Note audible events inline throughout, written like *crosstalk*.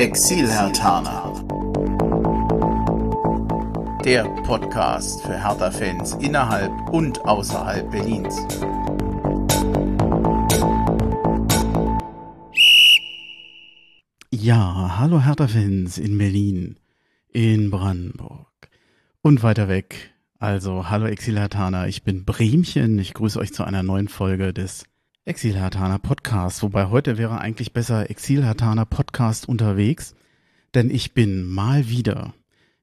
Exil-Hertaner. Der Podcast für Hertha-Fans innerhalb und außerhalb Berlins. Ja, hallo Hertha-Fans in Berlin, in Brandenburg und weiter weg. Also, hallo Exil-Hertaner, ich bin Bremchen. Ich grüße euch zu einer neuen Folge des Exil-Hartaner Podcast, wobei heute wäre eigentlich besser Exil-Hartaner Podcast unterwegs, denn ich bin mal wieder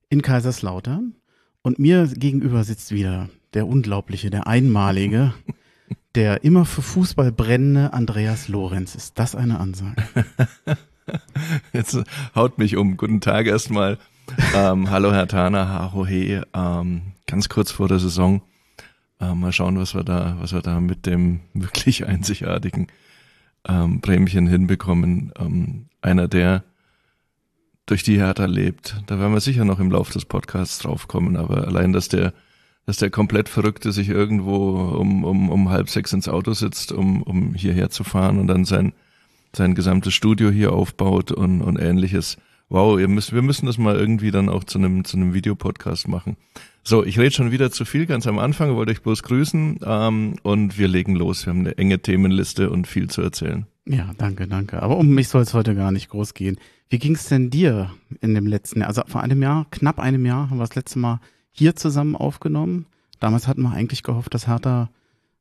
in Kaiserslautern und mir gegenüber sitzt wieder der unglaubliche, der einmalige, *laughs* der immer für Fußball brennende Andreas Lorenz. Ist das eine Ansage? *laughs* Jetzt haut mich um. Guten Tag erstmal. Ähm, hallo Herr Tana, Haro He. Ähm, ganz kurz vor der Saison äh, mal schauen, was wir da, was wir da mit dem *laughs* wirklich einzigartigen ähm, Bremchen hinbekommen. Ähm, einer, der durch die Hertha lebt. Da werden wir sicher noch im Laufe des Podcasts draufkommen, aber allein, dass der, dass der komplett Verrückte sich irgendwo um, um, um halb sechs ins Auto sitzt, um, um hierher zu fahren und dann sein, sein gesamtes Studio hier aufbaut und, und ähnliches. Wow, ihr müsst, wir müssen das mal irgendwie dann auch zu einem, zu einem Videopodcast machen. So, ich rede schon wieder zu viel ganz am Anfang, wollte euch bloß grüßen ähm, und wir legen los. Wir haben eine enge Themenliste und viel zu erzählen. Ja, danke, danke. Aber um mich soll es heute gar nicht groß gehen. Wie ging es denn dir in dem letzten Jahr? Also vor einem Jahr, knapp einem Jahr, haben wir das letzte Mal hier zusammen aufgenommen. Damals hatten wir eigentlich gehofft, dass Hertha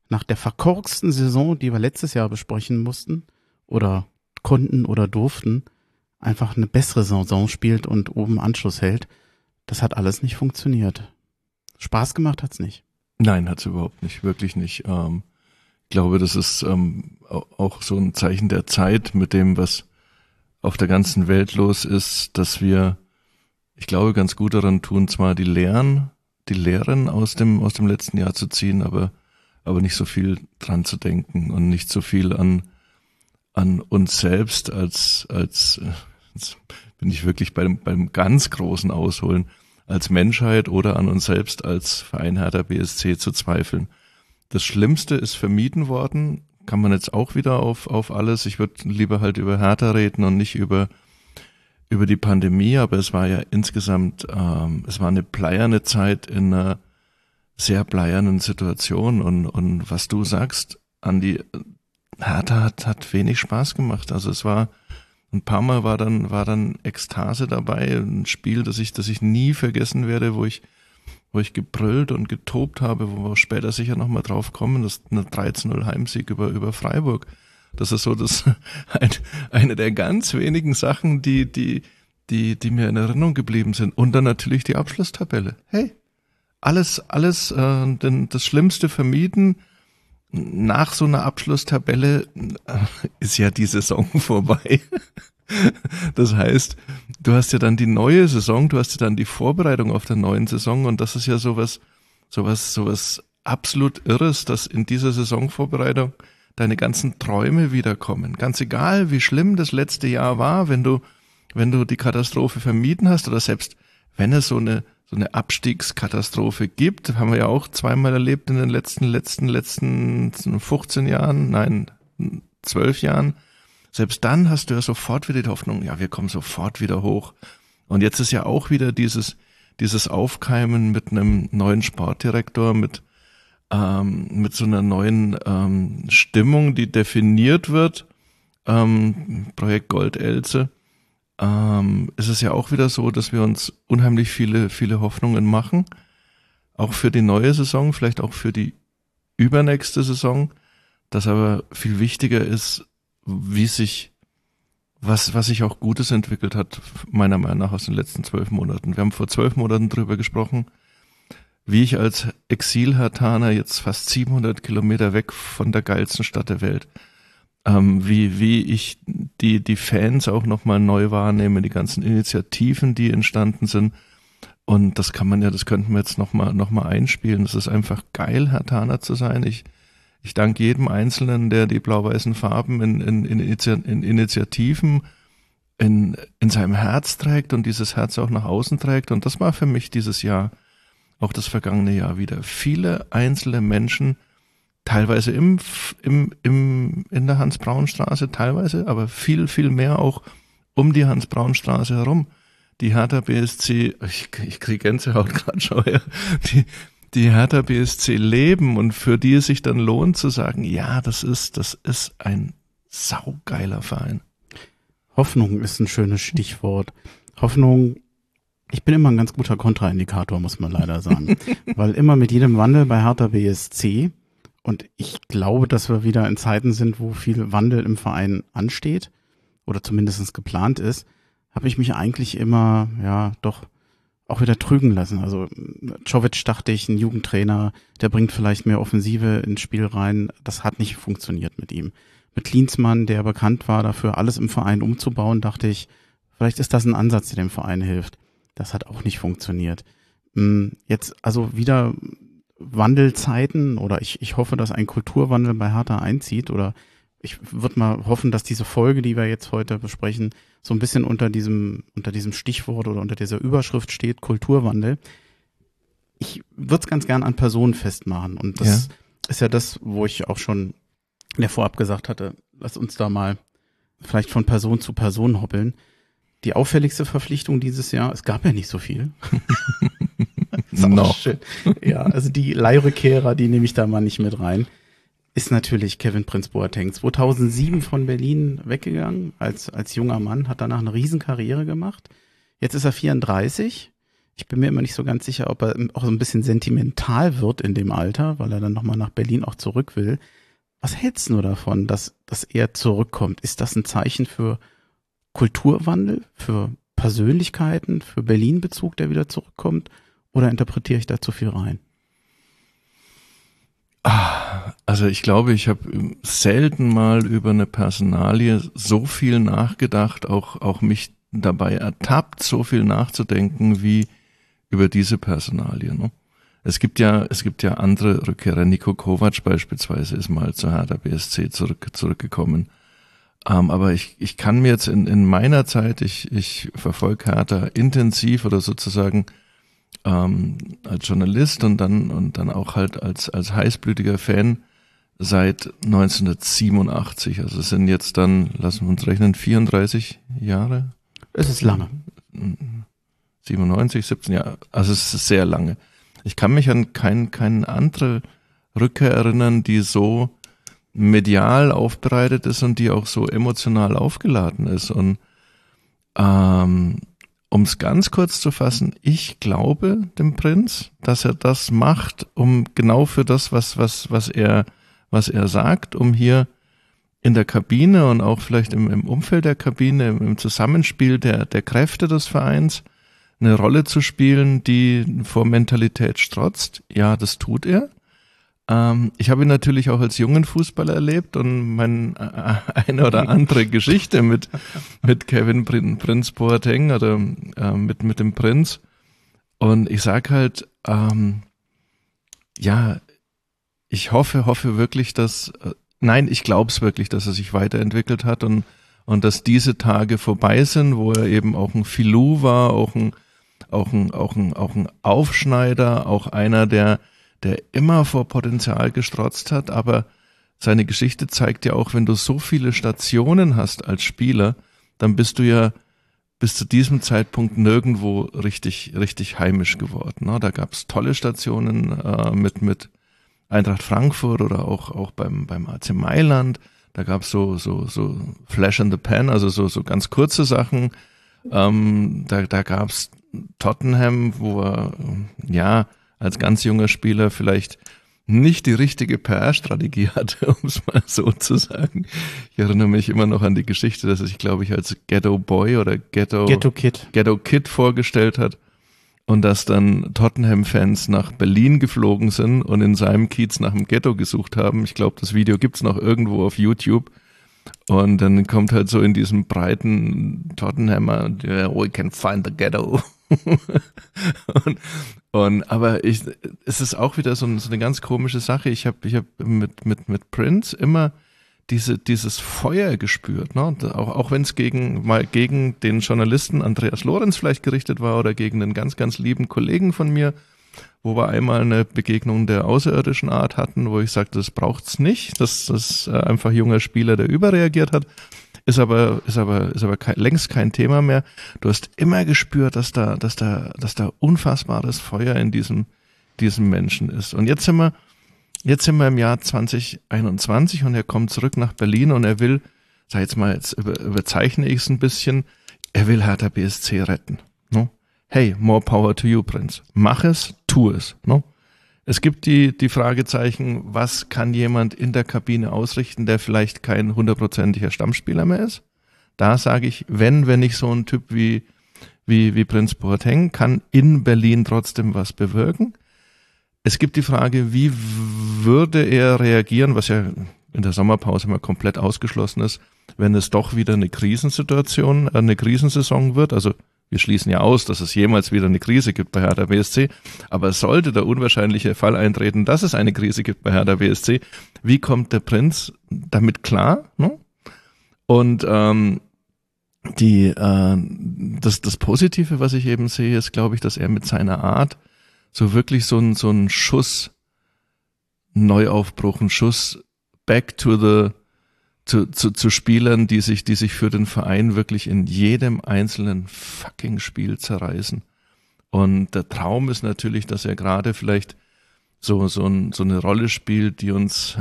nach der verkorksten Saison, die wir letztes Jahr besprechen mussten oder konnten oder durften, einfach eine bessere Saison spielt und oben Anschluss hält. Das hat alles nicht funktioniert. Spaß gemacht hat's nicht. Nein, hat's überhaupt nicht, wirklich nicht. Ähm, ich glaube, das ist ähm, auch so ein Zeichen der Zeit mit dem, was auf der ganzen Welt los ist, dass wir, ich glaube, ganz gut daran tun, zwar die Lehren, die Lehren aus dem aus dem letzten Jahr zu ziehen, aber aber nicht so viel dran zu denken und nicht so viel an an uns selbst als als jetzt bin ich wirklich beim beim ganz großen Ausholen als Menschheit oder an uns selbst als Verein Hertha BSC zu zweifeln. Das Schlimmste ist vermieden worden, kann man jetzt auch wieder auf, auf alles. Ich würde lieber halt über Hertha reden und nicht über, über die Pandemie, aber es war ja insgesamt, ähm, es war eine bleierne Zeit in einer sehr bleiernen Situation und, und was du sagst, Andi, Hertha hat, hat wenig Spaß gemacht. Also es war, ein paar Mal war dann, war dann Ekstase dabei, ein Spiel, das ich, das ich nie vergessen werde, wo ich, wo ich gebrüllt und getobt habe, wo wir später sicher nochmal drauf kommen, das ist eine 13-0 Heimsieg über, über Freiburg. Das ist so das, *laughs* ein, eine der ganz wenigen Sachen, die, die, die, die mir in Erinnerung geblieben sind. Und dann natürlich die Abschlusstabelle. Hey, alles, alles, äh, denn das Schlimmste vermieden, nach so einer Abschlusstabelle äh, ist ja die Saison *laughs* vorbei. Das heißt, du hast ja dann die neue Saison, du hast ja dann die Vorbereitung auf der neuen Saison und das ist ja sowas, sowas, sowas absolut Irres, dass in dieser Saisonvorbereitung deine ganzen Träume wiederkommen. Ganz egal, wie schlimm das letzte Jahr war, wenn du, wenn du die Katastrophe vermieden hast oder selbst wenn es so eine so eine Abstiegskatastrophe gibt. Haben wir ja auch zweimal erlebt in den letzten, letzten, letzten 15 Jahren, nein, 12 Jahren. Selbst dann hast du ja sofort wieder die Hoffnung, ja, wir kommen sofort wieder hoch. Und jetzt ist ja auch wieder dieses, dieses Aufkeimen mit einem neuen Sportdirektor, mit, ähm, mit so einer neuen ähm, Stimmung, die definiert wird. Ähm, Projekt Gold Elze ähm, ist es ja auch wieder so, dass wir uns unheimlich viele, viele Hoffnungen machen. Auch für die neue Saison, vielleicht auch für die übernächste Saison. Das aber viel wichtiger ist, wie sich, was, was sich auch Gutes entwickelt hat, meiner Meinung nach aus den letzten zwölf Monaten. Wir haben vor zwölf Monaten drüber gesprochen, wie ich als Exil-Hartaner jetzt fast 700 Kilometer weg von der geilsten Stadt der Welt ähm, wie, wie ich die, die Fans auch nochmal neu wahrnehme, die ganzen Initiativen, die entstanden sind. Und das kann man ja, das könnten wir jetzt nochmal noch mal einspielen. Das ist einfach geil, Herr Tana zu sein. Ich, ich danke jedem Einzelnen, der die blau-weißen Farben in, in, in, in Initiativen in, in seinem Herz trägt und dieses Herz auch nach außen trägt. Und das war für mich dieses Jahr, auch das vergangene Jahr wieder. Viele einzelne Menschen, teilweise im, im, im, in der Hans-Braun-Straße, teilweise, aber viel, viel mehr auch um die Hans-Braun-Straße herum. Die Hertha BSC, ich, ich kriege Gänsehaut gerade schon, ja, die, die Hertha BSC leben und für die es sich dann lohnt zu sagen, ja, das ist, das ist ein saugeiler Verein. Hoffnung ist ein schönes Stichwort. Hoffnung, ich bin immer ein ganz guter Kontraindikator, muss man leider sagen. *laughs* Weil immer mit jedem Wandel bei Hertha BSC und ich glaube, dass wir wieder in Zeiten sind, wo viel Wandel im Verein ansteht oder zumindest geplant ist, habe ich mich eigentlich immer, ja, doch auch wieder trügen lassen. Also Czovic dachte ich, ein Jugendtrainer, der bringt vielleicht mehr Offensive ins Spiel rein. Das hat nicht funktioniert mit ihm. Mit Klinsmann, der bekannt war dafür, alles im Verein umzubauen, dachte ich, vielleicht ist das ein Ansatz, der dem Verein hilft. Das hat auch nicht funktioniert. Hm, jetzt also wieder Wandelzeiten oder ich, ich hoffe, dass ein Kulturwandel bei Hertha einzieht oder ich würde mal hoffen, dass diese Folge, die wir jetzt heute besprechen, so ein bisschen unter diesem, unter diesem Stichwort oder unter dieser Überschrift steht, Kulturwandel. Ich würde es ganz gern an Personen festmachen. Und das ja. ist ja das, wo ich auch schon in der Vorab gesagt hatte, lass uns da mal vielleicht von Person zu Person hoppeln. Die auffälligste Verpflichtung dieses Jahr, es gab ja nicht so viel. *laughs* Noch. Ja, also die Leihrückkehrer, die nehme ich da mal nicht mit rein ist natürlich Kevin Prinz Boateng. 2007 von Berlin weggegangen als, als junger Mann, hat danach eine Riesenkarriere gemacht. Jetzt ist er 34. Ich bin mir immer nicht so ganz sicher, ob er auch so ein bisschen sentimental wird in dem Alter, weil er dann nochmal nach Berlin auch zurück will. Was hältst du davon, dass, dass er zurückkommt? Ist das ein Zeichen für Kulturwandel, für Persönlichkeiten, für Berlin-Bezug, der wieder zurückkommt? Oder interpretiere ich da zu viel rein? Also ich glaube, ich habe selten mal über eine Personalie so viel nachgedacht, auch, auch mich dabei ertappt, so viel nachzudenken wie über diese Personalie. Ne? Es gibt ja, es gibt ja andere Rückkehrer. Nico Kovac beispielsweise ist mal zu Hertha BSC zurück, zurückgekommen. Ähm, aber ich, ich kann mir jetzt in, in meiner Zeit, ich, ich verfolge Hertha intensiv oder sozusagen ähm, als Journalist und dann und dann auch halt als als heißblütiger Fan seit 1987. Also es sind jetzt dann, lassen wir uns rechnen, 34 Jahre. Es ist lange. 97, 17 Jahre. Also es ist sehr lange. Ich kann mich an kein, keine andere Rückkehr erinnern, die so medial aufbereitet ist und die auch so emotional aufgeladen ist. Und ähm, um es ganz kurz zu fassen, ich glaube dem Prinz, dass er das macht, um genau für das, was, was, was er, was er sagt, um hier in der Kabine und auch vielleicht im, im Umfeld der Kabine, im, im Zusammenspiel der, der Kräfte des Vereins eine Rolle zu spielen, die vor Mentalität strotzt. Ja, das tut er. Ähm, ich habe ihn natürlich auch als jungen Fußballer erlebt und meine äh, eine oder andere Geschichte mit, mit Kevin Prin, Prinz Boateng oder äh, mit, mit dem Prinz. Und ich sag halt, ähm, ja, ich hoffe, hoffe wirklich, dass, äh, nein, ich glaube es wirklich, dass er sich weiterentwickelt hat und, und dass diese Tage vorbei sind, wo er eben auch ein Filou war, auch ein, auch ein, auch ein, auch ein Aufschneider, auch einer, der, der immer vor Potenzial gestrotzt hat, aber seine Geschichte zeigt ja auch, wenn du so viele Stationen hast als Spieler, dann bist du ja bis zu diesem Zeitpunkt nirgendwo richtig, richtig heimisch geworden. Ne? Da gab es tolle Stationen äh, mit, mit Eintracht Frankfurt oder auch, auch beim, beim AC Mailand. Da gab es so, so, so Flash in the Pan, also so, so ganz kurze Sachen. Ähm, da da gab es Tottenham, wo er, ja, als ganz junger Spieler vielleicht nicht die richtige PR-Strategie *laughs* hatte, um es mal so zu sagen. Ich erinnere mich immer noch an die Geschichte, dass sich, glaube ich, als Ghetto Boy oder Ghetto, Ghetto Kid. Ghetto Kid vorgestellt hat und dass dann Tottenham-Fans nach Berlin geflogen sind und in seinem Kiez nach dem Ghetto gesucht haben. Ich glaube, das Video gibt's noch irgendwo auf YouTube. Und dann kommt halt so in diesem breiten Tottenhammer, we can find the ghetto. *laughs* und, und aber ich, es ist auch wieder so, so eine ganz komische Sache. Ich habe ich hab mit, mit, mit Prince immer diese, dieses Feuer gespürt, ne? auch, auch wenn es gegen, mal gegen den Journalisten Andreas Lorenz vielleicht gerichtet war oder gegen einen ganz, ganz lieben Kollegen von mir, wo wir einmal eine Begegnung der außerirdischen Art hatten, wo ich sagte, das braucht's nicht, dass das äh, einfach junger Spieler, der überreagiert hat. Ist aber, ist aber, ist aber kein, längst kein Thema mehr. Du hast immer gespürt, dass da, dass da, dass da unfassbares Feuer in diesem, diesem Menschen ist. Und jetzt sind wir, jetzt sind wir im Jahr 2021 und er kommt zurück nach Berlin und er will, sag jetzt mal, jetzt über, überzeichne ich es ein bisschen, er will Hertha BSC retten. No? Hey, more power to you, Prinz. Mach es, tu es. No? Es gibt die, die Fragezeichen, was kann jemand in der Kabine ausrichten, der vielleicht kein hundertprozentiger Stammspieler mehr ist? Da sage ich, wenn, wenn nicht so ein Typ wie, wie, wie Prinz Boateng, kann in Berlin trotzdem was bewirken. Es gibt die Frage, wie würde er reagieren, was ja in der Sommerpause mal komplett ausgeschlossen ist, wenn es doch wieder eine Krisensituation, äh, eine Krisensaison wird. Also wir schließen ja aus, dass es jemals wieder eine Krise gibt bei Hertha BSC. Aber sollte der unwahrscheinliche Fall eintreten, dass es eine Krise gibt bei Hertha BSC, wie kommt der Prinz damit klar? Ne? Und ähm, die, äh, das, das Positive, was ich eben sehe, ist, glaube ich, dass er mit seiner Art so wirklich so ein, so ein Schuss Neuaufbruch, ein Schuss back to the zu, zu, zu Spielern, die sich, die sich für den Verein wirklich in jedem einzelnen fucking Spiel zerreißen. Und der Traum ist natürlich, dass er gerade vielleicht so, so, ein, so eine Rolle spielt, die uns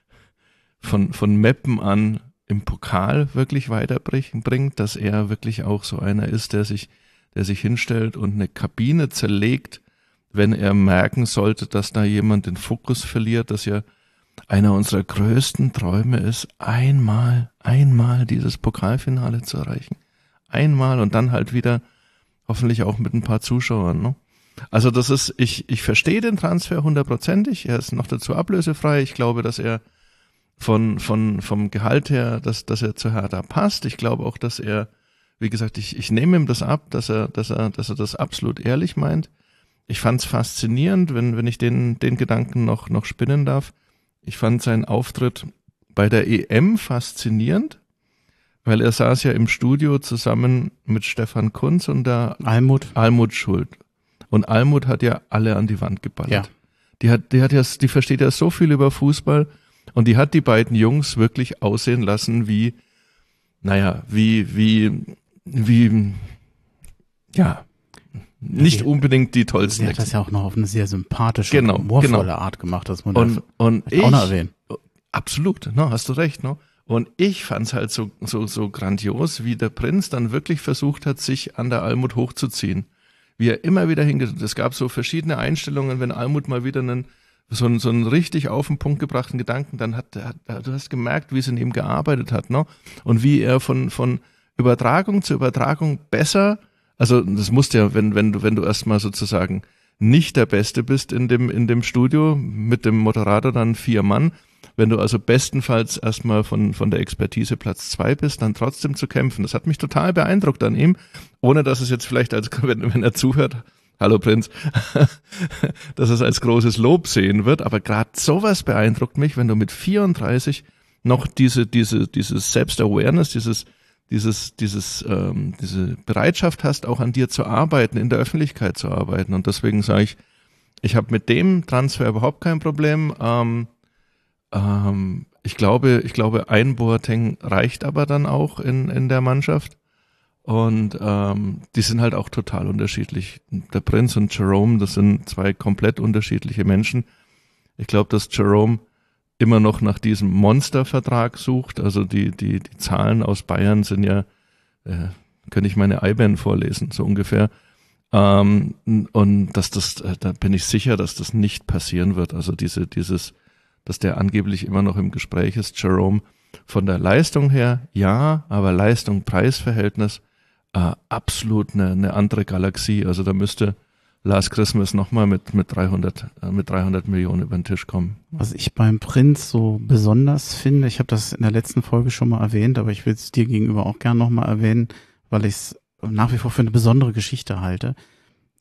*laughs* von, von Meppen an im Pokal wirklich weiterbringt, dass er wirklich auch so einer ist, der sich, der sich hinstellt und eine Kabine zerlegt, wenn er merken sollte, dass da jemand den Fokus verliert, dass ja einer unserer größten Träume ist, einmal, einmal dieses Pokalfinale zu erreichen. Einmal und dann halt wieder hoffentlich auch mit ein paar Zuschauern. Ne? Also das ist, ich, ich verstehe den Transfer hundertprozentig. Er ist noch dazu ablösefrei. Ich glaube, dass er von, von, vom Gehalt her, dass, dass er zu Hertha passt. Ich glaube auch, dass er, wie gesagt, ich, ich nehme ihm das ab, dass er, dass er, dass er das absolut ehrlich meint. Ich fand es faszinierend, wenn, wenn ich den, den Gedanken noch, noch spinnen darf. Ich fand seinen Auftritt bei der EM faszinierend, weil er saß ja im Studio zusammen mit Stefan Kunz und der Almut. Almut Schuld. Und Almut hat ja alle an die Wand geballert. Ja. Die hat, die hat ja, die versteht ja so viel über Fußball und die hat die beiden Jungs wirklich aussehen lassen wie, naja, wie, wie, wie, ja, nicht die, unbedingt die tollsten. Sie hat das ja auch noch auf eine sehr sympathische, genau, humorvolle genau. Art gemacht, dass man und, und ich, auch noch erwähnen. Absolut, no, hast du recht. No? Und ich fand's halt so, so, so grandios, wie der Prinz dann wirklich versucht hat, sich an der Almut hochzuziehen. Wie er immer wieder hingeht. Es gab so verschiedene Einstellungen, wenn Almut mal wieder einen, so einen, so einen richtig auf den Punkt gebrachten Gedanken, dann hat, hat du hast gemerkt, wie es in ihm gearbeitet hat, no? Und wie er von, von Übertragung zu Übertragung besser also das musst ja, wenn, wenn du, wenn du erstmal sozusagen nicht der Beste bist in dem, in dem Studio, mit dem Moderator dann vier Mann, wenn du also bestenfalls erstmal von, von der Expertise Platz zwei bist, dann trotzdem zu kämpfen. Das hat mich total beeindruckt an ihm, ohne dass es jetzt vielleicht als, *laughs* wenn, wenn er zuhört, hallo Prinz, *laughs* dass es als großes Lob sehen wird. Aber gerade sowas beeindruckt mich, wenn du mit 34 noch diese, diese, dieses Selbst-Awareness, dieses, dieses, dieses, ähm, diese Bereitschaft hast, auch an dir zu arbeiten, in der Öffentlichkeit zu arbeiten. Und deswegen sage ich, ich habe mit dem Transfer überhaupt kein Problem. Ähm, ähm, ich glaube, ich glaube, ein Boateng reicht aber dann auch in, in der Mannschaft. Und ähm, die sind halt auch total unterschiedlich. Der Prinz und Jerome, das sind zwei komplett unterschiedliche Menschen. Ich glaube, dass Jerome immer noch nach diesem Monstervertrag sucht. Also die, die, die Zahlen aus Bayern sind ja, äh, könnte ich meine IBAN vorlesen, so ungefähr. Ähm, und dass das, äh, da bin ich sicher, dass das nicht passieren wird. Also diese, dieses, dass der angeblich immer noch im Gespräch ist, Jerome, von der Leistung her, ja, aber Leistung-Preis-Verhältnis, äh, absolut eine, eine andere Galaxie. Also da müsste, Last Christmas nochmal mit, mit 300, äh, mit 300 Millionen über den Tisch kommen. Was ich beim Prinz so besonders finde, ich habe das in der letzten Folge schon mal erwähnt, aber ich will es dir gegenüber auch gern nochmal erwähnen, weil ich es nach wie vor für eine besondere Geschichte halte.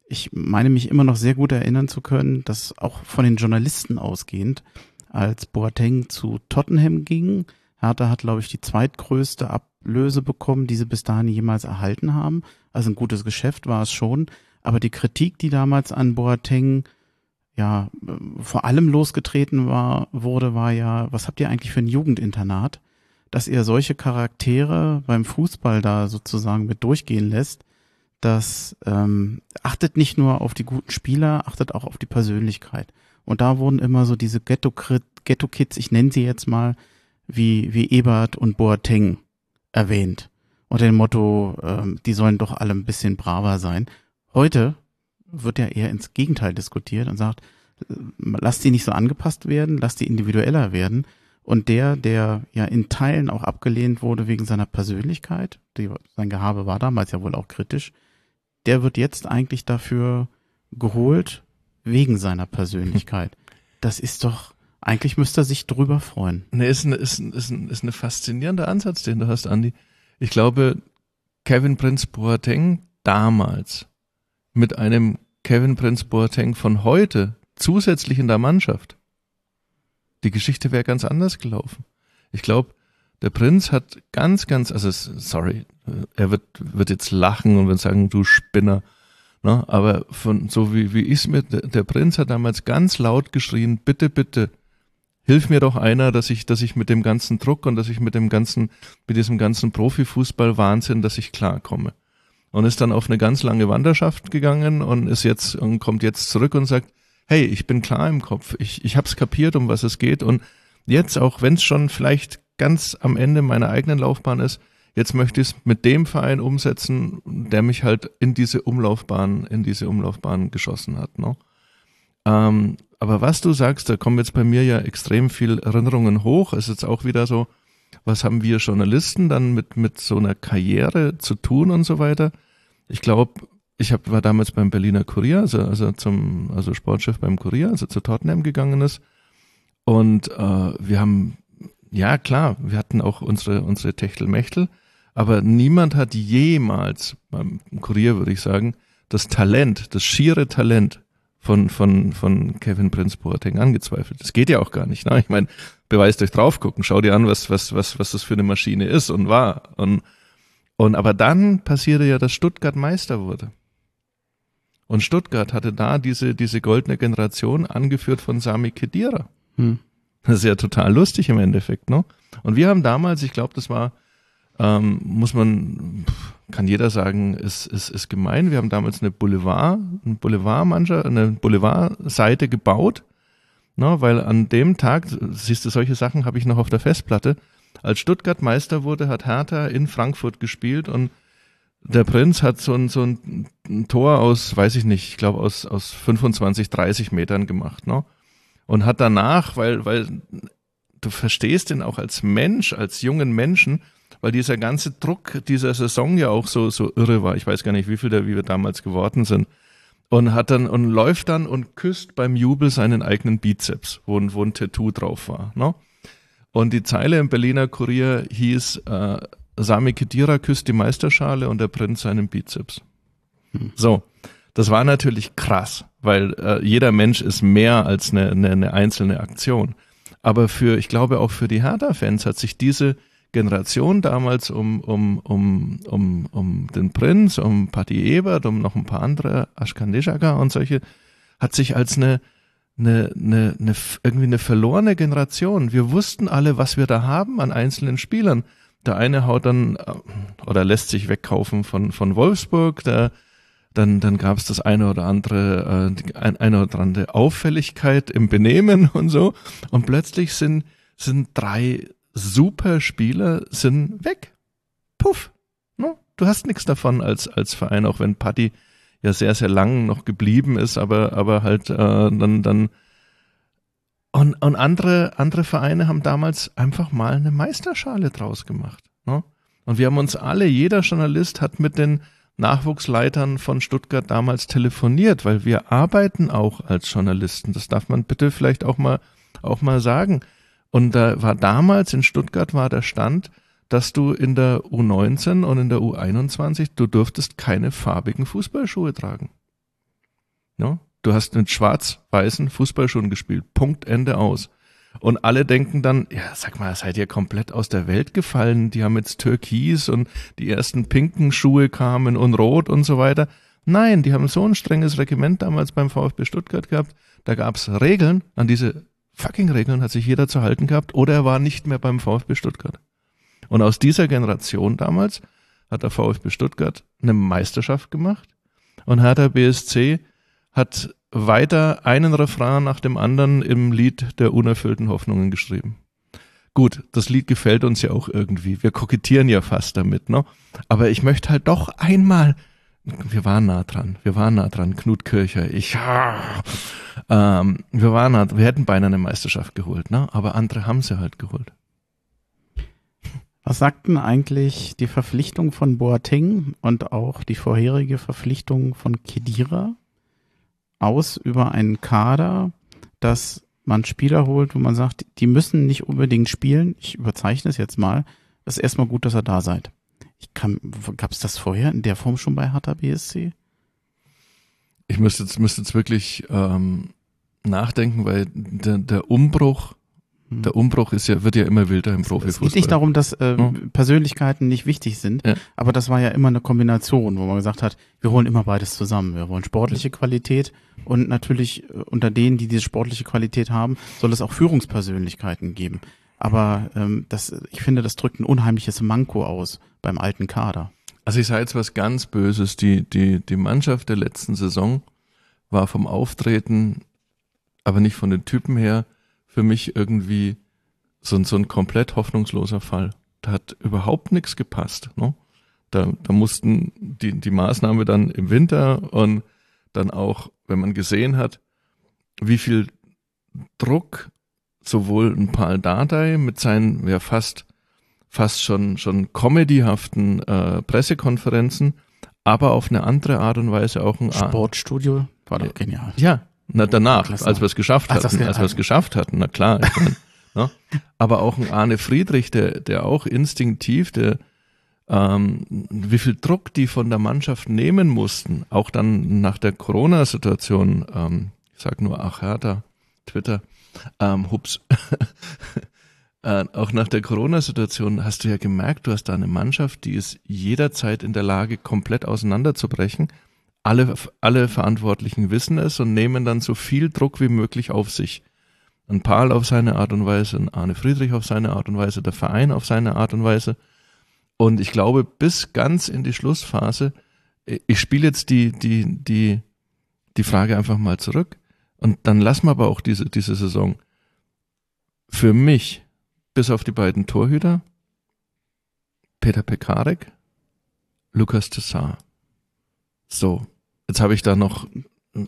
Ich meine mich immer noch sehr gut erinnern zu können, dass auch von den Journalisten ausgehend, als Boateng zu Tottenham ging, Hertha hat, glaube ich, die zweitgrößte Ablöse bekommen, die sie bis dahin jemals erhalten haben. Also ein gutes Geschäft war es schon. Aber die Kritik, die damals an Boateng ja vor allem losgetreten war, wurde, war ja, was habt ihr eigentlich für ein Jugendinternat? dass er solche Charaktere beim Fußball da sozusagen mit durchgehen lässt, das ähm, achtet nicht nur auf die guten Spieler, achtet auch auf die Persönlichkeit. Und da wurden immer so diese Ghetto-Kids, ich nenne sie jetzt mal, wie, wie Ebert und Boateng erwähnt. Unter dem Motto, ähm, die sollen doch alle ein bisschen braver sein. Heute wird ja eher ins Gegenteil diskutiert und sagt, äh, lass die nicht so angepasst werden, lass die individueller werden. Und der, der ja in Teilen auch abgelehnt wurde wegen seiner Persönlichkeit, die, sein Gehabe war damals ja wohl auch kritisch, der wird jetzt eigentlich dafür geholt wegen seiner Persönlichkeit. Das ist doch, eigentlich müsste er sich drüber freuen. Ne, ist, ein, ist, ein, ist, ein, ist eine faszinierender Ansatz, den du hast, Andi. Ich glaube, Kevin Prince Boateng damals mit einem Kevin Prince Boateng von heute zusätzlich in der Mannschaft, die Geschichte wäre ganz anders gelaufen. Ich glaube, der Prinz hat ganz, ganz, also sorry, er wird, wird jetzt lachen und wird sagen, du Spinner. Ne? Aber von so wie, wie ich mir, der Prinz hat damals ganz laut geschrien, bitte, bitte, hilf mir doch einer, dass ich, dass ich mit dem ganzen Druck und dass ich mit dem ganzen, mit diesem ganzen Profifußball-Wahnsinn, dass ich klarkomme. Und ist dann auf eine ganz lange Wanderschaft gegangen und ist jetzt und kommt jetzt zurück und sagt, hey, ich bin klar im Kopf, ich, ich hab's kapiert, um was es geht und jetzt, auch wenn es schon vielleicht ganz am Ende meiner eigenen Laufbahn ist, jetzt möchte ich es mit dem Verein umsetzen, der mich halt in diese Umlaufbahn, in diese Umlaufbahn geschossen hat. Ne? Ähm, aber was du sagst, da kommen jetzt bei mir ja extrem viel Erinnerungen hoch. Es ist jetzt auch wieder so, was haben wir Journalisten dann mit, mit so einer Karriere zu tun und so weiter. Ich glaube, ich hab, war damals beim Berliner Kurier, also, also zum, also Sportchef beim Kurier, also zu Tottenham gegangen ist. Und äh, wir haben, ja klar, wir hatten auch unsere, unsere Techtelmechtel, aber niemand hat jemals, beim Kurier würde ich sagen, das Talent, das schiere Talent von, von, von Kevin Prince Boateng angezweifelt. Das geht ja auch gar nicht. Ne? Ich meine, beweist euch drauf gucken, schau dir an, was, was, was, was das für eine Maschine ist und war. Und, und aber dann passierte ja, dass Stuttgart Meister wurde. Und Stuttgart hatte da diese, diese goldene Generation angeführt von Sami Khedira. Hm. Das ist ja total lustig im Endeffekt, ne? Und wir haben damals, ich glaube, das war, ähm, muss man, kann jeder sagen, ist, ist, ist gemein. Wir haben damals eine Boulevard, eine Boulevardmannschaft, eine Boulevardseite gebaut, ne? weil an dem Tag, siehst du, solche Sachen habe ich noch auf der Festplatte. Als Stuttgart Meister wurde, hat Hertha in Frankfurt gespielt und der Prinz hat so ein, so ein Tor aus, weiß ich nicht, ich glaube aus, aus 25, 30 Metern gemacht, ne? Und hat danach, weil, weil du verstehst ihn auch als Mensch, als jungen Menschen, weil dieser ganze Druck dieser Saison ja auch so, so irre war. Ich weiß gar nicht, wie viel der, wie wir damals geworden sind. Und hat dann, und läuft dann und küsst beim Jubel seinen eigenen Bizeps, wo, wo ein Tattoo drauf war, ne? Und die Zeile im Berliner Kurier hieß, äh, Sami Khedira küsst die Meisterschale und der Prinz seinen Bizeps. Hm. So, das war natürlich krass, weil äh, jeder Mensch ist mehr als eine, eine, eine einzelne Aktion. Aber für, ich glaube auch für die Hertha-Fans hat sich diese Generation damals um, um, um, um, um den Prinz, um Patti Ebert, um noch ein paar andere, Ashkan und solche, hat sich als eine, eine, eine, eine, irgendwie eine verlorene Generation. Wir wussten alle, was wir da haben an einzelnen Spielern. Der eine haut dann äh, oder lässt sich wegkaufen von, von Wolfsburg, der, dann, dann gab es das eine oder andere, äh, ein, eine oder andere Auffälligkeit im Benehmen *laughs* und so. Und plötzlich sind, sind drei super Spieler sind weg. Puff. No? Du hast nichts davon als, als Verein, auch wenn Paddy ja sehr, sehr lang noch geblieben ist, aber, aber halt äh, dann, dann und, und andere, andere Vereine haben damals einfach mal eine Meisterschale draus gemacht. Ne? Und wir haben uns alle, jeder Journalist hat mit den Nachwuchsleitern von Stuttgart damals telefoniert, weil wir arbeiten auch als Journalisten. Das darf man bitte vielleicht auch mal, auch mal sagen. Und da war damals in Stuttgart war der Stand, dass du in der U19 und in der U21, du durftest keine farbigen Fußballschuhe tragen. Ja? Du hast mit schwarz-weißen Fußballschuhen gespielt. Punkt, Ende aus. Und alle denken dann, ja, sag mal, seid ihr komplett aus der Welt gefallen? Die haben jetzt Türkis und die ersten pinken Schuhe kamen und rot und so weiter. Nein, die haben so ein strenges Regiment damals beim VfB Stuttgart gehabt. Da gab's Regeln. An diese fucking Regeln hat sich jeder zu halten gehabt oder er war nicht mehr beim VfB Stuttgart. Und aus dieser Generation damals hat der VfB Stuttgart eine Meisterschaft gemacht und Hertha BSC hat weiter einen Refrain nach dem anderen im Lied der unerfüllten Hoffnungen geschrieben. Gut, das Lied gefällt uns ja auch irgendwie. Wir kokettieren ja fast damit, ne? Aber ich möchte halt doch einmal, wir waren nah dran, wir waren nah dran, Knut Kircher, ich, ähm, wir waren nah, wir hätten beinahe eine Meisterschaft geholt, ne? Aber andere haben sie halt geholt. Was sagten eigentlich die Verpflichtung von Boateng und auch die vorherige Verpflichtung von Kedira aus über einen Kader, dass man Spieler holt, wo man sagt, die müssen nicht unbedingt spielen. Ich überzeichne es jetzt mal. Es ist erstmal gut, dass ihr da seid. Ich kann, gab es das vorher in der Form schon bei Hertha BSC? Ich müsste jetzt, müsste jetzt wirklich ähm, nachdenken, weil der, der Umbruch hm. Der Umbruch ist ja, wird ja immer wilder im Profifußball. Es geht nicht darum, dass äh, hm. Persönlichkeiten nicht wichtig sind, ja. aber das war ja immer eine Kombination, wo man gesagt hat, wir holen immer beides zusammen. Wir wollen sportliche Qualität und natürlich äh, unter denen, die diese sportliche Qualität haben, soll es auch Führungspersönlichkeiten geben. Aber ähm, das, ich finde, das drückt ein unheimliches Manko aus beim alten Kader. Also ich sage jetzt was ganz Böses. Die, die, die Mannschaft der letzten Saison war vom Auftreten, aber nicht von den Typen her, für mich irgendwie so, so ein komplett hoffnungsloser Fall. Da hat überhaupt nichts gepasst. Ne? Da, da mussten die, die Maßnahme dann im Winter und dann auch, wenn man gesehen hat, wie viel Druck sowohl ein Paul Dardai mit seinen ja fast fast schon schon comedyhaften äh, Pressekonferenzen, aber auf eine andere Art und Weise auch ein Sportstudio war doch genial. Ja, na, danach, Klasse. als wir es geschafft hatten, als, als wir es geschafft hatten, na klar. Ich mein, *laughs* ne? Aber auch ein Arne Friedrich, der, der auch instinktiv, der, ähm, wie viel Druck die von der Mannschaft nehmen mussten, auch dann nach der Corona-Situation, ähm, ich sag nur, ach Hertha, Twitter, ähm, hups, *laughs* äh, auch nach der Corona-Situation hast du ja gemerkt, du hast da eine Mannschaft, die ist jederzeit in der Lage, komplett auseinanderzubrechen alle, alle Verantwortlichen wissen es und nehmen dann so viel Druck wie möglich auf sich. Ein Paul auf seine Art und Weise, ein Arne Friedrich auf seine Art und Weise, der Verein auf seine Art und Weise. Und ich glaube, bis ganz in die Schlussphase, ich spiele jetzt die, die, die, die Frage einfach mal zurück. Und dann lassen wir aber auch diese, diese Saison. Für mich, bis auf die beiden Torhüter, Peter Pekarek, Lukas Tessar. So, jetzt habe ich da noch.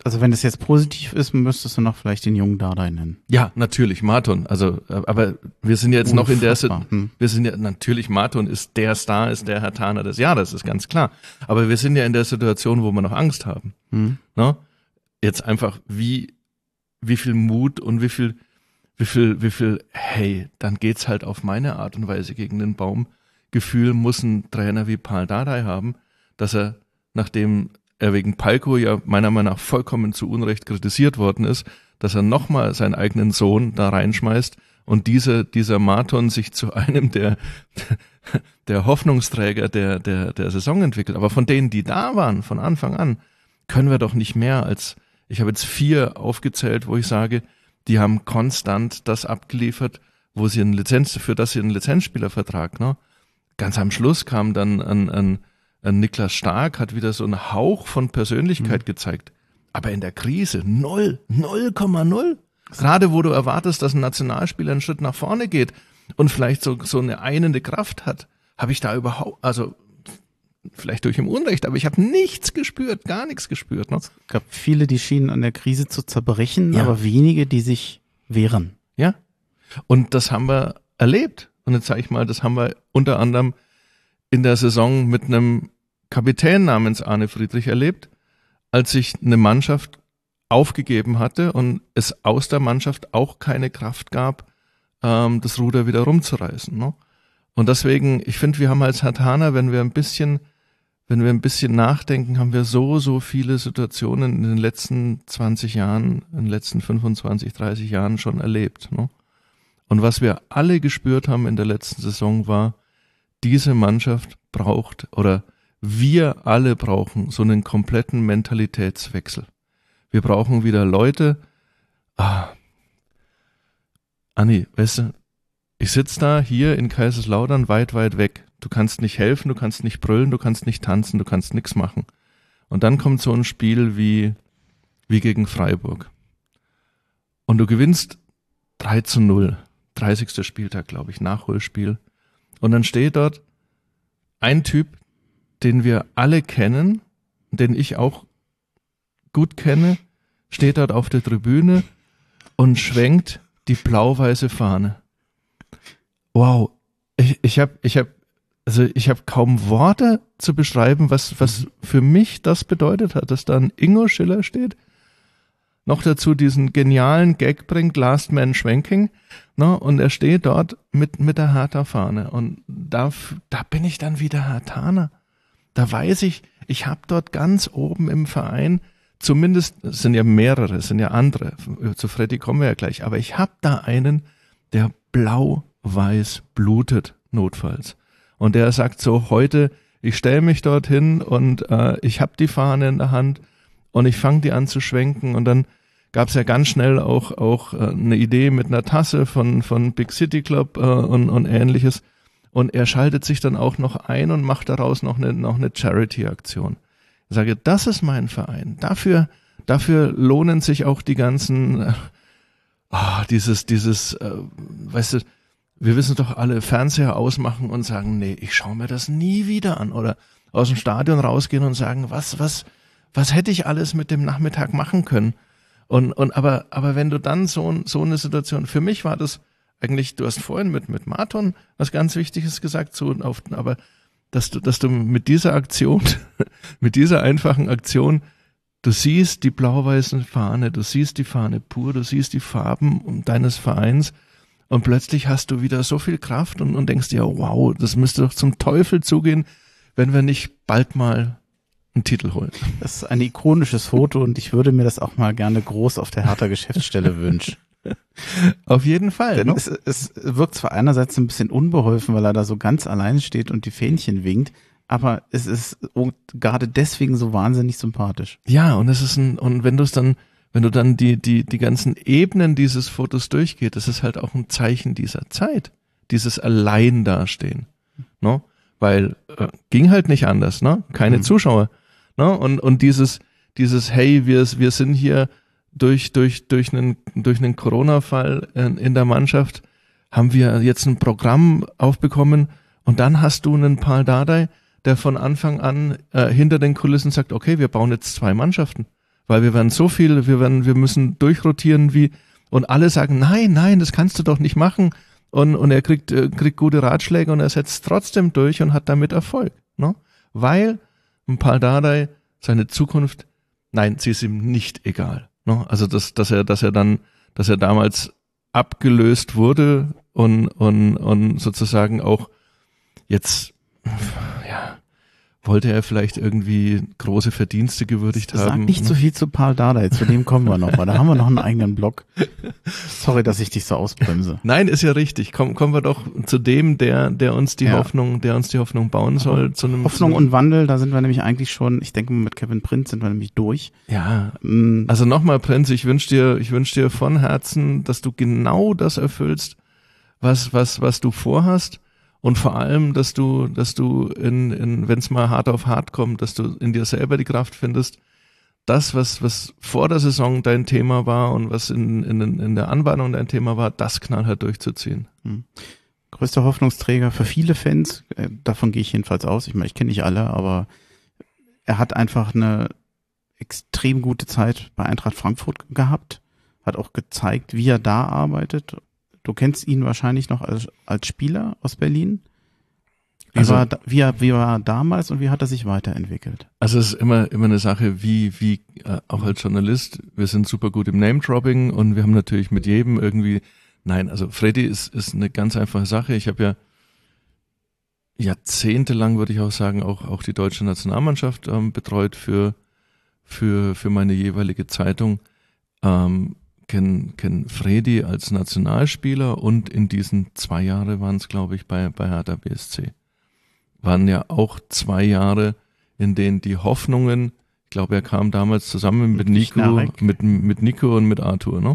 Also wenn das jetzt positiv ist, müsstest du noch vielleicht den jungen Dardai nennen. Ja, natürlich, Marton. Also, aber wir sind jetzt Unfassbar. noch in der, hm. wir sind ja, natürlich, Marton ist der Star, ist der Herr Taner des Jahres, ist ganz klar. Aber wir sind ja in der Situation, wo wir noch Angst haben. Hm. Ne? Jetzt einfach, wie, wie viel Mut und wie viel, wie viel, wie viel, hey, dann geht's halt auf meine Art und Weise gegen den Baum. Gefühl muss ein Trainer wie Paul Dardai haben, dass er nachdem er wegen Palko ja meiner Meinung nach vollkommen zu Unrecht kritisiert worden ist, dass er nochmal seinen eigenen Sohn da reinschmeißt und diese, dieser Marathon sich zu einem der, *laughs* der Hoffnungsträger der, der, der Saison entwickelt. Aber von denen, die da waren, von Anfang an, können wir doch nicht mehr als, ich habe jetzt vier aufgezählt, wo ich sage, die haben konstant das abgeliefert, wo sie einen Lizenz, für das sie einen Lizenzspielervertrag, ne? Ganz am Schluss kam dann ein, ein äh, Niklas Stark hat wieder so einen Hauch von Persönlichkeit mhm. gezeigt. Aber in der Krise null, 0,0. Gerade wo du erwartest, dass ein Nationalspieler einen Schritt nach vorne geht und vielleicht so, so eine einende Kraft hat, habe ich da überhaupt, also vielleicht durch im Unrecht, aber ich habe nichts gespürt, gar nichts gespürt. Ne? Es gab viele, die schienen an der Krise zu zerbrechen, ja. aber wenige, die sich wehren. Ja. Und das haben wir erlebt. Und jetzt sage ich mal, das haben wir unter anderem in der Saison mit einem Kapitän namens Arne Friedrich erlebt, als sich eine Mannschaft aufgegeben hatte und es aus der Mannschaft auch keine Kraft gab, ähm, das Ruder wieder rumzureißen. Ne? Und deswegen, ich finde, wir haben als Hatana, wenn wir ein bisschen, wenn wir ein bisschen nachdenken, haben wir so, so viele Situationen in den letzten 20 Jahren, in den letzten 25, 30 Jahren schon erlebt. Ne? Und was wir alle gespürt haben in der letzten Saison war, diese Mannschaft braucht oder wir alle brauchen so einen kompletten Mentalitätswechsel. Wir brauchen wieder Leute, ah, Anni, weißt du, ich sitze da hier in Kaiserslautern weit, weit weg. Du kannst nicht helfen, du kannst nicht brüllen, du kannst nicht tanzen, du kannst nichts machen. Und dann kommt so ein Spiel wie, wie gegen Freiburg. Und du gewinnst 3 zu 0. 30. Spieltag, glaube ich, Nachholspiel. Und dann steht dort ein Typ, den wir alle kennen, den ich auch gut kenne, steht dort auf der Tribüne und schwenkt die blau-weiße Fahne. Wow, ich, ich habe ich hab, also ich habe kaum Worte zu beschreiben, was, was für mich das bedeutet hat, dass da ein Ingo Schiller steht, noch dazu diesen genialen Gag bringt, Last Man Schwenking, ne, und er steht dort mit, mit der Hertha-Fahne und da, da bin ich dann wieder Hertaner. Da weiß ich, ich habe dort ganz oben im Verein, zumindest, es sind ja mehrere, es sind ja andere, zu Freddy kommen wir ja gleich, aber ich habe da einen, der blau-weiß blutet, notfalls. Und der sagt so, heute, ich stelle mich dorthin und äh, ich habe die Fahne in der Hand und ich fange die an zu schwenken und dann gab es ja ganz schnell auch auch äh, eine Idee mit einer Tasse von von Big City Club äh, und, und ähnliches und er schaltet sich dann auch noch ein und macht daraus noch eine noch eine Charity Aktion. Ich sage, das ist mein Verein. Dafür dafür lohnen sich auch die ganzen äh, oh, dieses dieses äh, weißt du wir wissen doch alle Fernseher ausmachen und sagen, nee, ich schaue mir das nie wieder an oder aus dem Stadion rausgehen und sagen, was was was hätte ich alles mit dem Nachmittag machen können? Und, und aber, aber wenn du dann so, so eine Situation, für mich war das eigentlich, du hast vorhin mit, mit Marton was ganz Wichtiges gesagt, so auf, aber dass du, dass du mit dieser Aktion, *laughs* mit dieser einfachen Aktion, du siehst die blau-weiße Fahne, du siehst die Fahne pur, du siehst die Farben deines Vereins und plötzlich hast du wieder so viel Kraft und, und denkst dir, wow, das müsste doch zum Teufel zugehen, wenn wir nicht bald mal einen Titel holen. Das ist ein ikonisches Foto und ich würde mir das auch mal gerne groß auf der Hertha Geschäftsstelle *laughs* wünschen. Auf jeden Fall. Denn ne? es, es wirkt zwar einerseits ein bisschen unbeholfen, weil er da so ganz allein steht und die Fähnchen winkt, aber es ist gerade deswegen so wahnsinnig sympathisch. Ja, und es ist ein, und wenn du es dann, wenn du dann die, die, die ganzen Ebenen dieses Fotos durchgeht, das ist halt auch ein Zeichen dieser Zeit. Dieses Allein dastehen. No? Ne? Weil äh, ging halt nicht anders, ne? Keine mhm. Zuschauer. Ne? Und, und dieses, dieses, hey, wir, wir sind hier durch, durch, durch einen, durch einen Corona-Fall in, in der Mannschaft, haben wir jetzt ein Programm aufbekommen und dann hast du einen Paul Dardai, der von Anfang an äh, hinter den Kulissen sagt, okay, wir bauen jetzt zwei Mannschaften, weil wir werden so viel, wir werden, wir müssen durchrotieren wie, und alle sagen, nein, nein, das kannst du doch nicht machen. Und, und er kriegt, äh, kriegt gute Ratschläge und er setzt trotzdem durch und hat damit Erfolg. Ne? Weil Paldadei seine Zukunft, nein, sie ist ihm nicht egal. Ne? Also dass, dass er, dass er dann, dass er damals abgelöst wurde und, und, und sozusagen auch jetzt wollte er vielleicht irgendwie große Verdienste gewürdigt Sag haben. Sag nicht so viel zu Paul Dardai, zu dem kommen wir noch, weil da haben wir noch einen eigenen Blog. *laughs* Sorry, dass ich dich so ausbremse. Nein, ist ja richtig. Komm, kommen wir doch zu dem, der, der uns die ja. Hoffnung, der uns die Hoffnung bauen soll. Zu einem, Hoffnung und Wandel, da sind wir nämlich eigentlich schon, ich denke mit Kevin Prinz sind wir nämlich durch. Ja. Mm. Also nochmal, Prinz, ich wünsche dir, ich wünsche dir von Herzen, dass du genau das erfüllst, was, was, was du vorhast und vor allem, dass du, dass du in, in wenn es mal hart auf hart kommt, dass du in dir selber die Kraft findest, das, was, was vor der Saison dein Thema war und was in, in, in der Anbahnung dein Thema war, das knallhart durchzuziehen. Hm. Größter Hoffnungsträger für viele Fans, äh, davon gehe ich jedenfalls aus. Ich meine, ich kenne nicht alle, aber er hat einfach eine extrem gute Zeit bei Eintracht Frankfurt gehabt, hat auch gezeigt, wie er da arbeitet Du kennst ihn wahrscheinlich noch als, als Spieler aus Berlin. Wie, also, war, wie, wie war damals und wie hat er sich weiterentwickelt? Also es ist immer, immer eine Sache, wie, wie, äh, auch als Journalist, wir sind super gut im Name-Dropping und wir haben natürlich mit jedem irgendwie, nein, also Freddy ist, ist eine ganz einfache Sache. Ich habe ja jahrzehntelang, würde ich auch sagen, auch, auch die deutsche Nationalmannschaft ähm, betreut für, für, für meine jeweilige Zeitung. Ähm, kenne kenn Fredi als Nationalspieler und in diesen zwei Jahre waren es, glaube ich, bei, bei Hertha BSC. Waren ja auch zwei Jahre, in denen die Hoffnungen, ich glaube, er kam damals zusammen mit Nico, mit, mit Nico und mit Arthur, ne?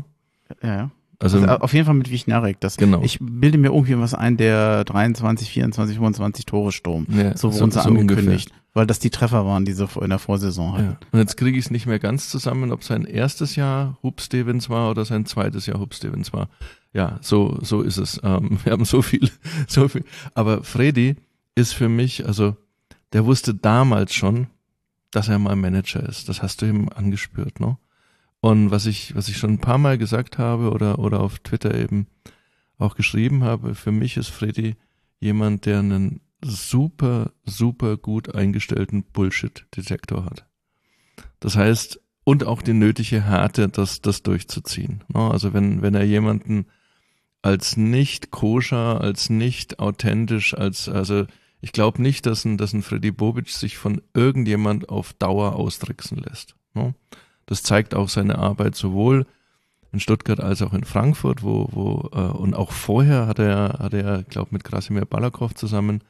Ja, ja. Also, Also auf jeden Fall mit Wichnarik. Das, Genau. Ich bilde mir irgendwie was ein, der 23, 24, 25 Tore Sturm. Ja, so so- wurden sie so angekündigt. Weil das die Treffer waren, die sie in der Vorsaison hatten. ja. Und jetzt kriege ich es nicht mehr ganz zusammen, ob sein erstes Jahr Hub Stevens war oder sein zweites Jahr Hub Stevens war. Ja, so, so ist es. Ähm, *laughs* wir haben so viel, so viel. Aber Freddy ist für mich, also, der wusste damals schon, dass er mal Manager ist. Das hast du ihm angespürt, ne? Und was ich, was ich schon ein paar Mal gesagt habe oder, oder auf Twitter eben auch geschrieben habe, für mich ist Freddy jemand, der einen super, super gut eingestellten Bullshit-Detektor hat. Das heißt, und auch die nötige Härte, das, das durchzuziehen. ne? Also wenn, wenn er jemanden als nicht koscher, als nicht authentisch, als, also ich glaube nicht, dass ein, dass ein Freddy Bobic sich von irgendjemand auf Dauer austricksen lässt. ne? Das zeigt auch seine Arbeit sowohl in Stuttgart als auch in Frankfurt, wo, wo äh, und auch vorher hat er, hat er, glaube mit Krasimir Balakow zusammen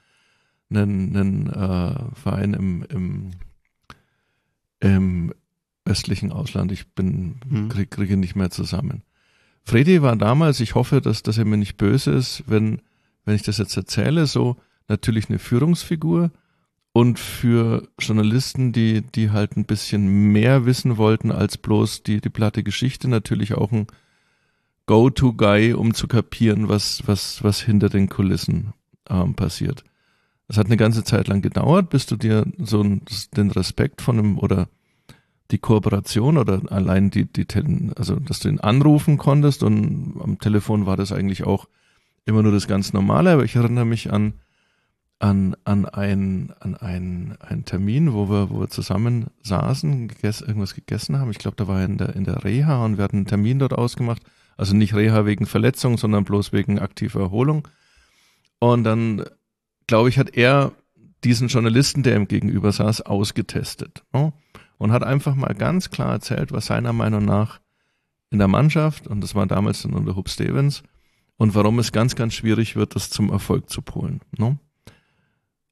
einen, einen äh, Verein im, im, im östlichen Ausland. Ich bin Hm. krieg, kriege nicht mehr zusammen. Freddy war damals, ich hoffe, dass, dass er mir nicht böse ist, wenn, wenn ich das jetzt erzähle, so natürlich eine Führungsfigur und für Journalisten, die, die halt ein bisschen mehr wissen wollten als bloß die, die platte Geschichte, natürlich auch ein Go-To-Guy, um zu kapieren, was, was, was hinter den Kulissen ähm, passiert. Es hat eine ganze Zeit lang gedauert, bis du dir so den Respekt von einem oder die Kooperation oder allein die, die, also dass du ihn anrufen konntest und am Telefon war das eigentlich auch immer nur das ganz Normale, aber ich erinnere mich an, an, an ein, an ein, einen Termin, wo wir, wo wir zusammen saßen, gegess, irgendwas gegessen haben. Ich glaube, da war er in der, in der Reha und wir hatten einen Termin dort ausgemacht. Also nicht Reha wegen Verletzung, sondern bloß wegen aktiver Erholung. Und dann, glaube ich, hat er diesen Journalisten, der ihm gegenüber saß, ausgetestet. Ne? Und hat einfach mal ganz klar erzählt, was seiner Meinung nach in der Mannschaft, und das war damals dann unter Hub Stevens, und warum es ganz, ganz schwierig wird, das zum Erfolg zu polen. Ne?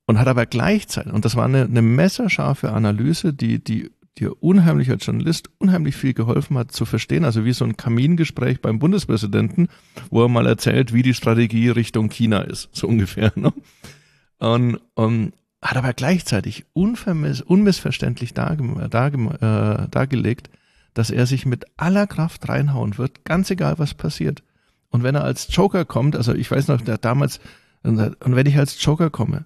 Und hat aber gleichzeitig, und das war eine, eine messerscharfe Analyse, die, die dir unheimlich als Journalist unheimlich viel geholfen hat zu verstehen, also wie so ein Kamingespräch beim Bundespräsidenten, wo er mal erzählt, wie die Strategie Richtung China ist, so ungefähr. Ne? Und, und hat aber gleichzeitig unmissverständlich darge, darge, äh, dargelegt, dass er sich mit aller Kraft reinhauen wird, ganz egal was passiert. Und wenn er als Joker kommt, also ich weiß noch, der damals, und wenn ich als Joker komme,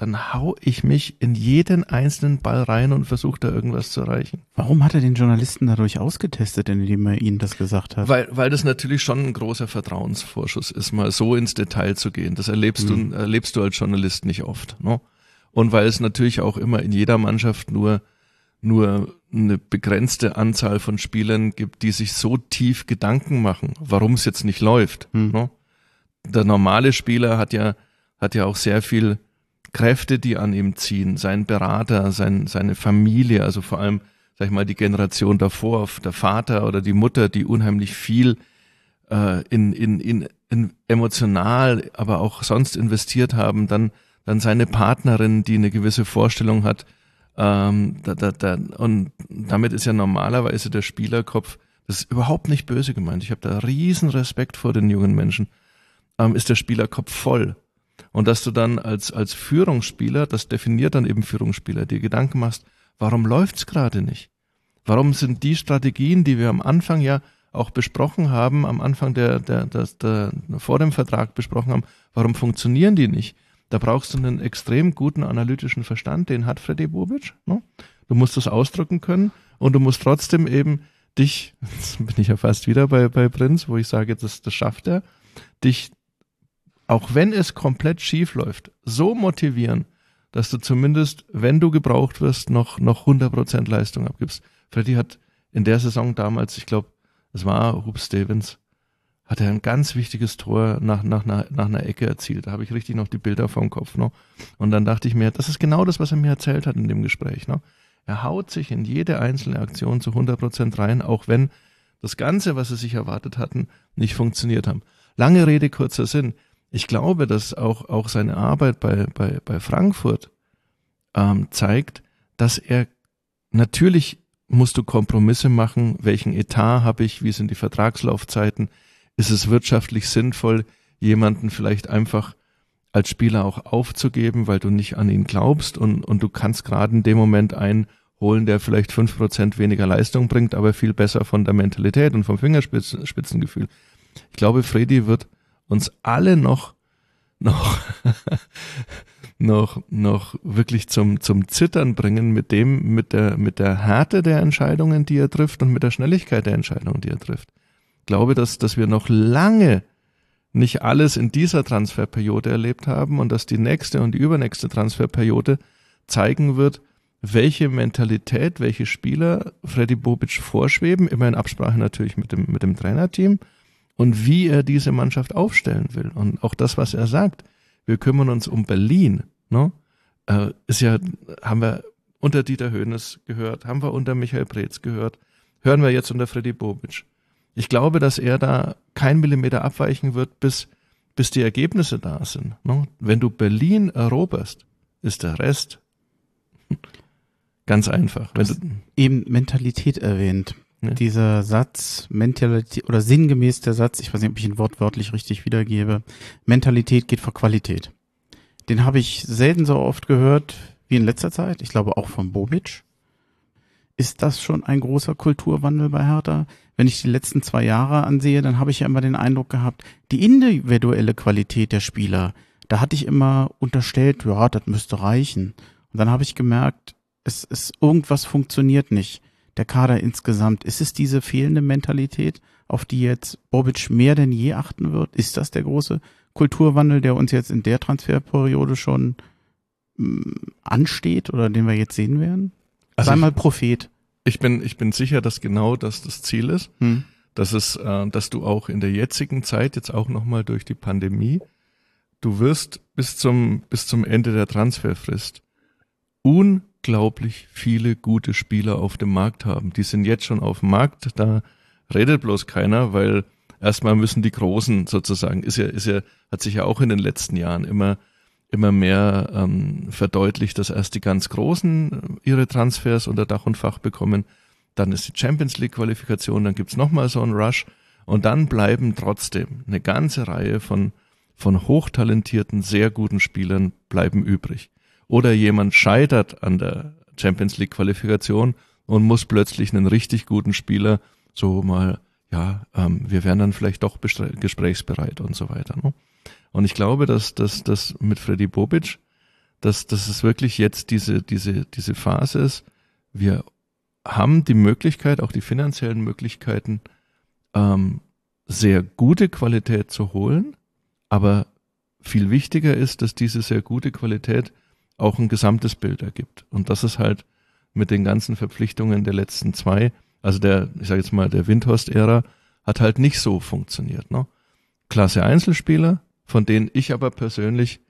dann hau ich mich in jeden einzelnen Ball rein und versuche da irgendwas zu erreichen. Warum hat er den Journalisten dadurch ausgetestet, indem er ihnen das gesagt hat? Weil, weil das natürlich schon ein großer Vertrauensvorschuss ist, mal so ins Detail zu gehen. Das erlebst Mhm. du, erlebst du als Journalist nicht oft. Ne? Und weil es natürlich auch immer in jeder Mannschaft nur, nur eine begrenzte Anzahl von Spielern gibt, die sich so tief Gedanken machen, warum es jetzt nicht läuft. Hm. Ne? Der normale Spieler hat ja, hat ja auch sehr viel Kräfte, die an ihm ziehen, sein Berater, sein, seine Familie, also vor allem, sag ich mal, die Generation davor, der Vater oder die Mutter, die unheimlich viel äh, in, in, in, in emotional, aber auch sonst investiert haben, dann, dann seine Partnerin, die eine gewisse Vorstellung hat, ähm, da, da, da, und damit ist ja normalerweise der Spielerkopf, das ist überhaupt nicht böse gemeint, ich habe da riesen Respekt vor den jungen Menschen, ähm, ist der Spielerkopf voll. Und dass du dann als, als Führungsspieler, das definiert dann eben Führungsspieler, dir Gedanken machst, warum läuft's gerade nicht? Warum sind die Strategien, die wir am Anfang ja auch besprochen haben, am Anfang der, der, der, der vor dem Vertrag besprochen haben, warum funktionieren die nicht? Da brauchst du einen extrem guten analytischen Verstand, den hat Freddy Bobic. Ne? Du musst das ausdrücken können und du musst trotzdem eben dich, *laughs* jetzt bin ich ja fast wieder bei, bei Prinz, wo ich sage, das, das schafft er, dich auch wenn es komplett schief läuft, so motivieren, dass du zumindest, wenn du gebraucht wirst, noch, noch 100% Leistung abgibst. Freddy hat in der Saison damals, ich glaube, es war Hub Stevens, hat er ein ganz wichtiges Tor nach, nach, nach, nach einer Ecke erzielt. Da habe ich richtig noch die Bilder vom Kopf. Ne? Und dann dachte ich mir, das ist genau das, was er mir erzählt hat in dem Gespräch. Ne? Er haut sich in jede einzelne Aktion zu 100% rein, auch wenn das Ganze, was sie sich erwartet hatten, nicht funktioniert haben. Lange Rede, kurzer Sinn ich glaube, dass auch, auch seine Arbeit bei, bei, bei Frankfurt ähm, zeigt, dass er natürlich musst du Kompromisse machen, welchen Etat habe ich, wie sind die Vertragslaufzeiten, ist es wirtschaftlich sinnvoll, jemanden vielleicht einfach als Spieler auch aufzugeben, weil du nicht an ihn glaubst und, und du kannst gerade in dem Moment einen holen, der vielleicht fünf Prozent weniger Leistung bringt, aber viel besser von der Mentalität und vom Fingerspitzengefühl. Ich glaube, Freddy wird uns alle noch, noch, *laughs* noch, noch wirklich zum, zum Zittern bringen mit dem, mit der, mit der Härte der Entscheidungen, die er trifft und mit der Schnelligkeit der Entscheidungen, die er trifft. Ich glaube, dass, dass wir noch lange nicht alles in dieser Transferperiode erlebt haben und dass die nächste und die übernächste Transferperiode zeigen wird, welche Mentalität, welche Spieler Freddy Bobic vorschweben, immer in Absprache natürlich mit dem, mit dem Trainerteam und wie er diese Mannschaft aufstellen will. Und auch das, was er sagt, wir kümmern uns um Berlin, ne? Äh, ist ja, haben wir unter Dieter Höhnes gehört, haben wir unter Michael Preetz gehört, hören wir jetzt unter Freddy Bobic. Ich glaube, dass er da kein Millimeter abweichen wird, bis, bis die Ergebnisse da sind. Ne? Wenn du Berlin eroberst, ist der Rest *laughs* Ganz einfach. Du hast eben Mentalität erwähnt. Ja. Dieser Satz, Mentalität oder sinngemäß der Satz, ich weiß nicht, ob ich ihn wortwörtlich richtig wiedergebe, Mentalität geht vor Qualität. Den habe ich selten so oft gehört wie in letzter Zeit. Ich glaube auch von Bobic. Ist das schon ein großer Kulturwandel bei Hertha? Wenn ich die letzten zwei Jahre ansehe, dann habe ich ja immer den Eindruck gehabt, die individuelle Qualität der Spieler, da hatte ich immer unterstellt, ja, das müsste reichen. Und dann habe ich gemerkt, es ist irgendwas funktioniert nicht. Der Kader insgesamt. Ist es diese fehlende Mentalität, auf die jetzt Bobic mehr denn je achten wird? Ist das der große Kulturwandel, der uns jetzt in der Transferperiode schon mm, ansteht oder den wir jetzt sehen werden? Also Sei mal Prophet. Ich bin, ich bin sicher, dass genau das das Ziel ist. Hm. Dass es, äh, dass du auch in der jetzigen Zeit, jetzt auch nochmal durch die Pandemie, du wirst bis zum, bis zum Ende der Transferfrist un unglaublich viele gute Spieler auf dem Markt haben. Die sind jetzt schon auf dem Markt, da redet bloß keiner, weil erstmal müssen die Großen sozusagen, ist ja, ist ja, hat sich ja auch in den letzten Jahren immer, immer mehr ähm, verdeutlicht, dass erst die ganz Großen äh, ihre Transfers unter Dach und Fach bekommen, dann ist die Champions League Qualifikation, dann gibt's nochmal so einen Rush und dann bleiben trotzdem eine ganze Reihe von, von hochtalentierten, sehr guten Spielern bleiben übrig oder jemand scheitert an der Champions League Qualifikation und muss plötzlich einen richtig guten Spieler so mal, ja, ähm, wir wären dann vielleicht doch gesprächsbereit und so weiter. Ne? Und ich glaube, dass dass dass mit Freddy Bobic, dass, dass es wirklich jetzt diese, diese, diese Phase ist, wir haben die Möglichkeit, auch die finanziellen Möglichkeiten, ähm, sehr gute Qualität zu holen, aber viel wichtiger ist, dass diese sehr gute Qualität auch ein gesamtes Bild ergibt. Und das ist halt mit den ganzen Verpflichtungen der letzten zwei, also der, ich sage jetzt mal, der Windhorst-Ära, hat halt nicht so funktioniert. Ne? Klasse Einzelspieler, von denen ich aber persönlich,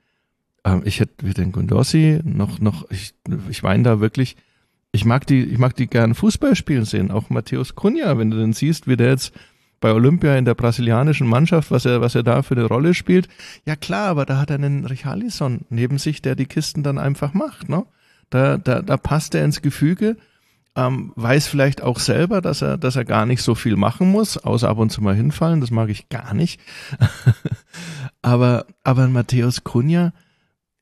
ähm, ich hätte wie den Gondossi noch, noch, ich, ich weine da wirklich, ich mag die, ich mag die gern Fußball spielen sehen, auch Matthäus Cunha, wenn du den siehst, wie der jetzt bei Olympia in der brasilianischen Mannschaft, was er, was er da für eine Rolle spielt. Ja klar, aber da hat er einen Richarlison neben sich, der die Kisten dann einfach macht, ne? Da, da, da passt er ins Gefüge, ähm, weiß vielleicht auch selber, dass er, dass er gar nicht so viel machen muss, außer ab und zu mal hinfallen, das mag ich gar nicht. *laughs* aber, aber Matthäus Kunja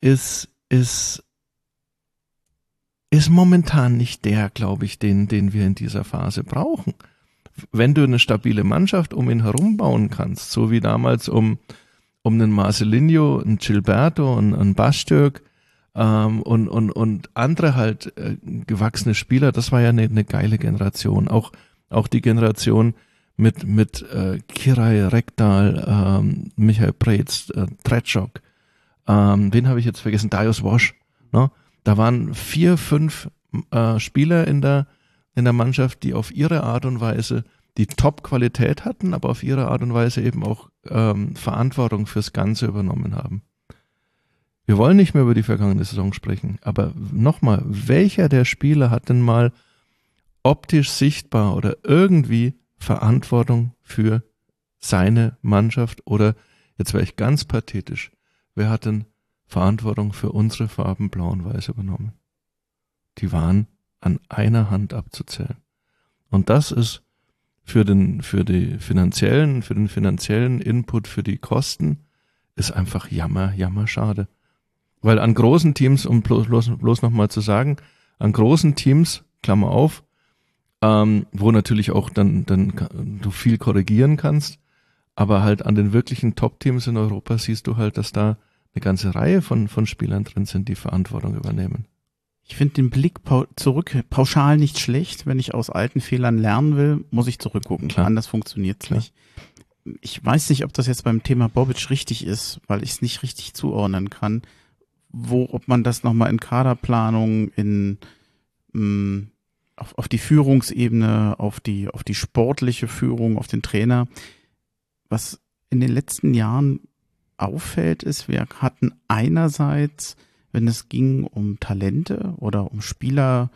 ist, ist, ist momentan nicht der, glaube ich, den, den wir in dieser Phase brauchen wenn du eine stabile Mannschaft um ihn herum bauen kannst, so wie damals um, um einen Marcelinho, einen Gilberto und einen Bastürk ähm, und, und, und andere halt äh, gewachsene Spieler, das war ja eine, eine geile Generation. Auch, auch die Generation mit, mit äh, Kirai Rekdal, ähm, Michael Preetz, äh, Tretschok, ähm, wen habe ich jetzt vergessen? Darius Wosch. Ne? Da waren vier, fünf äh, Spieler in der in der Mannschaft, die auf ihre Art und Weise die Top-Qualität hatten, aber auf ihre Art und Weise eben auch ähm, Verantwortung fürs Ganze übernommen haben. Wir wollen nicht mehr über die vergangene Saison sprechen, aber nochmal, welcher der Spieler hat denn mal optisch sichtbar oder irgendwie Verantwortung für seine Mannschaft oder, jetzt wäre ich ganz pathetisch, wer hat denn Verantwortung für unsere Farben blau und weiß übernommen? Die waren an einer Hand abzuzählen. Und das ist für den, für die finanziellen, für den finanziellen Input, für die Kosten, ist einfach jammer, jammer schade. Weil an großen Teams, um bloß, bloß, bloß nochmal zu sagen, an großen Teams, Klammer auf, ähm, wo natürlich auch dann, dann du viel korrigieren kannst, aber halt an den wirklichen Top-Teams in Europa siehst du halt, dass da eine ganze Reihe von, von Spielern drin sind, die Verantwortung übernehmen. Ich finde den Blick pau zurück pauschal nicht schlecht. Wenn ich aus alten Fehlern lernen will, muss ich zurückgucken. Klar. Anders funktioniert es nicht. Ich weiß nicht, ob das jetzt beim Thema Bobic richtig ist, weil ich es nicht richtig zuordnen kann. Wo, ob man das nochmal in Kaderplanung, in mh, mm, auf, auf die Führungsebene, auf die, auf die sportliche Führung, auf den Trainer. Was in den letzten Jahren auffällt, ist, wir hatten einerseits wenn es ging um Talente oder um Spieler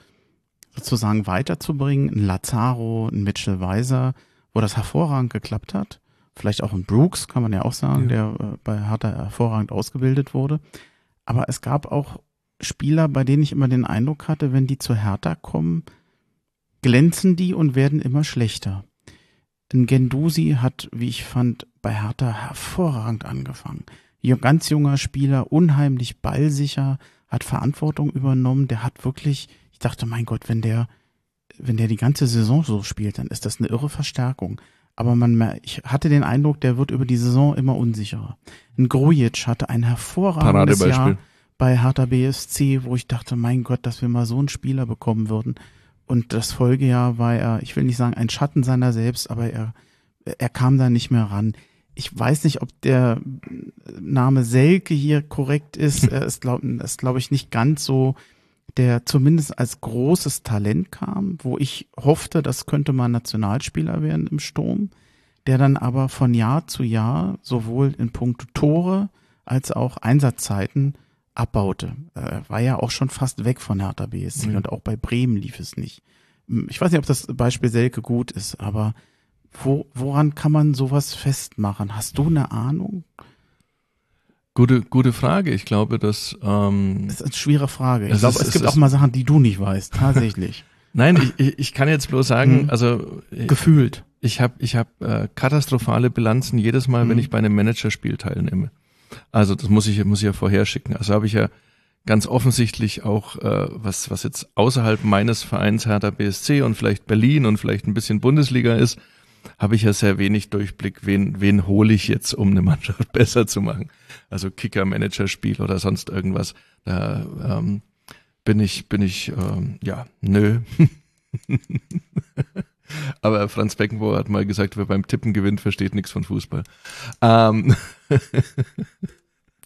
sozusagen weiterzubringen, ein Lazaro, ein Mitchell Weiser, wo das hervorragend geklappt hat. Vielleicht auch ein Brooks, kann man ja auch sagen, ja. der äh, bei Hertha hervorragend ausgebildet wurde. Aber es gab auch Spieler, bei denen ich immer den Eindruck hatte, wenn die zu Hertha kommen, glänzen die und werden immer schlechter. Ein Gendusi hat, wie ich fand, bei Hertha hervorragend angefangen ganz junger Spieler, unheimlich ballsicher, hat Verantwortung übernommen. Der hat wirklich, ich dachte, mein Gott, wenn der, wenn der die ganze Saison so spielt, dann ist das eine irre Verstärkung. Aber man, ich hatte den Eindruck, der wird über die Saison immer unsicherer. Ein Grujic hatte ein hervorragendes Jahr bei Hertha BSC, wo ich dachte, mein Gott, dass wir mal so einen Spieler bekommen würden. Und das Folgejahr war er, ich will nicht sagen ein Schatten seiner selbst, aber er, er kam da nicht mehr ran ich weiß nicht, ob der Name Selke hier korrekt ist. *laughs* Er ist, glaube glaub ich, nicht ganz so, der zumindest als großes Talent kam, wo ich hoffte, das könnte mal Nationalspieler werden im Sturm, der dann aber von Jahr zu Jahr sowohl in puncto Tore als auch Einsatzzeiten abbaute. Er war ja auch schon fast weg von Hertha BSC mhm. und auch bei Bremen lief es nicht. Ich weiß nicht, ob das Beispiel Selke gut ist, aber wo, woran kann man sowas festmachen? Hast du eine Ahnung? Gute, gute Frage. Ich glaube, dass ähm, das ist eine schwere Frage. Ich glaube, es, es gibt auch mal Sachen, die du nicht weißt, tatsächlich. *laughs* Nein, ich, ich kann jetzt bloß sagen, hm. also gefühlt. Ich habe ich hab, äh, katastrophale Bilanzen jedes Mal, hm. wenn ich bei einem Managerspiel teilnehme. Also das muss ich muss ich ja vorher schicken. Also habe ich ja ganz offensichtlich auch äh, was was jetzt außerhalb meines Vereins Hertha BSC und vielleicht Berlin und vielleicht ein bisschen Bundesliga ist, habe ich ja sehr wenig Durchblick, wen, wen hole ich jetzt, um eine Mannschaft *laughs* besser zu machen. Also Kicker-Manager-Spiel oder sonst irgendwas. Da ähm, bin ich, bin ich, ähm, ja, nö. *laughs* Aber Franz Beckenbauer hat mal gesagt, wer beim Tippen gewinnt, versteht nichts von Fußball. Ähm. *laughs*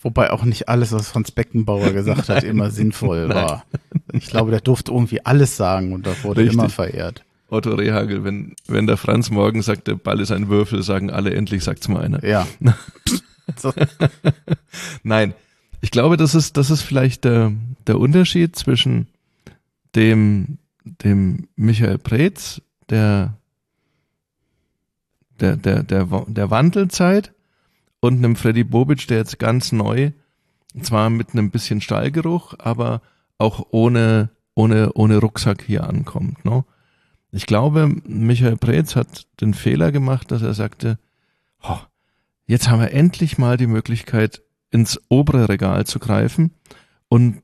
Wobei auch nicht alles, was Franz Beckenbauer gesagt hat, immer sinnvoll war. Ich glaube, der durfte irgendwie alles sagen und da wurde Richtig. immer verehrt. Otto Rehagel, wenn, wenn der Franz morgen sagt, der Ball ist ein Würfel, sagen alle, endlich sagt's mal einer. Ja. *laughs* Nein. Ich glaube, das ist, das ist vielleicht der, der Unterschied zwischen dem, dem Michael Preetz, der, der, der, der, der Wandelzeit und einem Freddy Bobic, der jetzt ganz neu, zwar mit einem bisschen Stallgeruch, aber auch ohne, ohne, ohne Rucksack hier ankommt, ne? Ich glaube, Michael Preetz hat den Fehler gemacht, dass er sagte, oh, jetzt haben wir endlich mal die Möglichkeit, ins obere Regal zu greifen und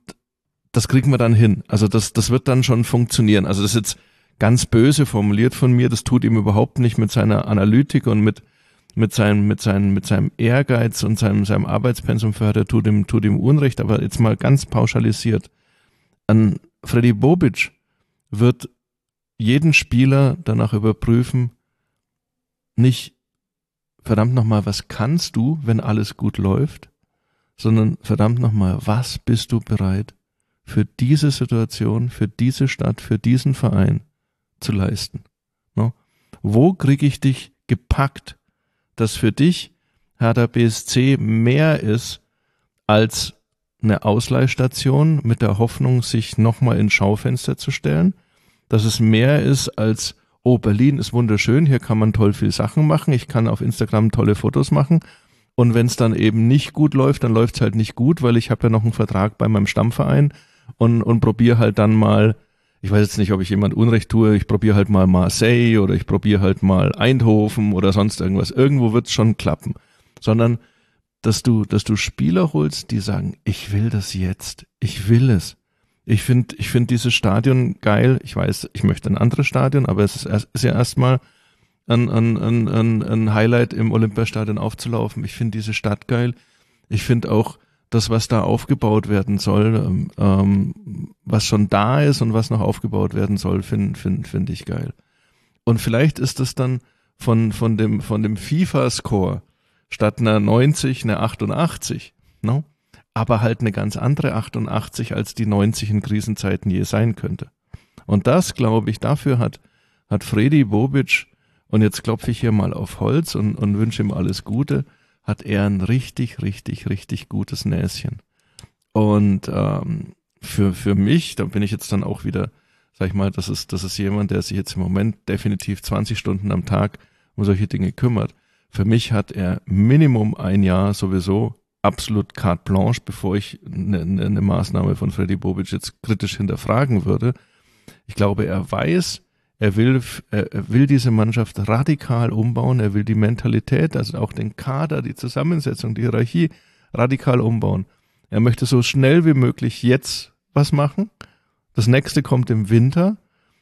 das kriegen wir dann hin. Also das, das wird dann schon funktionieren. Also das ist jetzt ganz böse formuliert von mir. Das tut ihm überhaupt nicht mit seiner Analytik und mit, mit seinem, mit seinem, mit seinem Ehrgeiz und seinem, seinem Arbeitspensum fördert, tut ihm, tut ihm Unrecht. Aber jetzt mal ganz pauschalisiert. An Freddy Bobic wird jeden Spieler danach überprüfen, nicht verdammt nochmal, was kannst du, wenn alles gut läuft, sondern verdammt nochmal, was bist du bereit für diese Situation, für diese Stadt, für diesen Verein zu leisten? No? Wo kriege ich dich gepackt, dass für dich Hertha BSC mehr ist als eine Ausleihstation mit der Hoffnung, sich nochmal ins Schaufenster zu stellen, dass es mehr ist als, oh, Berlin ist wunderschön, hier kann man toll viel Sachen machen, ich kann auf Instagram tolle Fotos machen. Und wenn es dann eben nicht gut läuft, dann läuft es halt nicht gut, weil ich habe ja noch einen Vertrag bei meinem Stammverein und, und probiere halt dann mal ich weiß jetzt nicht, ob ich jemand Unrecht tue, ich probiere halt mal Marseille oder ich probiere halt mal Eindhoven oder sonst irgendwas. Irgendwo wird's schon klappen. Sondern, dass du, dass du Spieler holst, die sagen, ich will das jetzt, ich will es. Ich finde, ich finde dieses Stadion geil. Ich weiß, ich möchte ein anderes Stadion, aber es ist, erst, ist ja erstmal ein, ein, ein, ein, Highlight im Olympiastadion aufzulaufen. Ich finde diese Stadt geil. Ich finde auch, das, was da aufgebaut werden soll, ähm, ähm, was schon da ist und was noch aufgebaut werden soll, finde find, find ich geil. Und vielleicht ist das dann von, von dem, von dem FIFA-Score statt einer 90 eine 88, no? Aber halt eine ganz andere 88, als die 90 in Krisenzeiten je sein könnte. Und das, glaube ich, dafür hat, hat Freddy Bobic, und jetzt klopfe ich hier mal auf Holz und, und wünsche ihm alles Gute, hat er ein richtig, richtig, richtig gutes Näschen. Und ähm, für, für mich, da bin ich jetzt dann auch wieder, sag ich mal, das ist, das ist jemand, der sich jetzt im Moment definitiv 20 Stunden am Tag um solche Dinge kümmert. Für mich hat er Minimum ein Jahr sowieso absolut carte blanche, bevor ich eine, eine Maßnahme von Freddy Bobic jetzt kritisch hinterfragen würde. Ich glaube, er weiß, er will, er will diese Mannschaft radikal umbauen. Er will die Mentalität, also auch den Kader, die Zusammensetzung, die Hierarchie radikal umbauen. Er möchte so schnell wie möglich jetzt was machen. Das nächste kommt im Winter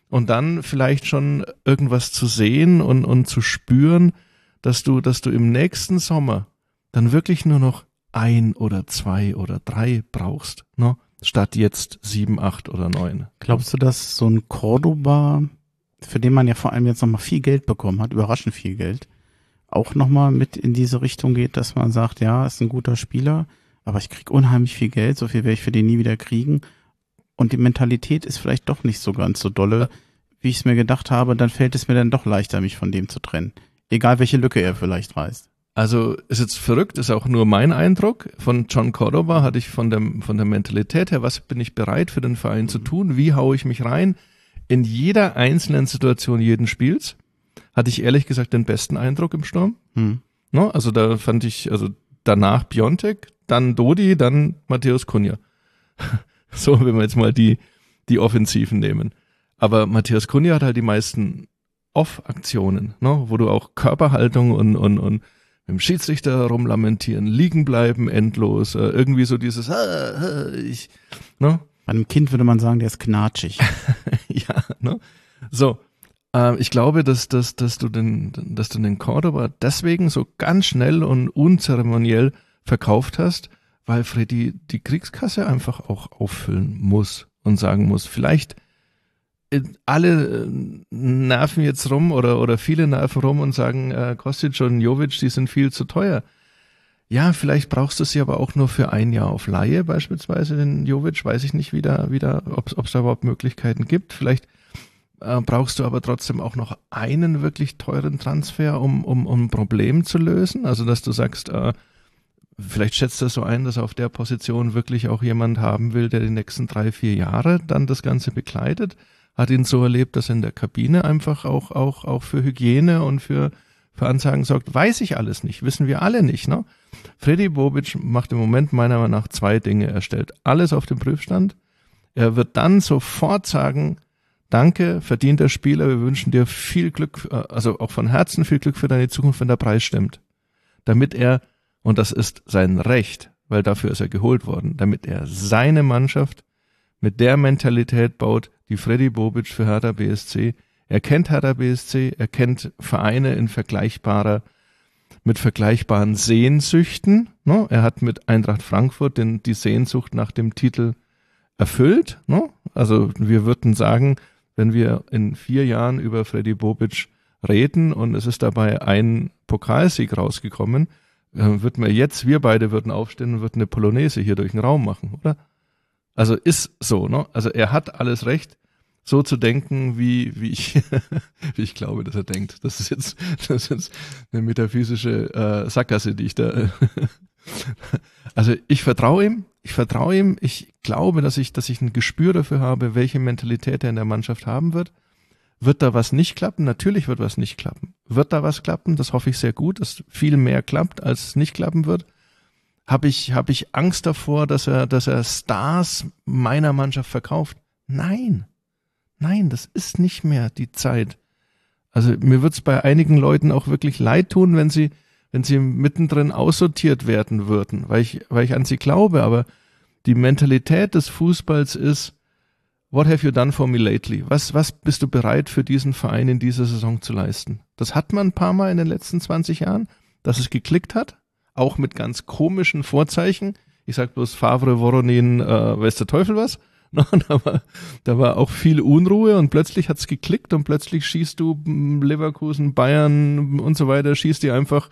und dann vielleicht schon irgendwas zu sehen und, und zu spüren, dass du, dass du im nächsten Sommer dann wirklich nur noch ein oder zwei oder drei brauchst, ne? statt jetzt sieben, acht oder neun. Glaubst du, dass so ein Cordoba für den man ja vor allem jetzt nochmal viel Geld bekommen hat, überraschend viel Geld, auch nochmal mit in diese Richtung geht, dass man sagt, ja, ist ein guter Spieler, aber ich krieg unheimlich viel Geld, so viel werde ich für den nie wieder kriegen. Und die Mentalität ist vielleicht doch nicht so ganz so dolle, wie ich es mir gedacht habe, dann fällt es mir dann doch leichter, mich von dem zu trennen. Egal welche Lücke er vielleicht reißt. Also ist jetzt verrückt, ist auch nur mein Eindruck. Von John Cordoba hatte ich von, dem, von der Mentalität her, was bin ich bereit für den Verein zu tun, wie haue ich mich rein, in jeder einzelnen Situation jeden Spiels hatte ich ehrlich gesagt den besten Eindruck im Sturm. Hm. No, also da fand ich, also danach Biontek, dann Dodi, dann Matthäus Kunja. *laughs* so, wenn wir jetzt mal die, die Offensiven nehmen. Aber Matthias Kunja hat halt die meisten Off-Aktionen, no, wo du auch Körperhaltung und, und, und mit dem Schiedsrichter rumlamentieren, liegen bleiben, endlos, äh, irgendwie so dieses, ah, ich, no, bei einem Kind würde man sagen, der ist knatschig. *laughs* ja, ne? So. Äh, ich glaube, dass, dass, dass du den, dass du den Cordoba deswegen so ganz schnell und unzeremoniell verkauft hast, weil Freddy die Kriegskasse einfach auch auffüllen muss und sagen muss, vielleicht alle äh, nerven jetzt rum oder, oder viele nerven rum und sagen, äh, Kostic und Jovic, die sind viel zu teuer. Ja, vielleicht brauchst du sie aber auch nur für ein Jahr auf Laie, beispielsweise den Jovic, weiß ich nicht wieder, wieder ob es da überhaupt Möglichkeiten gibt. Vielleicht äh, brauchst du aber trotzdem auch noch einen wirklich teuren Transfer, um, um, um ein Problem zu lösen. Also, dass du sagst, äh, vielleicht schätzt du so ein, dass auf der Position wirklich auch jemand haben will, der die nächsten drei, vier Jahre dann das Ganze begleitet. Hat ihn so erlebt, dass er in der Kabine einfach auch, auch, auch für Hygiene und für, für Ansagen sorgt. Weiß ich alles nicht, wissen wir alle nicht, ne? Freddy Bobic macht im Moment meiner Meinung nach zwei Dinge. Er stellt alles auf den Prüfstand. Er wird dann sofort sagen, danke, verdienter Spieler, wir wünschen dir viel Glück, äh, also auch von Herzen viel Glück für deine Zukunft, wenn der Preis stimmt. Damit er, und das ist sein Recht, weil dafür ist er geholt worden, damit er seine Mannschaft mit der Mentalität baut, die Freddy Bobic für Hertha BSC. Er kennt Hertha BSC, er kennt Vereine in vergleichbarer mit vergleichbaren Sehnsüchten. Ne? Er hat mit Eintracht Frankfurt den, die Sehnsucht nach dem Titel erfüllt. Ne? Also wir würden sagen, wenn wir in vier Jahren über Freddy Bobic reden und es ist dabei ein Pokalsieg rausgekommen, äh, würden wir jetzt, wir beide würden aufstehen und würden eine Polonaise hier durch den Raum machen, oder? Also ist so, ne? Also er hat alles Recht, so zu denken, wie, wie ich, *laughs* wie ich glaube, dass er denkt. Das ist jetzt, *laughs* das ist jetzt eine metaphysische äh, Sackgasse, die ich da. *laughs* also ich vertraue ihm, ich vertraue ihm, ich glaube, dass ich, dass ich ein Gespür dafür habe, welche Mentalität er in der Mannschaft haben wird. Wird da was nicht klappen? Natürlich wird was nicht klappen. Wird da was klappen? Das hoffe ich sehr gut, dass viel mehr klappt, als es nicht klappen wird. Habe ich, habe ich Angst davor, dass er, dass er Stars meiner Mannschaft verkauft? Nein. Nein, das ist nicht mehr die Zeit. Also mir wird's bei einigen Leuten auch wirklich leid tun, wenn sie, wenn sie mittendrin aussortiert werden würden, weil ich, weil ich an sie glaube, aber die Mentalität des Fußballs ist, what have you done for me lately? Was, was bist du bereit für diesen Verein in dieser Saison zu leisten? Das hat man ein paar Mal in den letzten 20 Jahren, dass es geklickt hat, auch mit ganz komischen Vorzeichen. Ich sag bloß Favre, Voronin, äh, weiß der Teufel was. *laughs* da, war, da war auch viel Unruhe und plötzlich hat's geklickt und plötzlich schießt du hm, Leverkusen, Bayern und so weiter, schießt die einfach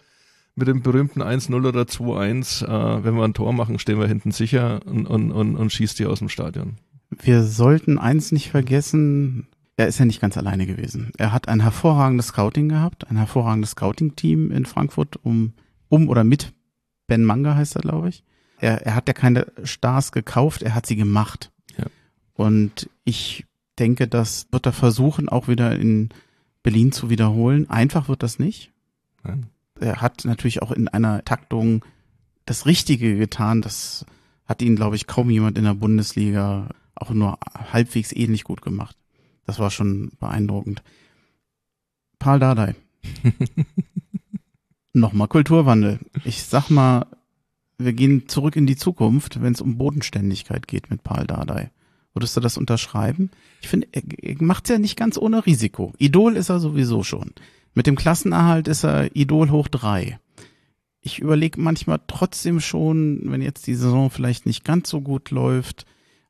mit dem berühmten 1-0 oder 2-1, äh, wenn wir ein Tor machen, stehen wir hinten sicher und, und, und, und schießt die aus dem Stadion. Wir sollten eins nicht vergessen, er ist ja nicht ganz alleine gewesen. Er hat ein hervorragendes Scouting gehabt, ein hervorragendes Scouting-Team in Frankfurt um, um oder mit Ben Manga heißt er, glaube ich. Er, er hat ja keine Stars gekauft, er hat sie gemacht. Ja. Und ich denke, das wird er versuchen, auch wieder in Berlin zu wiederholen. Einfach wird das nicht. Nein. Er hat natürlich auch in einer Taktung das Richtige getan. Das hat ihn, glaube ich, kaum jemand in der Bundesliga auch nur halbwegs ähnlich gut gemacht. Das war schon beeindruckend. Paul Dardai. *laughs* Nochmal Kulturwandel. Ich sag mal, wir gehen zurück in die Zukunft, wenn es um Bodenständigkeit geht mit Paul Dardai. Würdest du das unterschreiben? Ich finde, er, er macht ja nicht ganz ohne Risiko. Idol ist er sowieso schon. Mit dem Klassenerhalt ist er Idol hoch drei. Ich überlege manchmal trotzdem schon, wenn jetzt die Saison vielleicht nicht ganz so gut läuft,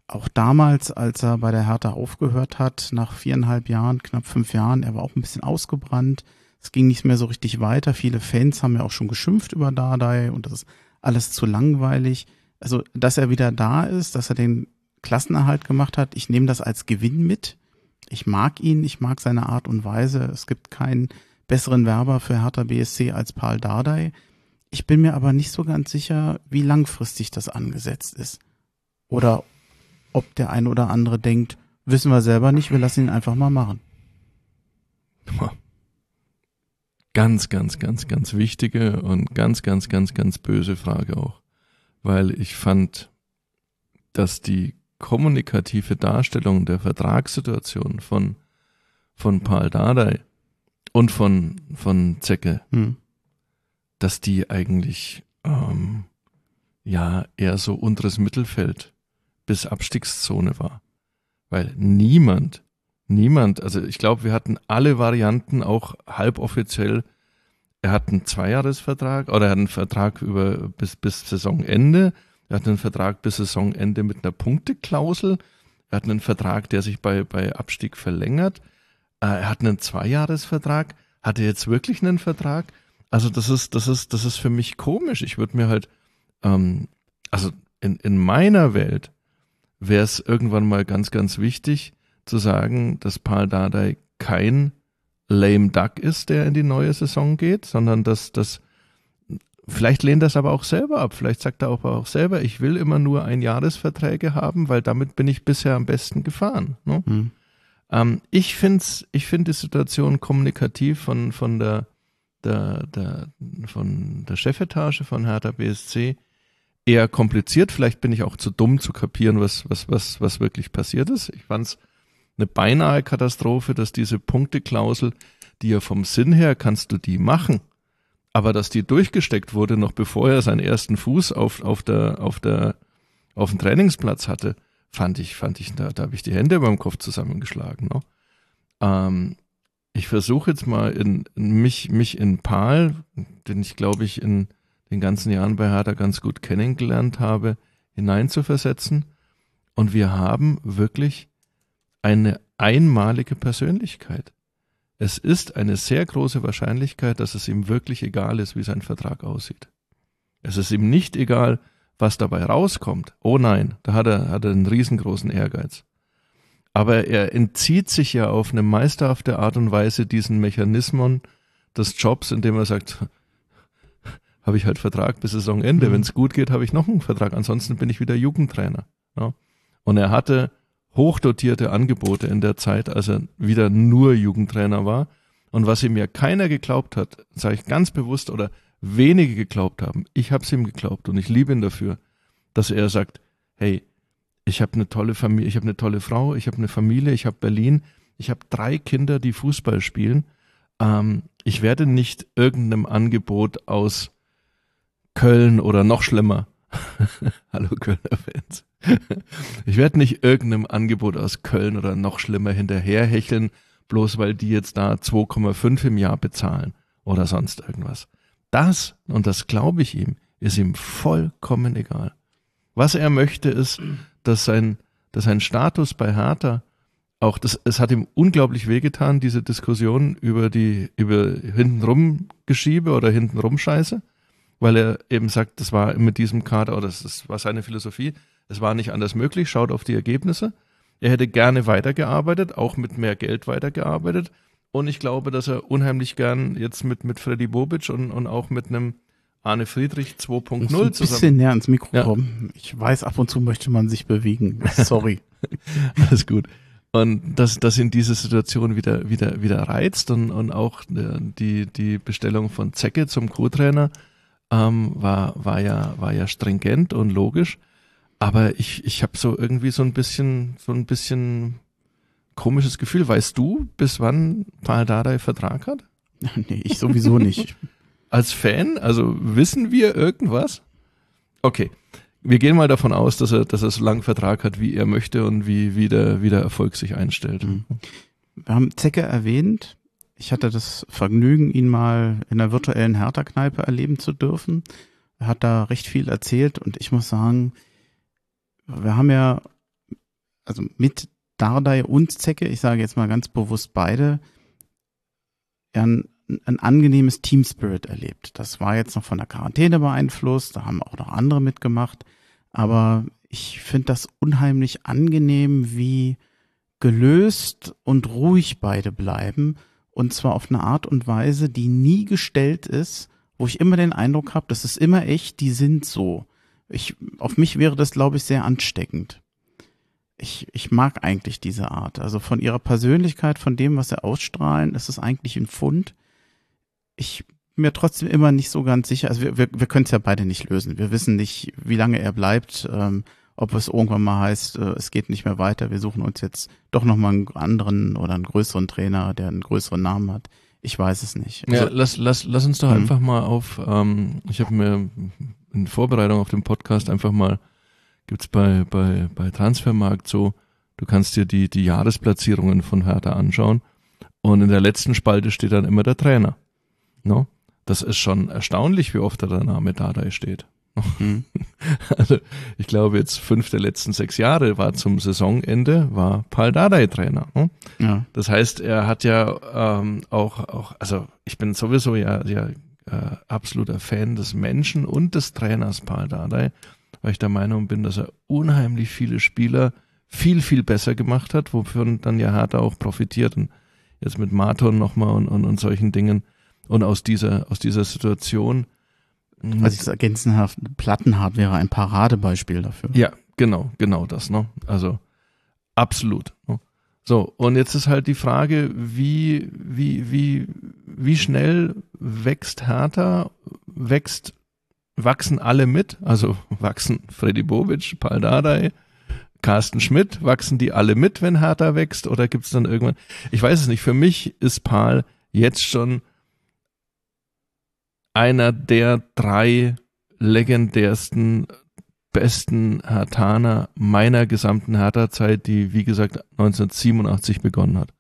auch damals, als er bei der Hertha aufgehört hat, nach viereinhalb Jahren, knapp fünf Jahren, er war auch ein bisschen ausgebrannt. Es ging nicht mehr so richtig weiter. Viele Fans haben ja auch schon geschimpft über Dardai und das ist alles zu langweilig. Also, dass er wieder da ist, dass er den Klassenerhalt gemacht hat, ich nehme das als Gewinn mit. Ich mag ihn, ich mag seine Art und Weise. Es gibt keinen besseren Werber für Hertha BSC als Paul Dardai. Ich bin mir aber nicht so ganz sicher, wie langfristig das angesetzt ist. Oder ob der eine oder andere denkt, wissen wir selber nicht, wir lassen ihn einfach mal machen. Ganz, ganz, ganz, ganz wichtige und ganz, ganz, ganz, ganz böse Frage auch. Weil ich fand, dass die kommunikative Darstellung der Vertragssituation von, von Paul Dardai und von, von Zecke, Hm. dass die eigentlich ähm, ja eher so unteres Mittelfeld bis Abstiegszone war. Weil niemand, niemand, also ich glaube, wir hatten alle Varianten auch halboffiziell. Er hat einen Zweijahresvertrag oder er hat einen Vertrag über bis, bis Saisonende. Er hat einen Vertrag bis Saisonende mit einer Punkteklausel. Er hat einen Vertrag, der sich bei, bei Abstieg verlängert. Äh, Er hat einen Zweijahresvertrag. Hat er jetzt wirklich einen Vertrag? Also das ist, das ist, das ist für mich komisch. Ich würde mir halt, ähm, also in, in meiner Welt wäre es irgendwann mal ganz, ganz wichtig zu sagen, dass Paul Dardai kein lame duck ist, der in die neue Saison geht, sondern dass das vielleicht lehnt das aber auch selber ab. Vielleicht sagt er auch, auch selber, ich will immer nur Einjahresverträge haben, weil damit bin ich bisher am besten gefahren. Ne? Hm. Ähm, ich finde ich find die Situation kommunikativ von, von der, der, der, von der Chefetage von Hertha BSC eher kompliziert. Vielleicht bin ich auch zu dumm zu kapieren, was, was, was, was wirklich passiert ist. Ich fand es eine beinahe Katastrophe, dass diese Punkteklausel, die ja vom Sinn her kannst du die machen, aber dass die durchgesteckt wurde, noch bevor er seinen ersten Fuß auf, auf der, auf der, auf dem Trainingsplatz hatte, fand ich, fand ich, da, da habe ich die Hände beim Kopf zusammengeschlagen. Ne? Ähm, ich versuche jetzt mal in, in mich, mich in Paul, den ich glaube ich in den ganzen Jahren bei Hertha ganz gut kennengelernt habe, hineinzuversetzen. Und wir haben wirklich eine einmalige Persönlichkeit. Es ist eine sehr große Wahrscheinlichkeit, dass es ihm wirklich egal ist, wie sein Vertrag aussieht. Es ist ihm nicht egal, was dabei rauskommt. Oh nein, da hat er, hat er einen riesengroßen Ehrgeiz. Aber er entzieht sich ja auf eine meisterhafte Art und Weise diesen Mechanismen des Jobs, indem er sagt, *laughs* habe ich halt Vertrag bis Saisonende. Mhm. Wenn es gut geht, habe ich noch einen Vertrag. Ansonsten bin ich wieder Jugendtrainer. Ja. Und er hatte hochdotierte Angebote in der Zeit, als er wieder nur Jugendtrainer war. Und was ihm ja keiner geglaubt hat, sage ich ganz bewusst oder wenige geglaubt haben, ich habe es ihm geglaubt und ich liebe ihn dafür, dass er sagt, hey, ich habe eine tolle Familie, ich habe eine tolle Frau, ich habe eine Familie, ich habe Berlin, ich habe drei Kinder, die Fußball spielen. Ähm, ich werde nicht irgendeinem Angebot aus Köln oder noch schlimmer. *laughs* Hallo Kölner Fans. *laughs* ich werde nicht irgendeinem Angebot aus Köln oder noch schlimmer hinterherhecheln, bloß weil die jetzt da 2,5 im Jahr bezahlen oder sonst irgendwas. Das, und das glaube ich ihm, ist ihm vollkommen egal. Was er möchte, ist, dass sein, dass sein Status bei Hertha auch das, es hat ihm unglaublich wehgetan, diese Diskussion über die, über hintenrum Geschiebe oder hintenrum Scheiße, weil er eben sagt, das war mit diesem Kader, oder das, das war seine Philosophie, es war nicht anders möglich, schaut auf die Ergebnisse. Er hätte gerne weitergearbeitet, auch mit mehr Geld weitergearbeitet. Und ich glaube, dass er unheimlich gern jetzt mit, mit Freddy Bobic und, und auch mit einem Arne Friedrich 2.0 zusammen. Ein bisschen näher ans Mikro ja. kommen. Ich weiß, ab und zu möchte man sich bewegen. Sorry. *laughs* Alles gut. Und dass das in diese Situation wieder, wieder, wieder reizt und, und auch äh, die, die Bestellung von Zecke zum Co-Trainer ähm, war, war, ja, war ja stringent und logisch. Aber ich, ich habe so irgendwie so ein bisschen, so ein bisschen komisches Gefühl. Weißt du, bis wann Paul Dardai Vertrag hat? *laughs* nee, ich sowieso nicht. *laughs* Als Fan? Also wissen wir irgendwas? Okay. Wir gehen mal davon aus, dass er, dass er so langen Vertrag hat, wie er möchte und wie, wie, der, wie der Erfolg sich einstellt. Mhm. Wir haben Zecke erwähnt. Ich hatte das Vergnügen, ihn mal in der virtuellen Hertha-Kneipe erleben zu dürfen. Er hat da recht viel erzählt und ich muss sagen, wir haben ja, also mit Dardai und Zecke, ich sage jetzt mal ganz bewusst beide, ja, ein, ein angenehmes Team Spirit erlebt. Das war jetzt noch von der Quarantäne beeinflusst, da haben auch noch andere mitgemacht, aber ich finde das unheimlich angenehm, wie gelöst und ruhig beide bleiben und zwar auf eine Art und Weise, die nie gestellt ist, wo ich immer den Eindruck habe, das ist immer echt, die sind so. Ich, auf mich wäre das, glaube ich, sehr ansteckend ich, ich mag eigentlich diese Art. Also von ihrer Persönlichkeit, von dem, was sie ausstrahlen, ist es eigentlich ein Fund. Ich bin mir trotzdem immer nicht so ganz sicher. Also wir, wir, wir können es ja beide nicht lösen. Wir wissen nicht, wie lange er bleibt, ähm, ob es irgendwann mal heißt, äh, es geht nicht mehr weiter. Wir suchen uns jetzt doch nochmal einen anderen oder einen größeren Trainer, der einen größeren Namen hat. Ich weiß es nicht. Also, ja, lass, lass, lass uns doch mhm. einfach mal auf, ähm, ich habe mir in Vorbereitung auf den Podcast einfach mal gibt's bei, bei, bei Transfermarkt so, du kannst dir die, die Jahresplatzierungen von Hertha anschauen und in der letzten Spalte steht dann immer der Trainer. No? Das ist schon erstaunlich, wie oft da der Name Dardai steht. Mhm. *laughs* Also ich glaube jetzt fünf der letzten sechs Jahre war zum Saisonende war Paul Dardai Trainer. Ne? Ja. Das heißt, er hat ja ähm, auch auch also ich bin sowieso ja ja äh, absoluter Fan des Menschen und des Trainers Paul Dardai weil ich der Meinung bin, dass er unheimlich viele Spieler viel, viel besser gemacht hat, wofür dann ja Hertha auch profitiert und jetzt mit Marton nochmal und, und, und solchen Dingen und aus dieser, aus dieser Situation. Also ich ergänzen darf, Plattenhart wäre ein Paradebeispiel dafür. Ja, genau, genau das, ne? Also absolut. So, und jetzt ist halt die Frage, wie, wie, wie, wie schnell wächst Hertha, wächst wachsen alle mit, also *laughs* wachsen Freddy Bobic, Paul Dardai, Carsten Schmidt, wachsen die alle mit, wenn Hertha wächst? Oder gibt es dann irgendwann, ich weiß es nicht, für mich ist Paul jetzt schon einer der drei legendärsten, besten Hertaner meiner gesamten Hertha-Zeit, die wie gesagt 1987 begonnen hat.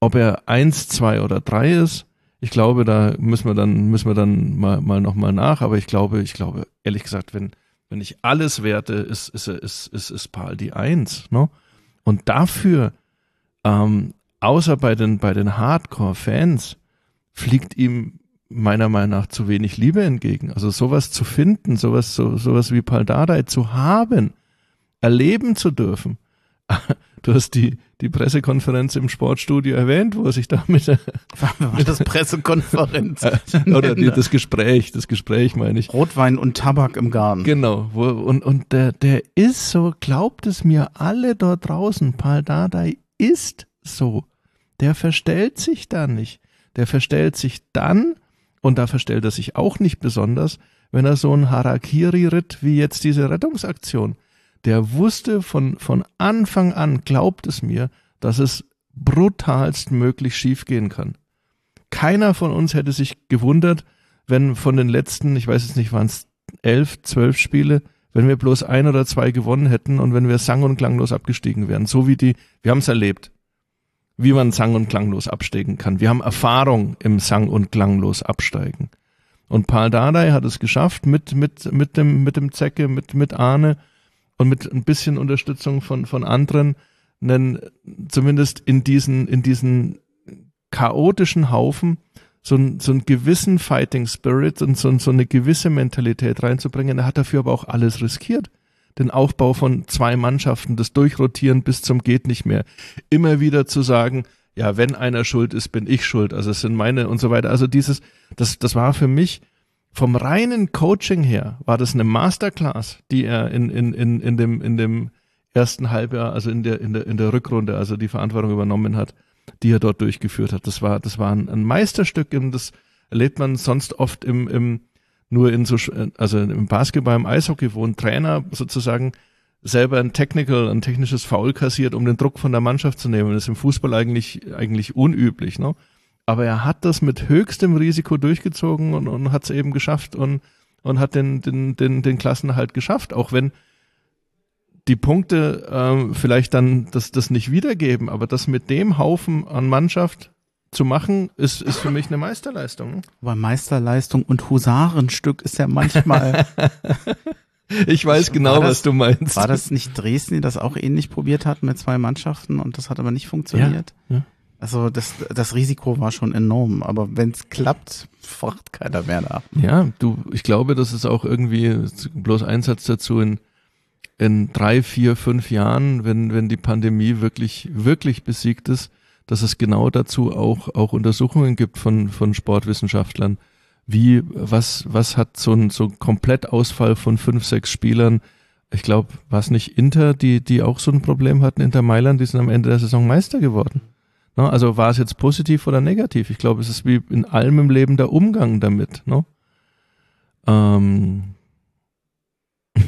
Ob er eins, zwei oder drei ist, ich glaube, da müssen wir dann, müssen wir dann mal, mal nochmal nach, aber ich glaube, ich glaube, ehrlich gesagt, wenn, wenn ich alles werte, ist, ist, ist, ist, ist Paul die Eins, ne? Und dafür, ähm, außer bei den, bei den Hardcore-Fans, fliegt ihm meiner Meinung nach zu wenig Liebe entgegen. Also sowas zu finden, sowas, so, sowas wie Paul Dardai zu haben, erleben zu dürfen, *laughs* Du hast die, die Pressekonferenz im Sportstudio erwähnt, wo er sich da mit, mit das Pressekonferenz *laughs* oder die, das Gespräch, das Gespräch meine ich. Rotwein und Tabak im Garten. Genau, wo, und, und der, der ist so, glaubt es mir alle dort draußen, Paul Dardai ist so. Der verstellt sich da nicht. Der verstellt sich dann, und da verstellt er sich auch nicht besonders, wenn er so ein Harakiri ritt wie jetzt diese Rettungsaktion der wusste von, von Anfang an, glaubt es mir, dass es brutalst möglich schiefgehen kann. Keiner von uns hätte sich gewundert, wenn von den letzten, ich weiß jetzt nicht, waren es elf, zwölf Spiele, wenn wir bloß ein oder zwei gewonnen hätten und wenn wir sang- und klanglos abgestiegen wären. So wie die, wir haben es erlebt, wie man sang- und klanglos absteigen kann. Wir haben Erfahrung im sang- und klanglos absteigen. Und Paul Dardai hat es geschafft mit, mit, mit dem, mit dem Zecke, mit, mit Arne und mit ein bisschen Unterstützung von, von anderen, einen, zumindest in diesen, in diesen chaotischen Haufen so, ein, so einen gewissen Fighting Spirit und so, so eine gewisse Mentalität reinzubringen. Er hat dafür aber auch alles riskiert. Den Aufbau von zwei Mannschaften, das Durchrotieren bis zum geht nicht mehr. Immer wieder zu sagen, ja, wenn einer schuld ist, bin ich schuld. Also es sind meine und so weiter. Also dieses, das, das war für mich vom reinen Coaching her, war das eine Masterclass, die er in, in, in, in dem, in dem ersten Halbjahr, also in der, in der, in der Rückrunde, also die Verantwortung übernommen hat die er dort durchgeführt hat. Das war, das war ein, ein Meisterstück das erlebt man sonst oft im, im nur in so, also im Basketball, im Eishockey, wo ein Trainer sozusagen selber ein Technical, ein technisches Foul kassiert, um den Druck von der Mannschaft zu nehmen. Das ist im Fußball eigentlich, eigentlich unüblich, ne? Aber er hat das mit höchstem Risiko durchgezogen und, und hat es eben geschafft und, und hat den, den, den, den Klassenerhalt geschafft, auch wenn die Punkte ähm, vielleicht dann das, das nicht wiedergeben, aber das mit dem Haufen an Mannschaft zu machen, ist, ist für mich eine Meisterleistung. Aber Meisterleistung und Husarenstück ist ja manchmal. *laughs* ich weiß genau, das, was du meinst. War das nicht Dresden, die das auch ähnlich probiert hat mit zwei Mannschaften und das hat aber nicht funktioniert? Ja, ja. Also das, das Risiko war schon enorm, aber wenn es klappt, fragt keiner mehr nach. Ja, du, ich glaube, das ist auch irgendwie bloß Einsatz dazu in in drei, vier, fünf Jahren, wenn, wenn die Pandemie wirklich, wirklich besiegt ist, dass es genau dazu auch, auch Untersuchungen gibt von, von Sportwissenschaftlern. Wie, was, was hat so ein, so Komplettausfall von fünf, sechs Spielern? Ich glaube, war es nicht Inter, die, die auch so ein Problem hatten, Inter Mailand, die sind am Ende der Saison Meister geworden. No, also war es jetzt positiv oder negativ? Ich glaube, es ist wie in allem im Leben der Umgang damit. No? Ähm, *laughs*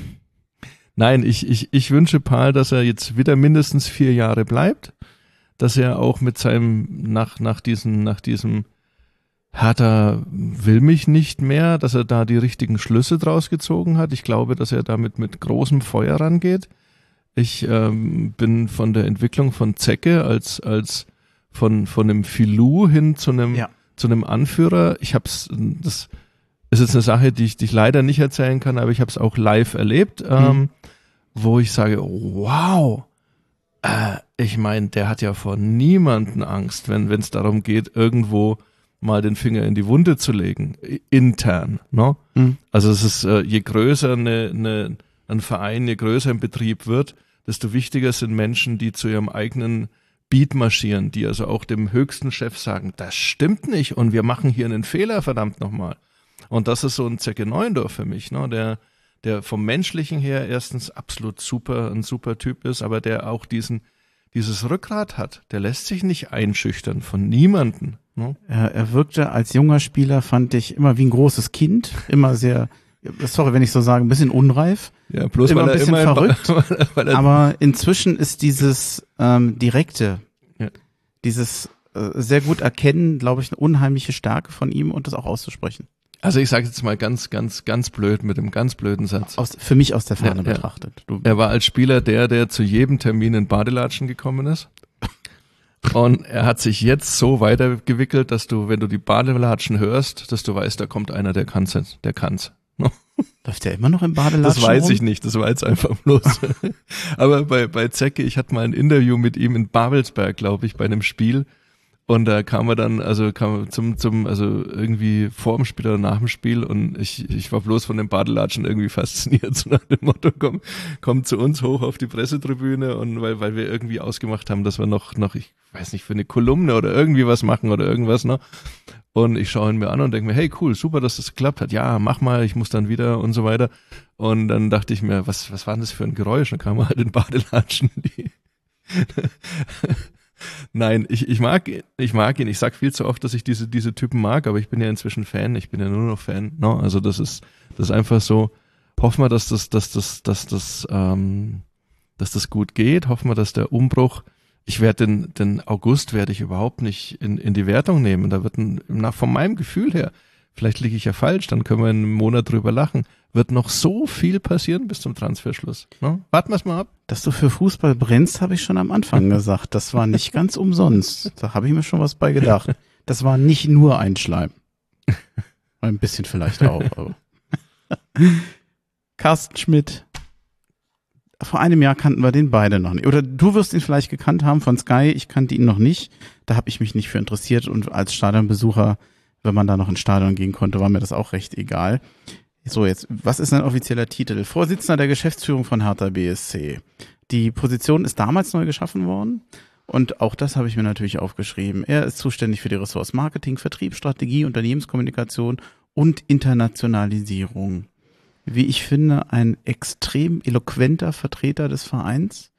Nein, ich, ich, ich wünsche Paul, dass er jetzt wieder mindestens vier Jahre bleibt, dass er auch mit seinem, nach, nach diesem, nach diesem Hertha will mich nicht mehr, dass er da die richtigen Schlüsse draus gezogen hat. Ich glaube, dass er damit mit großem Feuer rangeht. Ich ähm, bin von der Entwicklung von Zecke als, als von, von einem Filou hin zu einem, ja. zu einem Anführer. Ich hab's, das, ist jetzt eine Sache, die ich, die ich leider nicht erzählen kann, aber ich habe es auch live erlebt, mhm. ähm, wo ich sage, wow, äh, ich meine, der hat ja vor niemanden Angst, wenn es darum geht, irgendwo mal den Finger in die Wunde zu legen, intern. Ne? Mhm. Also es ist, äh, je größer eine, eine, ein Verein, je größer ein Betrieb wird, desto wichtiger sind Menschen, die zu ihrem eigenen Beat marschieren, die also auch dem höchsten Chef sagen, das stimmt nicht und wir machen hier einen Fehler, verdammt nochmal. Und das ist so ein Zecke Neuendorf für mich, ne? der, der vom Menschlichen her erstens absolut super, ein super Typ ist, aber der auch diesen, dieses Rückgrat hat. Der lässt sich nicht einschüchtern von niemanden. Ne? Er, er wirkte als junger Spieler, fand ich, immer wie ein großes Kind, immer sehr, sorry, wenn ich so sage, ein bisschen unreif. Ja, bloß immer weil ein bisschen immer verrückt. *laughs* weil er aber inzwischen ist dieses ähm, direkte, ja. dieses äh, sehr gut erkennen, glaube ich, eine unheimliche Stärke von ihm und das auch auszusprechen. Also ich sage jetzt mal ganz, ganz, ganz blöd mit einem ganz blöden Satz. Aus, für mich aus der Ferne ja, betrachtet. Du. Er war als Spieler der, der zu jedem Termin in Badelatschen gekommen ist. Und er hat sich jetzt so weitergewickelt, dass du, wenn du die Badelatschen hörst, dass du weißt, da kommt einer, der kann's, der kann's. *laughs* Läuft der immer noch im Badelatschen? Das weiß rum? ich nicht, das war jetzt einfach bloß. *laughs* Aber bei, bei Zecke, ich hatte mal ein Interview mit ihm in Babelsberg, glaube ich, bei einem Spiel. Und da kam er dann, also kam zum, zum, also irgendwie vor dem Spiel oder nach dem Spiel und ich, ich war bloß von dem Badelatschen irgendwie fasziniert, *laughs* so nach dem Motto, komm, komm zu uns hoch auf die Pressetribüne und weil, weil wir irgendwie ausgemacht haben, dass wir noch, noch, ich weiß nicht, für eine Kolumne oder irgendwie was machen oder irgendwas, ne? Und ich schaue ihn mir an und denke mir, hey, cool, super, dass das geklappt hat. Ja, mach mal, ich muss dann wieder und so weiter. Und dann dachte ich mir, was, was war denn das für ein Geräusch? Dann kam er halt in Badelatschen, die Nein, ich, ich mag ich mag ihn. Ich sag viel zu oft, dass ich diese diese Typen mag, aber ich bin ja inzwischen Fan. Ich bin ja nur noch Fan. No? Also das ist das ist einfach so. hoffen wir, dass das, dass das, dass das, ähm, dass das gut geht. Hoffen wir, dass der Umbruch ich werde den, den August werde ich überhaupt nicht in, in die Wertung nehmen. Da wird ein, nach von meinem Gefühl her, vielleicht liege ich ja falsch, dann können wir in einem Monat drüber lachen, wird noch so viel passieren bis zum Transferschluss. Ne? Warten wir es mal ab. Dass du für Fußball brennst, habe ich schon am Anfang *laughs* gesagt. Das war nicht ganz umsonst. Da habe ich mir schon was bei gedacht. *laughs* Das war nicht nur ein Schleim. *laughs* Ein bisschen vielleicht auch. Aber. Carsten Schmidt, vor einem Jahr kannten wir den beide noch nicht. Oder du wirst ihn vielleicht gekannt haben von Sky, ich kannte ihn noch nicht. Da habe ich mich nicht für interessiert und als Stadionbesucher, wenn man da noch ins Stadion gehen konnte, war mir das auch recht egal. So, jetzt, was ist sein offizieller Titel? Vorsitzender der Geschäftsführung von Hertha BSC. Die Position ist damals neu geschaffen worden. Und auch das habe ich mir natürlich aufgeschrieben. Er ist zuständig für die Ressource Marketing, Vertrieb, Strategie, Unternehmenskommunikation und Internationalisierung wie ich finde, ein extrem eloquenter Vertreter des Vereins,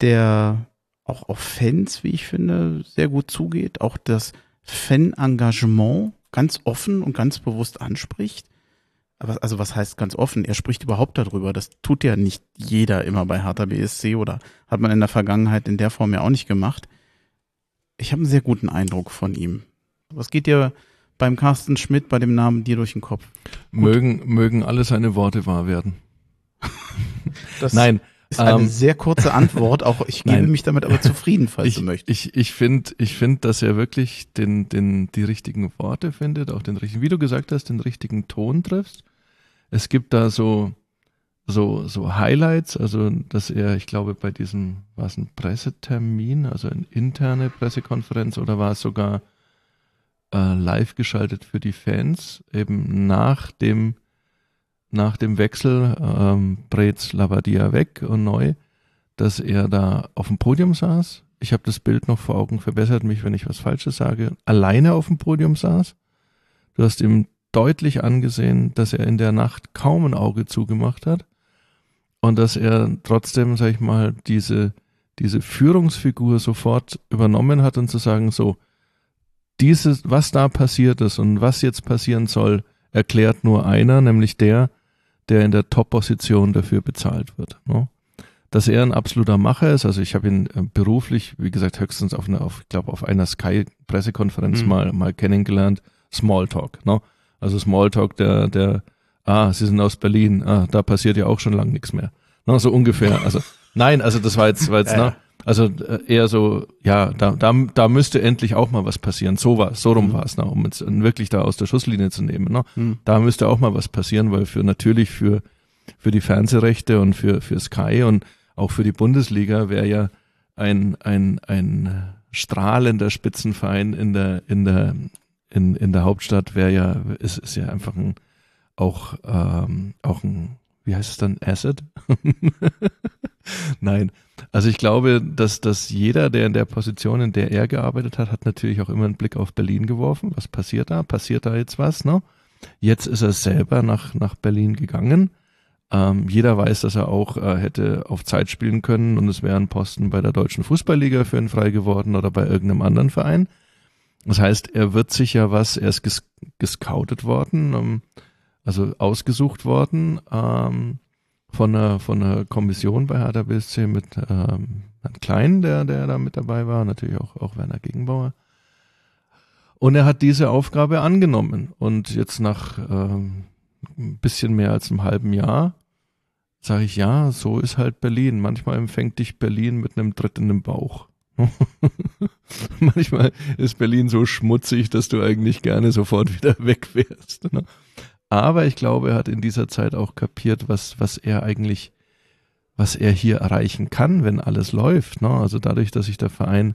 der auch auf Fans, wie ich finde, sehr gut zugeht, auch das Fan-Engagement ganz offen und ganz bewusst anspricht. Aber also was heißt ganz offen? Er spricht überhaupt darüber. Das tut ja nicht jeder immer bei Hertha BSC oder hat man in der Vergangenheit in der Form ja auch nicht gemacht. Ich habe einen sehr guten Eindruck von ihm. Was geht dir beim Carsten Schmidt bei dem Namen dir durch den Kopf? Mögen, mögen alle seine Worte wahr werden. *laughs* *laughs* Das Nein. Ist eine ähm, sehr kurze Antwort, auch ich *laughs* gebe Nein. mich damit aber zufrieden, falls ich, du möchtest. Ich, ich finde, ich finde, dass er wirklich den, den, die richtigen Worte findet, auch den richtigen, wie du gesagt hast, den richtigen Ton triffst. Es gibt da so, so, so Highlights, also dass er, ich glaube, bei diesem, war es ein Pressetermin, also eine interne Pressekonferenz oder war es sogar äh, live geschaltet für die Fans, eben nach dem, nach dem Wechsel ähm, Brez Labadia weg und neu, dass er da auf dem Podium saß. Ich habe das Bild noch vor Augen, verbessert mich, wenn ich was Falsches sage, alleine auf dem Podium saß. Du hast ihm deutlich angesehen, dass er in der Nacht kaum ein Auge zugemacht hat und dass er trotzdem, sag ich mal, diese, diese Führungsfigur sofort übernommen hat und zu sagen, so, dieses, was da passiert ist und was jetzt passieren soll, erklärt nur einer, nämlich der, der in der Top-Position dafür bezahlt wird. Ne? Dass er ein absoluter Macher ist, also ich habe ihn äh, beruflich, wie gesagt, höchstens auf einer, auf, ich glaube, auf einer Sky-Pressekonferenz mhm. mal, mal kennengelernt, Smalltalk. Ne? Also Smalltalk, der, der, ah, Sie sind aus Berlin, ah, da passiert ja auch schon lang nichts mehr. Ne? So ungefähr. Also nein, also das war jetzt, war jetzt, *laughs* ja. ne? Also äh, eher so, ja, da, da, da müsste endlich auch mal was passieren. So war so rum mhm. war es, ne, um jetzt wirklich da aus der Schusslinie zu nehmen. Ne? Mhm. Da müsste auch mal was passieren, weil für natürlich für, für die Fernsehrechte und für, für Sky und auch für die Bundesliga wäre ja ein, ein, ein strahlender Spitzenverein in der, in der, in, in der Hauptstadt wäre ja, ist, ist ja einfach ein, auch, ähm, auch ein, wie heißt es dann, Asset? *laughs* Nein, also ich glaube, dass, dass jeder, der in der Position, in der er gearbeitet hat, hat natürlich auch immer einen Blick auf Berlin geworfen. Was passiert da? Passiert da jetzt was? Ne? Jetzt ist er selber nach, nach Berlin gegangen. Ähm, jeder weiß, dass er auch äh, hätte auf Zeit spielen können und es wäre ein Posten bei der Deutschen Fußballliga für ihn frei geworden oder bei irgendeinem anderen Verein. Das heißt, er wird sich ja was, er ist ges gescoutet worden, ähm, also ausgesucht worden. Ähm, von einer, von einer Kommission bei Hertha BSC mit ähm, Herrn Klein, der, der da mit dabei war, natürlich auch, auch Werner Gegenbauer. Und er hat diese Aufgabe angenommen. Und jetzt nach ähm, ein bisschen mehr als einem halben Jahr sage ich, ja, so ist halt Berlin. Manchmal empfängt dich Berlin mit einem Tritt in den Bauch. *laughs* Manchmal ist Berlin so schmutzig, dass du eigentlich gerne sofort wieder weg wärst. Ne? Aber ich glaube, er hat in dieser Zeit auch kapiert, was, was er eigentlich, was er hier erreichen kann, wenn alles läuft. Ne? Also dadurch, dass sich der Verein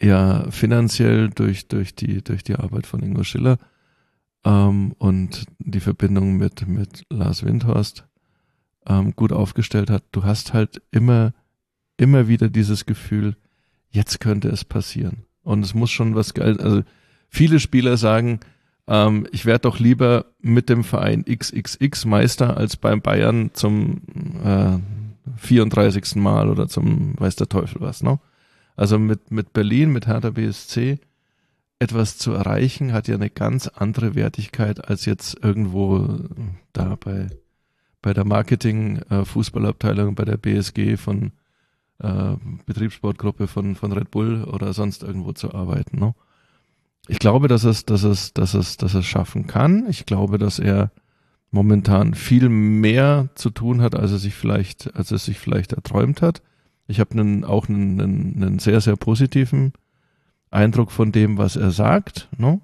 ja finanziell durch, durch, die, durch die Arbeit von Ingo Schiller ähm, und die Verbindung mit, mit Lars Windhorst ähm, gut aufgestellt hat. Du hast halt immer, immer wieder dieses Gefühl, jetzt könnte es passieren. Und es muss schon was geil, also viele Spieler sagen, ähm, ich werde doch lieber mit dem Verein XXX Meister als beim Bayern zum äh, 34. Mal oder zum weiß der Teufel was, ne? Also mit, mit Berlin, mit Hertha BSC etwas zu erreichen, hat ja eine ganz andere Wertigkeit als jetzt irgendwo da bei, bei der Marketing-Fußballabteilung bei der BSG von äh, Betriebssportgruppe von, von Red Bull oder sonst irgendwo zu arbeiten. Ne? Ich glaube, dass es, dass es, dass es, dass es schaffen kann. Ich glaube, dass er momentan viel mehr zu tun hat, als er sich vielleicht, als er sich vielleicht erträumt hat. Ich habe einen, auch einen, einen, einen sehr, sehr positiven Eindruck von dem, was er sagt. Ne?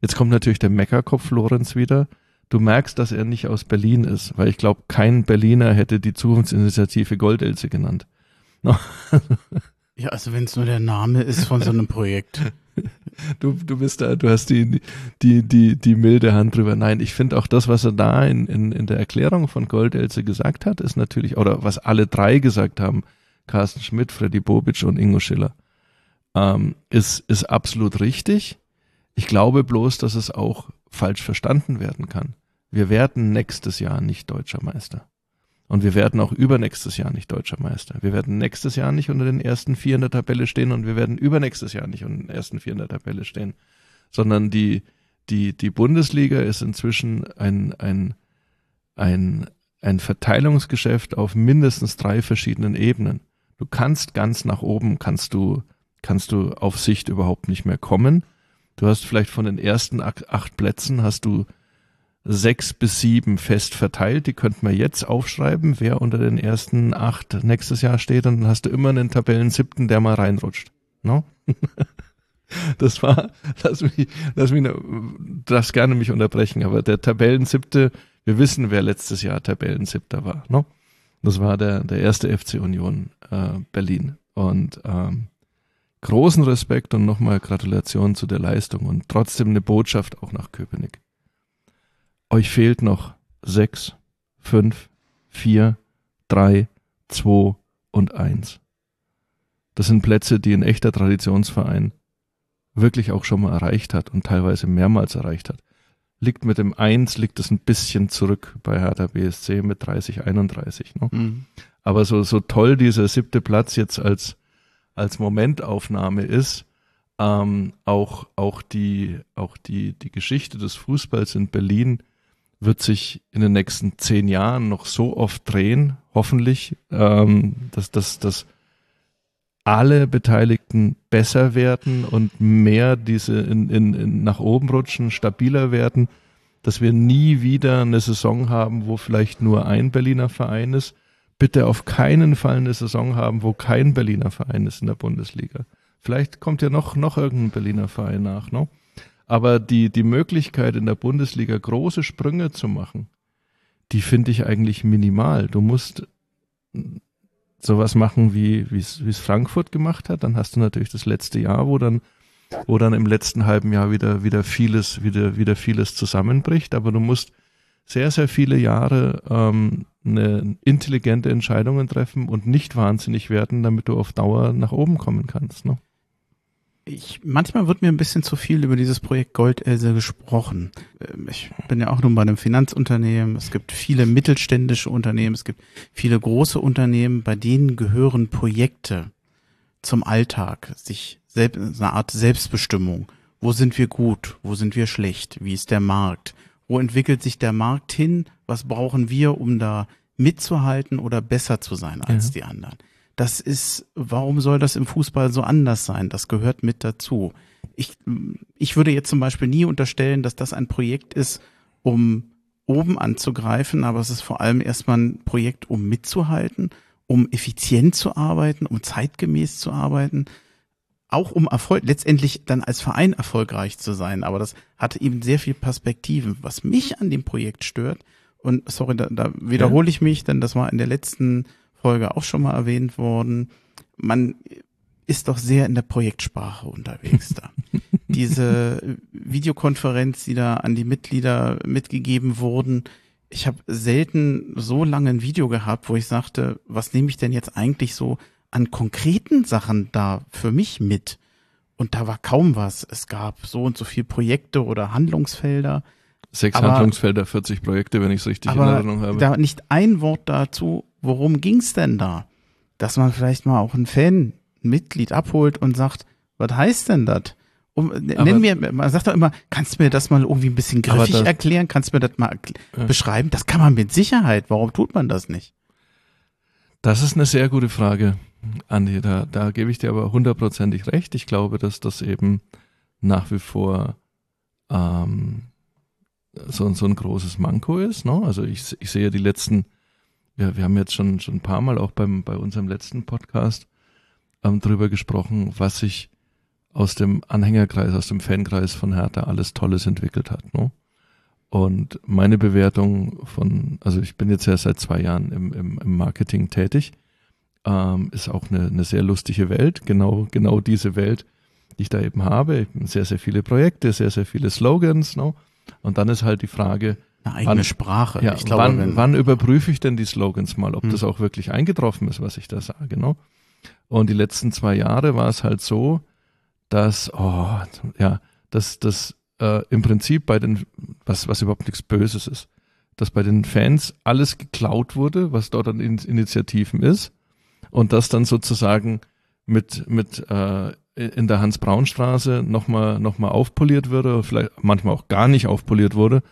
Jetzt kommt natürlich der Meckerkopf Lorenz wieder. Du merkst, dass er nicht aus Berlin ist, weil ich glaube, kein Berliner hätte die Zukunftsinitiative Goldelse genannt. *laughs* Ja, also wenn es nur der Name ist von so einem Projekt. *laughs* Du, du bist da, du hast die, die, die, die milde Hand drüber. Nein, ich finde auch das, was er da in, in, in der Erklärung von Goldelse gesagt hat, ist natürlich, oder was alle drei gesagt haben, Carsten Schmidt, Freddy Bobic und Ingo Schiller, ähm, ist, ist absolut richtig. Ich glaube bloß, dass es auch falsch verstanden werden kann. Wir werden nächstes Jahr nicht deutscher Meister. Und wir werden auch übernächstes Jahr nicht deutscher Meister. Wir werden nächstes Jahr nicht unter den ersten vier in der Tabelle stehen und wir werden übernächstes Jahr nicht unter den ersten vier in der Tabelle stehen. Sondern die, die, die Bundesliga ist inzwischen ein, ein, ein, ein Verteilungsgeschäft auf mindestens drei verschiedenen Ebenen. Du kannst ganz nach oben, kannst du, kannst du auf Sicht überhaupt nicht mehr kommen. Du hast vielleicht von den ersten acht Plätzen hast du sechs bis sieben fest verteilt. Die könnten wir jetzt aufschreiben, wer unter den ersten acht nächstes Jahr steht. Und dann hast du immer einen Tabellen siebten, der mal reinrutscht. No? *laughs* das war, lass mich, lass mich, darfst gerne mich unterbrechen, aber der Tabellen siebte, wir wissen, wer letztes Jahr Tabellen siebter war. No? Das war der, der erste FC Union äh, Berlin. Und ähm, großen Respekt und nochmal Gratulation zu der Leistung und trotzdem eine Botschaft auch nach Köpenick. Euch fehlt noch sechs, fünf, vier, drei, zwei und eins. Das sind Plätze, die ein echter Traditionsverein wirklich auch schon mal erreicht hat und teilweise mehrmals erreicht hat. Liegt mit dem Eins, liegt es ein bisschen zurück bei Hertha BSC mit 30, 31. Ne? Mhm. Aber so, so toll dieser siebte Platz jetzt als, als Momentaufnahme ist, ähm, auch, auch die, auch die, die Geschichte des Fußballs in Berlin wird sich in den nächsten zehn Jahren noch so oft drehen, hoffentlich, ähm, dass, dass, dass alle Beteiligten besser werden und mehr diese in, in, in nach oben rutschen, stabiler werden, dass wir nie wieder eine Saison haben, wo vielleicht nur ein Berliner Verein ist. Bitte auf keinen Fall eine Saison haben, wo kein Berliner Verein ist in der Bundesliga. Vielleicht kommt ja noch, noch irgendein Berliner Verein nach, ne? Aber die, die Möglichkeit in der Bundesliga große Sprünge zu machen, die finde ich eigentlich minimal. Du musst sowas machen, wie es Frankfurt gemacht hat. Dann hast du natürlich das letzte Jahr, wo dann wo dann im letzten halben Jahr wieder wieder vieles wieder wieder vieles zusammenbricht. Aber du musst sehr sehr viele Jahre ähm, eine intelligente Entscheidungen treffen und nicht wahnsinnig werden, damit du auf Dauer nach oben kommen kannst. Ne? Ich, manchmal wird mir ein bisschen zu viel über dieses Projekt Goldelse gesprochen. Ähm, ich bin ja auch nun bei einem Finanzunternehmen. Es gibt viele mittelständische Unternehmen. Es gibt viele große Unternehmen, bei denen gehören Projekte zum Alltag, sich selbst, eine Art Selbstbestimmung. Wo sind wir gut? Wo sind wir schlecht? Wie ist der Markt? Wo entwickelt sich der Markt hin? Was brauchen wir, um da mitzuhalten oder besser zu sein als ja. die anderen? Das ist, warum soll das im Fußball so anders sein? Das gehört mit dazu. Ich, ich würde jetzt zum Beispiel nie unterstellen, dass das ein Projekt ist, um oben anzugreifen, aber es ist vor allem erstmal ein Projekt, um mitzuhalten, um effizient zu arbeiten, um zeitgemäß zu arbeiten, auch um Erfolg, letztendlich dann als Verein erfolgreich zu sein. Aber das hat eben sehr viel Perspektiven. Was mich an dem Projekt stört, und sorry, da, da wiederhole ich mich, denn das war in der letzten Folge auch schon mal erwähnt worden. Man ist doch sehr in der Projektsprache unterwegs da. *laughs* Diese Videokonferenz, die da an die Mitglieder mitgegeben wurden, ich habe selten so lange ein Video gehabt, wo ich sagte, was nehme ich denn jetzt eigentlich so an konkreten Sachen da für mich mit? Und da war kaum was. Es gab so und so viele Projekte oder Handlungsfelder. Sechs aber, Handlungsfelder, 40 Projekte, wenn ich es richtig in Erinnerung habe. Da nicht ein Wort dazu, worum ging's denn da? Dass man vielleicht mal auch ein Fan, ein Mitglied abholt und sagt, was heißt denn das? Um, nenn mir, man sagt doch immer, kannst du mir das mal irgendwie ein bisschen griffig das, erklären? Kannst du mir das mal ja. beschreiben? Das kann man mit Sicherheit. Warum tut man das nicht? Das ist eine sehr gute Frage, Andi. Da, da gebe ich dir aber hundertprozentig recht. Ich glaube, dass das eben nach wie vor ähm, so, so ein großes Manko ist. Ne? Also ich, ich sehe die letzten, ja, wir haben jetzt schon, schon ein paar Mal auch beim, bei unserem letzten Podcast ähm, drüber gesprochen, was sich aus dem Anhängerkreis, aus dem Fankreis von Hertha alles Tolles entwickelt hat. Ne? Und meine Bewertung von, also ich bin jetzt ja seit zwei Jahren im, im, im Marketing tätig, ähm, ist auch eine, eine sehr lustige Welt, genau, genau diese Welt, die ich da eben habe. Sehr, sehr viele Projekte, sehr, sehr viele Slogans. Ne? Und dann ist halt die Frage, eine eigene wann, Sprache. Ja, ich glaube, wann, wann überprüfe ich denn die Slogans mal, ob hm. das auch wirklich eingetroffen ist, was ich da sage. Ne? Und die letzten zwei Jahre war es halt so, dass, oh, ja, dass das äh, im Prinzip bei den, was, was überhaupt nichts Böses ist, dass bei den Fans alles geklaut wurde, was dort an In Initiativen ist, und das dann sozusagen mit, mit äh, in der Hans-Braun-Straße nochmal noch mal aufpoliert würde, vielleicht manchmal auch gar nicht aufpoliert wurde,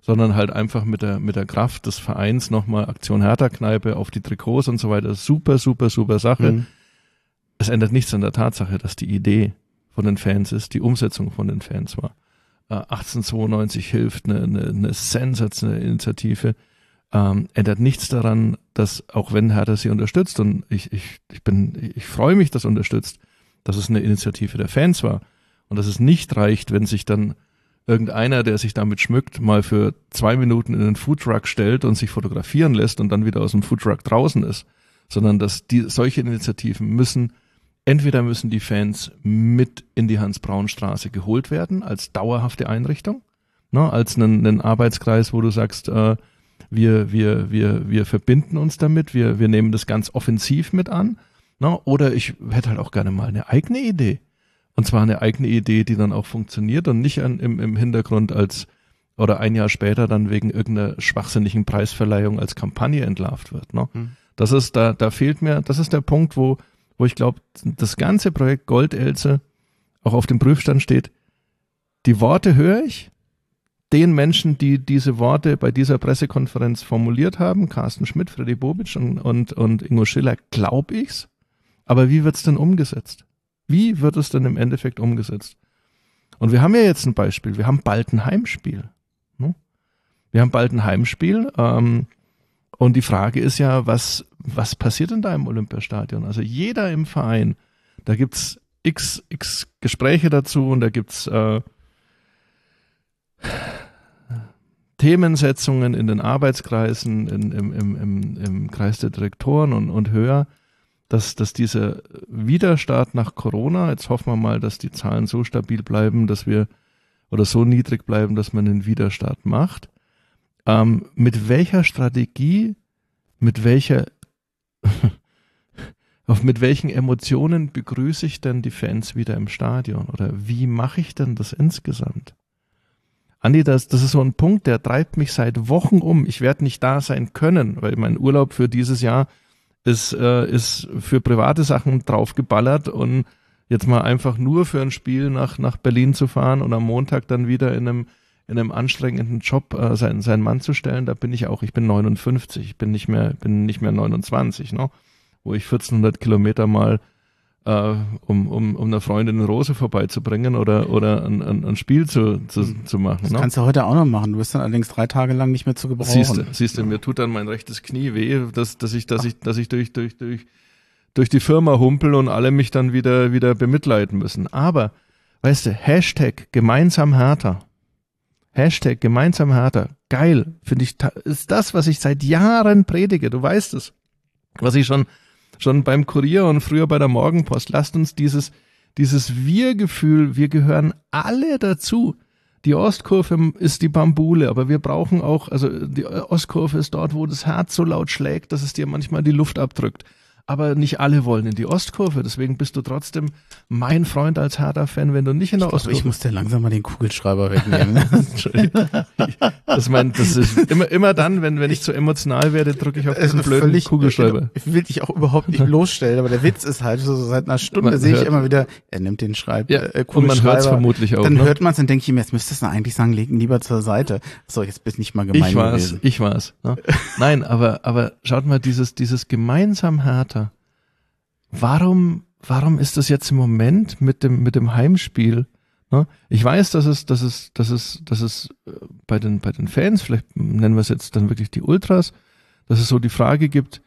sondern halt einfach mit der, mit der Kraft des Vereins nochmal Aktion Hertha-Kneipe auf die Trikots und so weiter. Super, super, super Sache. Mhm. Es ändert nichts an der Tatsache, dass die Idee von den Fans ist, die Umsetzung von den Fans war. Äh, 1892 hilft eine, eine, eine sensationelle Initiative. Ähm, ändert nichts daran, dass auch wenn Hertha sie unterstützt und ich, ich, ich bin, ich freue mich, dass unterstützt, dass es eine Initiative der Fans war und dass es nicht reicht, wenn sich dann irgendeiner, der sich damit schmückt, mal für zwei Minuten in einen Foodtruck stellt und sich fotografieren lässt und dann wieder aus dem Foodtruck draußen ist, sondern dass die solche Initiativen müssen entweder müssen die Fans mit in die Hans-Braun-Straße geholt werden als dauerhafte Einrichtung, ne, als einen, einen Arbeitskreis, wo du sagst, äh, wir, wir, wir, wir verbinden uns damit, wir, wir nehmen das ganz offensiv mit an. Ne, oder ich hätte halt auch gerne mal eine eigene Idee. Und zwar eine eigene Idee, die dann auch funktioniert und nicht an, im, im Hintergrund als oder ein Jahr später dann wegen irgendeiner schwachsinnigen Preisverleihung als Kampagne entlarvt wird. Ne? Hm. Das ist, da, da fehlt mir, das ist der Punkt, wo, wo ich glaube, das ganze Projekt Goldelse auch auf dem Prüfstand steht. Die Worte höre ich, den Menschen, die diese Worte bei dieser Pressekonferenz formuliert haben, Carsten Schmidt, Freddy Bobic und, und, und Ingo Schiller, glaube ich's. Aber wie wird's denn umgesetzt? Wie wird es denn im Endeffekt umgesetzt? Und wir haben ja jetzt ein Beispiel. Wir haben bald ein Heimspiel. Ne? Wir haben bald ein Heimspiel. Ähm, und die Frage ist ja, was, was passiert da im Olympiastadion? Also jeder im Verein, da gibt's x, x Gespräche dazu und da gibt's äh, Themensetzungen in den Arbeitskreisen, in, im, im, im, im Kreis der Direktoren und, und höher, dass, dass dieser Widerstart nach Corona, jetzt hoffen wir mal, dass die Zahlen so stabil bleiben, dass wir oder so niedrig bleiben, dass man den Widerstart macht. Ähm, mit welcher Strategie, mit welcher, *laughs* auf mit welchen Emotionen begrüße ich denn die Fans wieder im Stadion? Oder wie mache ich denn das insgesamt? Andi, das, das ist so ein Punkt, der treibt mich seit Wochen um. Ich werde nicht da sein können, weil mein Urlaub für dieses Jahr ist, äh, ist für private Sachen draufgeballert und jetzt mal einfach nur für ein Spiel nach, nach Berlin zu fahren und am Montag dann wieder in einem in einem anstrengenden Job äh, seinen, seinen Mann zu stellen, da bin ich auch, ich bin 59, ich bin nicht mehr, bin nicht mehr 29, ne? wo ich 1400 Kilometer mal äh, um, um, um einer Freundin eine Rose vorbeizubringen oder, oder ein, ein, ein Spiel zu, zu, hm. zu machen. Das ne? kannst du heute auch noch machen. Du bist dann allerdings drei Tage lang nicht mehr zu gebrauchen. Siehst du, siehst du, mir tut dann mein rechtes Knie weh, dass, dass ich, dass ich, dass ich durch, durch, durch, durch die Firma humpel und alle mich dann wieder, wieder bemitleiden müssen. Aber, weißt du, Hashtag gemeinsam härter. Hashtag gemeinsam härter. Geil. Finde ich, ist das, was ich seit Jahren predige. Du weißt es. Was ich schon, schon beim Kurier und früher bei der Morgenpost. Lasst uns dieses, dieses Wir-Gefühl, wir gehören alle dazu. Die Ostkurve ist die Bambule, aber wir brauchen auch, also die Ostkurve ist dort, wo das Herz so laut schlägt, dass es dir manchmal die Luft abdrückt. Aber nicht alle wollen in die Ostkurve. Deswegen bist du trotzdem mein Freund als Hertha-Fan, wenn du nicht in der ich Ostkurve Ich muss dir langsam mal den Kugelschreiber wegnehmen. *laughs* *laughs* das, mein, das ist immer, immer dann, wenn, wenn ich zu emotional werde, drücke ich auf diesen blöden völlig, Kugelschreiber. Ich will dich auch überhaupt nicht losstellen, aber der Witz ist halt, so seit einer Stunde sehe ich immer wieder, er nimmt den Schreib, ja, äh, Und man hört es vermutlich auch. Dann ne? hört man es und denke ich mir, jetzt müsstest du eigentlich sagen, leg ihn lieber zur Seite. So, jetzt bist nicht mal gemein Ich war's, ich war's. Ne? Nein, aber, aber schaut mal, dieses, dieses gemeinsam Härter. Warum, warum ist das jetzt im Moment mit dem, mit dem Heimspiel? Ne? Ich weiß, dass es, dass es, dass es, dass es äh, bei den, bei den Fans, vielleicht nennen wir es jetzt dann wirklich die Ultras, dass es so die Frage gibt,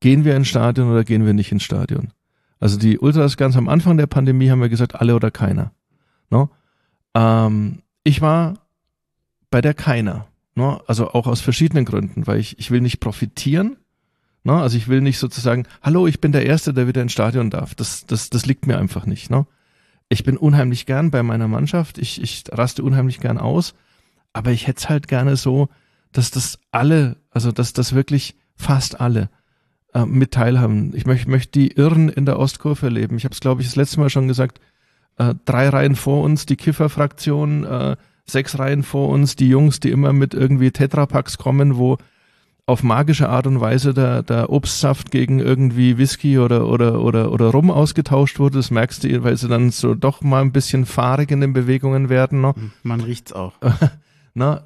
gehen wir ins Stadion oder gehen wir nicht ins Stadion? Also die Ultras ganz am Anfang der Pandemie haben wir gesagt, alle oder keiner. Ne? Ähm, ich war bei der keiner. Ne? Also auch aus verschiedenen Gründen, weil ich, ich will nicht profitieren. Ne? Also ich will nicht sozusagen, hallo, ich bin der Erste, der wieder ins Stadion darf. Das, das, das liegt mir einfach nicht. Ne? Ich bin unheimlich gern bei meiner Mannschaft. Ich, ich raste unheimlich gern aus. Aber ich hätte es halt gerne so, dass das alle, also dass das wirklich fast alle äh, mit teilhaben. Ich möchte möcht die Irren in der Ostkurve erleben. Ich habe es, glaube ich, das letzte Mal schon gesagt. Äh, drei Reihen vor uns die Kifferfraktion, äh, sechs Reihen vor uns die Jungs, die immer mit irgendwie Tetrapacks kommen, wo auf magische Art und Weise der, der Obstsaft gegen irgendwie Whisky oder, oder, oder, oder Rum ausgetauscht wurde. Das merkst du, weil sie dann so doch mal ein bisschen fahrig in den Bewegungen werden. Ne? Man riecht's auch. *laughs* Na,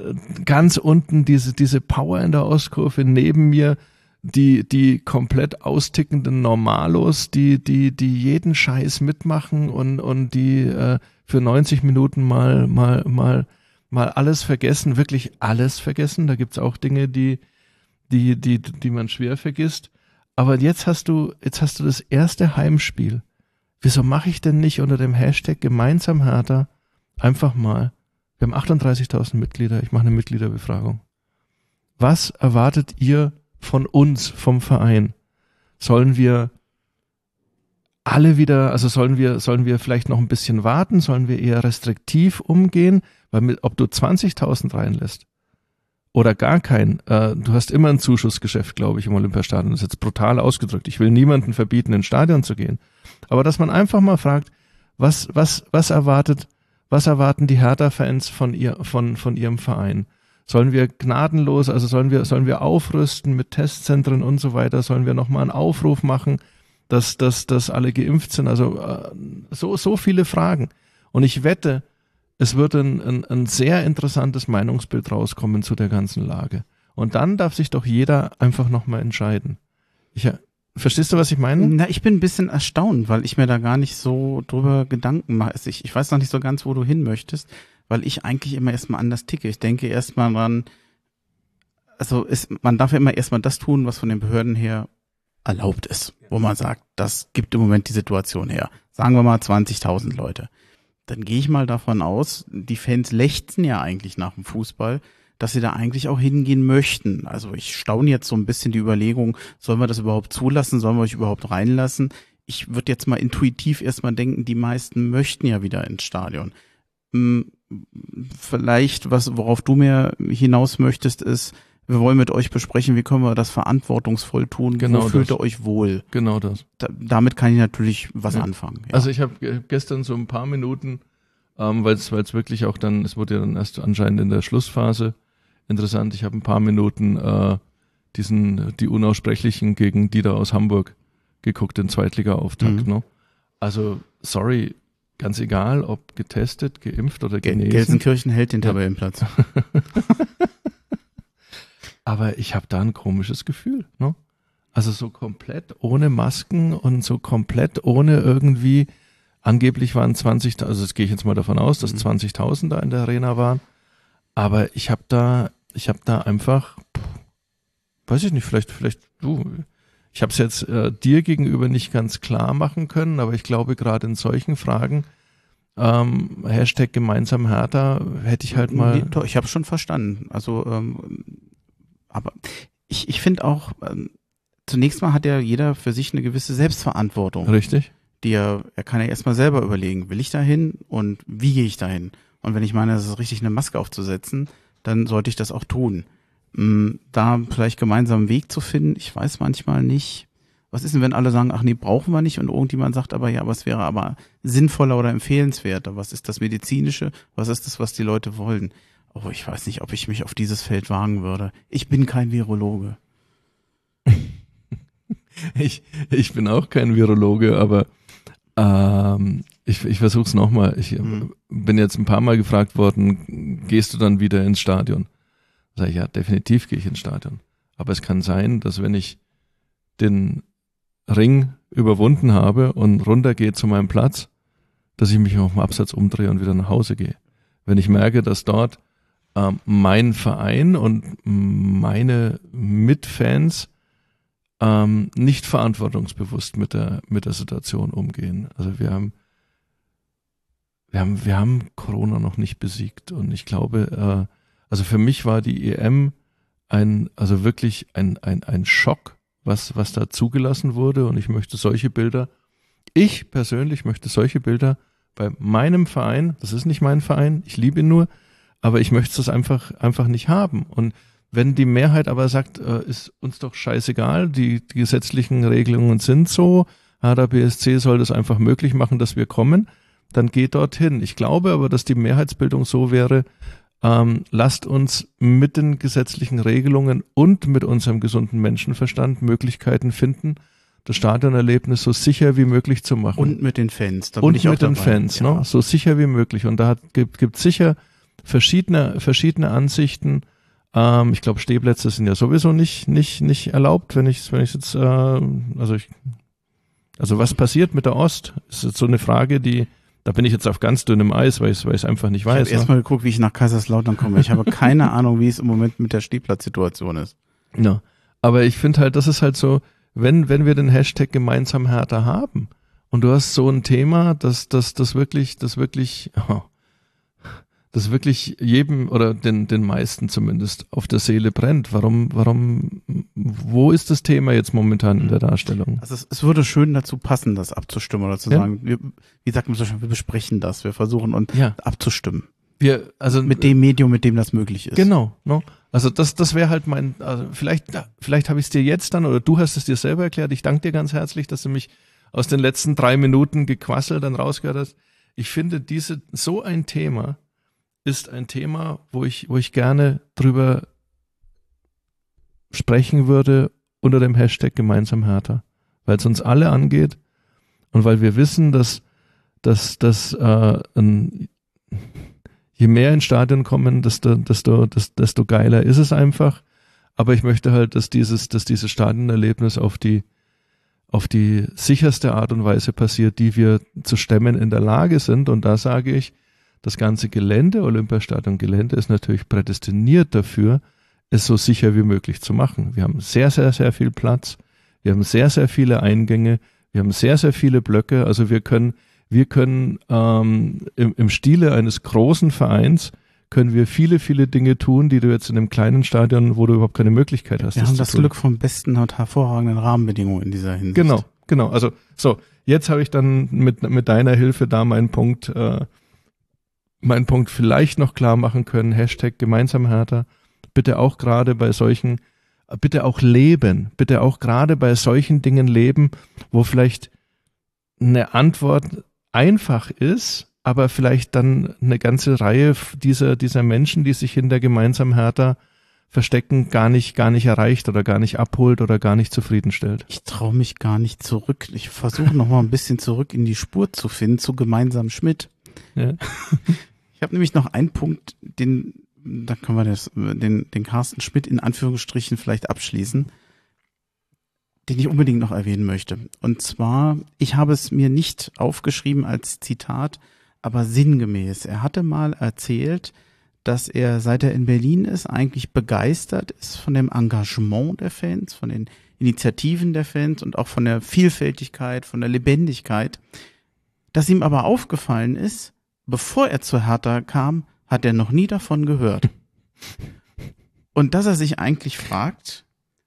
ganz unten diese, diese Power in der Ostkurve neben mir, die, die komplett austickenden Normalos, die, die, die jeden Scheiß mitmachen und, und die äh, für 90 Minuten mal, mal, mal, mal alles vergessen, wirklich alles vergessen. Da gibt's auch Dinge, die, die, die, die man schwer vergisst. Aber jetzt hast du, jetzt hast du das erste Heimspiel. Wieso mache ich denn nicht unter dem Hashtag gemeinsam härter einfach mal? Wir haben 38.000 Mitglieder. Ich mache eine Mitgliederbefragung. Was erwartet ihr von uns, vom Verein? Sollen wir alle wieder, also sollen wir, sollen wir vielleicht noch ein bisschen warten? Sollen wir eher restriktiv umgehen? Weil mit, ob du 20.000 reinlässt oder gar kein, äh, du hast immer ein Zuschussgeschäft, glaube ich, im Olympiastadion. Das ist jetzt brutal ausgedrückt. Ich will niemanden verbieten, ins Stadion zu gehen. Aber dass man einfach mal fragt, was, was, was erwartet, was erwarten die Hertha-Fans von ihr, von, von ihrem Verein? Sollen wir gnadenlos, also sollen wir, sollen wir aufrüsten mit Testzentren und so weiter? Sollen wir nochmal einen Aufruf machen? dass, dass, dass alle geimpft sind. Also äh, so, so viele Fragen. Und ich wette, es wird ein, ein, ein sehr interessantes Meinungsbild rauskommen zu der ganzen Lage. Und dann darf sich doch jeder einfach nochmal entscheiden. Ich, äh, verstehst du, was ich meine? Na, ich bin ein bisschen erstaunt, weil ich mir da gar nicht so drüber Gedanken mache. Also ich, ich weiß noch nicht so ganz, wo du hin möchtest, weil ich eigentlich immer erstmal anders ticke. Ich denke erstmal dran, also ist, man darf ja immer erstmal das tun, was von den Behörden her erlaubt ist, wo man sagt, das gibt im Moment die Situation her. Sagen wir mal 20.000 Leute. Dann gehe ich mal davon aus, die Fans lechzen ja eigentlich nach dem Fußball, dass sie da eigentlich auch hingehen möchten. Also ich staune jetzt so ein bisschen die Überlegung, sollen wir das überhaupt zulassen, sollen wir euch überhaupt reinlassen? Ich würde jetzt mal intuitiv erstmal denken, die meisten möchten ja wieder ins Stadion. Hm, vielleicht, was, worauf du mir hinaus möchtest, ist, wir wollen mit euch besprechen, wie können wir das verantwortungsvoll tun, genau wo fühlt ihr euch wohl. Genau das. Da, damit kann ich natürlich was ja. anfangen. Ja. Also ich habe gestern so ein paar Minuten, ähm, weil es wirklich auch dann, es wurde ja dann erst anscheinend in der Schlussphase interessant, ich habe ein paar Minuten äh, diesen, die Unaussprechlichen gegen die da aus Hamburg geguckt, den Zweitliga-Auftakt. Mhm. Ne? Also, sorry, ganz egal, ob getestet, geimpft oder genesen. Gelsenkirchen hält den Tabellenplatz. *laughs* aber ich habe da ein komisches Gefühl. Ne? Also so komplett ohne Masken und so komplett ohne irgendwie, angeblich waren 20, also das gehe ich jetzt mal davon aus, dass 20.000 mhm. da in der Arena waren, aber ich habe da, ich habe da einfach, weiß ich nicht, vielleicht, vielleicht du, ich habe es jetzt äh, dir gegenüber nicht ganz klar machen können, aber ich glaube gerade in solchen Fragen, ähm, Hashtag gemeinsam härter, hätte ich halt mal. Nee, doch, ich habe schon verstanden. Also ähm, aber ich, ich finde auch, ähm, zunächst mal hat ja jeder für sich eine gewisse Selbstverantwortung. Richtig. Die er, er kann ja erstmal selber überlegen, will ich dahin und wie gehe ich dahin? Und wenn ich meine, es ist richtig, eine Maske aufzusetzen, dann sollte ich das auch tun. Mm, da vielleicht gemeinsam einen Weg zu finden, ich weiß manchmal nicht, was ist denn, wenn alle sagen, ach nee, brauchen wir nicht und irgendjemand sagt aber ja, was wäre aber sinnvoller oder empfehlenswerter? Was ist das medizinische? Was ist das, was die Leute wollen? Oh, ich weiß nicht, ob ich mich auf dieses Feld wagen würde. Ich bin kein Virologe. *laughs* ich, ich bin auch kein Virologe, aber ähm, ich, ich versuche es nochmal. Ich mhm. bin jetzt ein paar Mal gefragt worden, gehst du dann wieder ins Stadion? Sag ich, ja, definitiv gehe ich ins Stadion. Aber es kann sein, dass wenn ich den Ring überwunden habe und runtergehe zu meinem Platz, dass ich mich auf dem Absatz umdrehe und wieder nach Hause gehe. Wenn ich merke, dass dort ähm, mein Verein und meine Mitfans ähm, nicht verantwortungsbewusst mit der, mit der Situation umgehen. Also wir haben, wir haben, wir haben Corona noch nicht besiegt und ich glaube, äh, also für mich war die EM ein, also wirklich ein, ein, ein Schock, was, was da zugelassen wurde und ich möchte solche Bilder, ich persönlich möchte solche Bilder bei meinem Verein, das ist nicht mein Verein, ich liebe ihn nur, aber ich möchte es einfach, einfach nicht haben. Und wenn die Mehrheit aber sagt, äh, ist uns doch scheißegal, die, die gesetzlichen Regelungen sind so, HDBSC soll das einfach möglich machen, dass wir kommen, dann geht dorthin. Ich glaube aber, dass die Mehrheitsbildung so wäre, ähm, lasst uns mit den gesetzlichen Regelungen und mit unserem gesunden Menschenverstand Möglichkeiten finden, das Stadionerlebnis so sicher wie möglich zu machen. Und mit den Fans. Da und mit den dabei. Fans, ja. ne? so sicher wie möglich. Und da hat, gibt, gibt sicher verschiedene, verschiedene Ansichten. Ähm, ich glaube, Stehplätze sind ja sowieso nicht, nicht, nicht erlaubt, wenn ich, wenn ich jetzt, äh, also ich, also was passiert mit der Ost? Ist jetzt so eine Frage, die, da bin ich jetzt auf ganz dünnem Eis, weil ich es einfach nicht weiß. Ich habe ne? erstmal geguckt, wie ich nach Kaiserslautern komme. Ich habe keine *laughs* Ahnung, wie es im Moment mit der Stehplatzsituation ist. Ja, aber ich finde halt, das ist halt so, wenn, wenn wir den Hashtag gemeinsam härter haben und du hast so ein Thema, dass das, das wirklich, das wirklich, oh, das wirklich jedem oder den, den meisten zumindest auf der Seele brennt. Warum, warum, wo ist das Thema jetzt momentan in der Darstellung? Also es, es würde schön dazu passen, das abzustimmen oder zu ja. sagen, wir, wie sagt man so schön, wir besprechen das, wir versuchen uns ja. abzustimmen. Wir, also mit dem Medium, mit dem das möglich ist. Genau, no? Also das, das wäre halt mein, also vielleicht, vielleicht habe ich es dir jetzt dann oder du hast es dir selber erklärt. Ich danke dir ganz herzlich, dass du mich aus den letzten drei Minuten gequasselt dann rausgehört hast. Ich finde diese so ein Thema ist ein Thema, wo ich, wo ich gerne drüber sprechen würde unter dem Hashtag gemeinsam härter, weil es uns alle angeht und weil wir wissen, dass, dass, dass äh, ein, je mehr ins Stadion kommen, desto, desto, desto, geiler ist es einfach. Aber ich möchte halt, dass dieses, dass dieses Stadionerlebnis auf die, auf die sicherste Art und Weise passiert, die wir zu stemmen in der Lage sind. Und da sage ich, das ganze Gelände, Olympiastadion Gelände, ist natürlich prädestiniert dafür, es so sicher wie möglich zu machen. Wir haben sehr, sehr, sehr viel Platz. Wir haben sehr, sehr viele Eingänge. Wir haben sehr, sehr viele Blöcke. Also wir können, wir können ähm, im, im Stile eines großen Vereins können wir viele, viele Dinge tun, die du jetzt in einem kleinen Stadion, wo du überhaupt keine Möglichkeit hast. Wir haben das Glück vom besten und hervorragenden Rahmenbedingungen in dieser Hinsicht. Genau, genau. Also so, jetzt habe ich dann mit, mit deiner Hilfe da meinen Punkt äh, meinen Punkt vielleicht noch klar machen können. Hashtag gemeinsam härter. Bitte auch gerade bei solchen, bitte auch leben. Bitte auch gerade bei solchen Dingen leben, wo vielleicht eine Antwort einfach ist, aber vielleicht dann eine ganze Reihe dieser, dieser Menschen, die sich hinter gemeinsam härter verstecken, gar nicht, gar nicht erreicht oder gar nicht abholt oder gar nicht zufriedenstellt. Ich traue mich gar nicht zurück. Ich versuche noch mal ein bisschen zurück in die Spur zu finden zu gemeinsam Schmidt. Ja. *laughs* Ich habe nämlich noch einen Punkt, den, da können wir das, den, den Carsten Schmidt in Anführungsstrichen vielleicht abschließen, den ich unbedingt noch erwähnen möchte. Und zwar, ich habe es mir nicht aufgeschrieben als Zitat, aber sinngemäß. Er hatte mal erzählt, dass er, seit er in Berlin ist, eigentlich begeistert ist von dem Engagement der Fans, von den Initiativen der Fans und auch von der Vielfältigkeit, von der Lebendigkeit. Dass ihm aber aufgefallen ist, bevor er zu Hertha kam, hat er noch nie davon gehört. *laughs* Und dass er sich eigentlich fragt,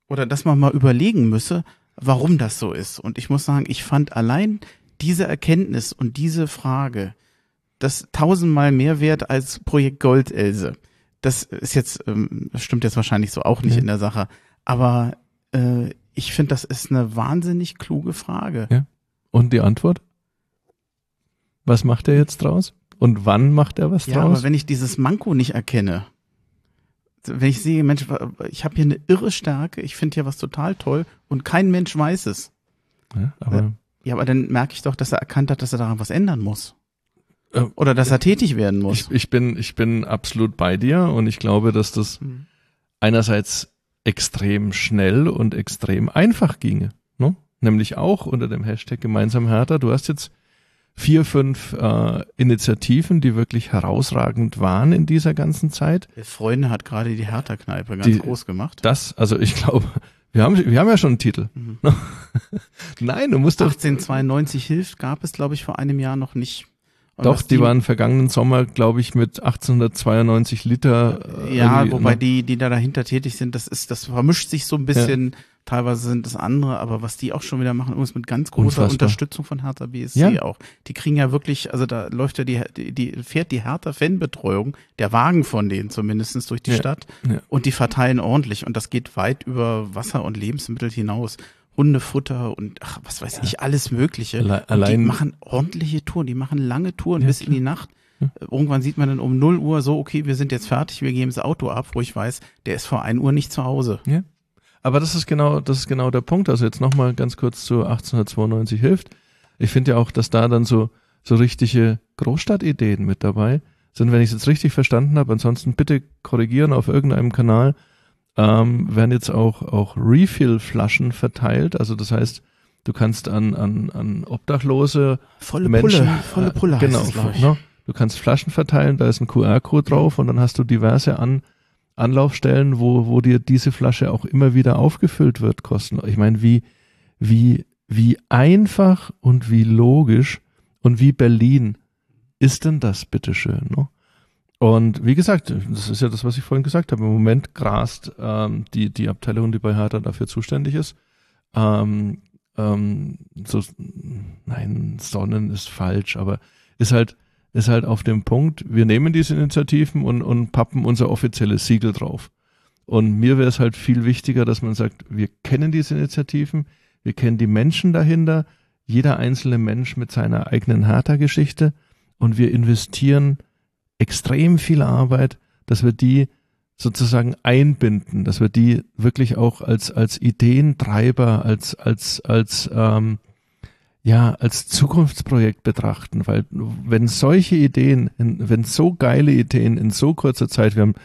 oder dass man mal überlegen müsse, warum das so ist. Und ich muss sagen, ich fand allein diese Erkenntnis und diese Frage das tausendmal mehr wert als Projekt Gold, Else. Das ist jetzt, ähm, das stimmt jetzt wahrscheinlich so auch nicht ja. in der Sache. Aber äh, ich finde, das ist eine wahnsinnig kluge Frage. Ja. Und die Antwort? Was macht er jetzt draus? Und wann macht er was Ja, draus? aber wenn ich dieses Manko nicht erkenne, wenn ich sehe, Mensch, ich habe hier eine irre Stärke, ich finde hier was total toll und kein Mensch weiß es. ja, aber Ja, aber dann merke ich doch, dass er erkannt hat, dass er daran was ändern muss. Äh, Oder dass er tätig werden muss. ich, ich, bin, ich bin absolut bei dir und ich glaube, dass das Hm. einerseits extrem schnell und extrem einfach ginge. Ne? Nämlich auch unter dem Hashtag gemeinsam härter. Du hast jetzt vier, fünf äh, Initiativen, die wirklich herausragend waren in dieser ganzen Zeit. Der Freunde hat gerade die Hertha-Kneipe ganz Die- groß gemacht. Das, also ich glaube, wir haben, wir haben ja schon einen Titel. Mhm. *laughs* Nein, du musst doch, 1892 hilft gab es, glaube ich, vor einem Jahr noch nicht. Und doch, was die waren vergangenen Sommer, glaube ich, mit 1892 Liter. äh, Ja, wobei ne? die, die da dahinter tätig sind, das ist, das vermischt sich so ein bisschen. Teilweise sind das andere, aber was die auch schon wieder machen, übrigens mit ganz großer Unfassbar. Unterstützung von Hertha BSC Ja. auch. Die kriegen ja wirklich, also da läuft ja die, die, die fährt die Hertha Fanbetreuung, der Wagen von denen zumindestens durch die Ja. Stadt Ja. und die verteilen ordentlich und das geht weit über Wasser und Lebensmittel hinaus. Hundefutter und ach, was weiß ich, alles Mögliche. Alle- und die allein- machen ordentliche Touren, die machen lange Touren Ja, bis in die Nacht. Irgendwann sieht man dann um 0 Uhr so, okay, wir sind jetzt fertig, wir geben das Auto ab, wo ich weiß, der ist vor 1 Uhr nicht zu Hause. Aber das ist genau, das ist genau der Punkt. Also jetzt nochmal ganz kurz zu 1892 hilft. Ich finde ja auch, dass da dann so, so richtige Großstadtideen mit dabei sind, wenn ich es jetzt richtig verstanden habe. Ansonsten bitte korrigieren auf irgendeinem Kanal. Ähm, werden jetzt auch, auch Refill-Flaschen verteilt. Also das heißt, du kannst an, an, an Obdachlose Volle Menschen, Pulle, volle äh, Pulle genau, glaub ich. ne? Du kannst Flaschen verteilen, da ist ein QR-Code drauf und dann hast du diverse an, Anlaufstellen, wo, wo dir diese Flasche auch immer wieder aufgefüllt wird, kosten. Ich meine, wie, wie, wie einfach und wie logisch und wie Berlin ist denn das, bitteschön, ne? Und wie gesagt, das ist ja das, was ich vorhin gesagt habe. Im Moment grast ähm, die, die Abteilung, die bei Hertha dafür zuständig ist. Ähm, ähm, so, nein, Sonnen ist falsch, aber ist halt, ist halt auf dem Punkt, wir nehmen diese Initiativen und, und pappen unser offizielles Siegel drauf. Und mir wäre es halt viel wichtiger, dass man sagt, wir kennen diese Initiativen, wir kennen die Menschen dahinter, jeder einzelne Mensch mit seiner eigenen Hertha-Geschichte und wir investieren extrem viel Arbeit, dass wir die sozusagen einbinden, dass wir die wirklich auch als, als Ideentreiber, als, als, als, ähm, ja, als Zukunftsprojekt betrachten, weil wenn solche Ideen, wenn so geile Ideen in so kurzer Zeit, wir haben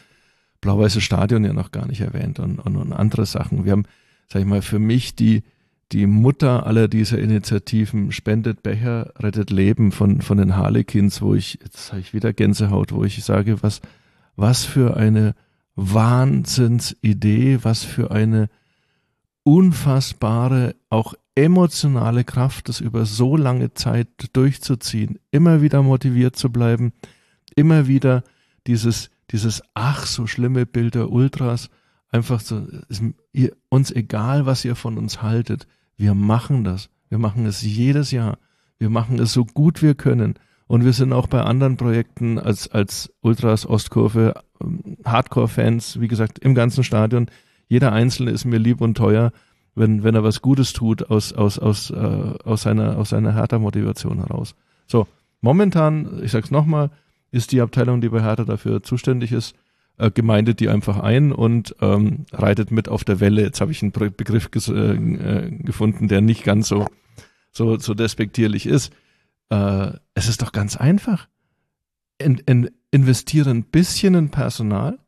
Blau-Weißes Stadion ja noch gar nicht erwähnt und, und, und andere Sachen. Wir haben, sag ich mal, für mich die, die Mutter aller dieser Initiativen spendet Becher, rettet Leben von, von den Harlequins, wo ich, jetzt habe ich wieder Gänsehaut, wo ich sage, was, was für eine Wahnsinnsidee, was für eine unfassbare, auch emotionale Kraft, das über so lange Zeit durchzuziehen, immer wieder motiviert zu bleiben, immer wieder dieses, dieses ach so schlimme Bild der Ultras, einfach so, ist ihr, uns egal, was ihr von uns haltet, wir machen das. Wir machen es jedes Jahr. Wir machen es so gut wir können. Und wir sind auch bei anderen Projekten als, als Ultras Ostkurve ähm, Hardcore-Fans, wie gesagt, im ganzen Stadion. Jeder Einzelne ist mir lieb und teuer, wenn, wenn er was Gutes tut aus, aus, aus, äh, aus seiner, aus seiner Hertha-Motivation heraus. So, momentan, ich sag's nochmal, ist die Abteilung, die bei Hertha dafür zuständig ist, äh, gemeindet die einfach ein und ähm, reitet mit auf der Welle. Jetzt habe ich einen Be- Begriff ges äh, äh, gefunden, der nicht ganz so, so, so despektierlich ist. Äh, es ist doch ganz einfach. In, in, investiere ein bisschen in Personal,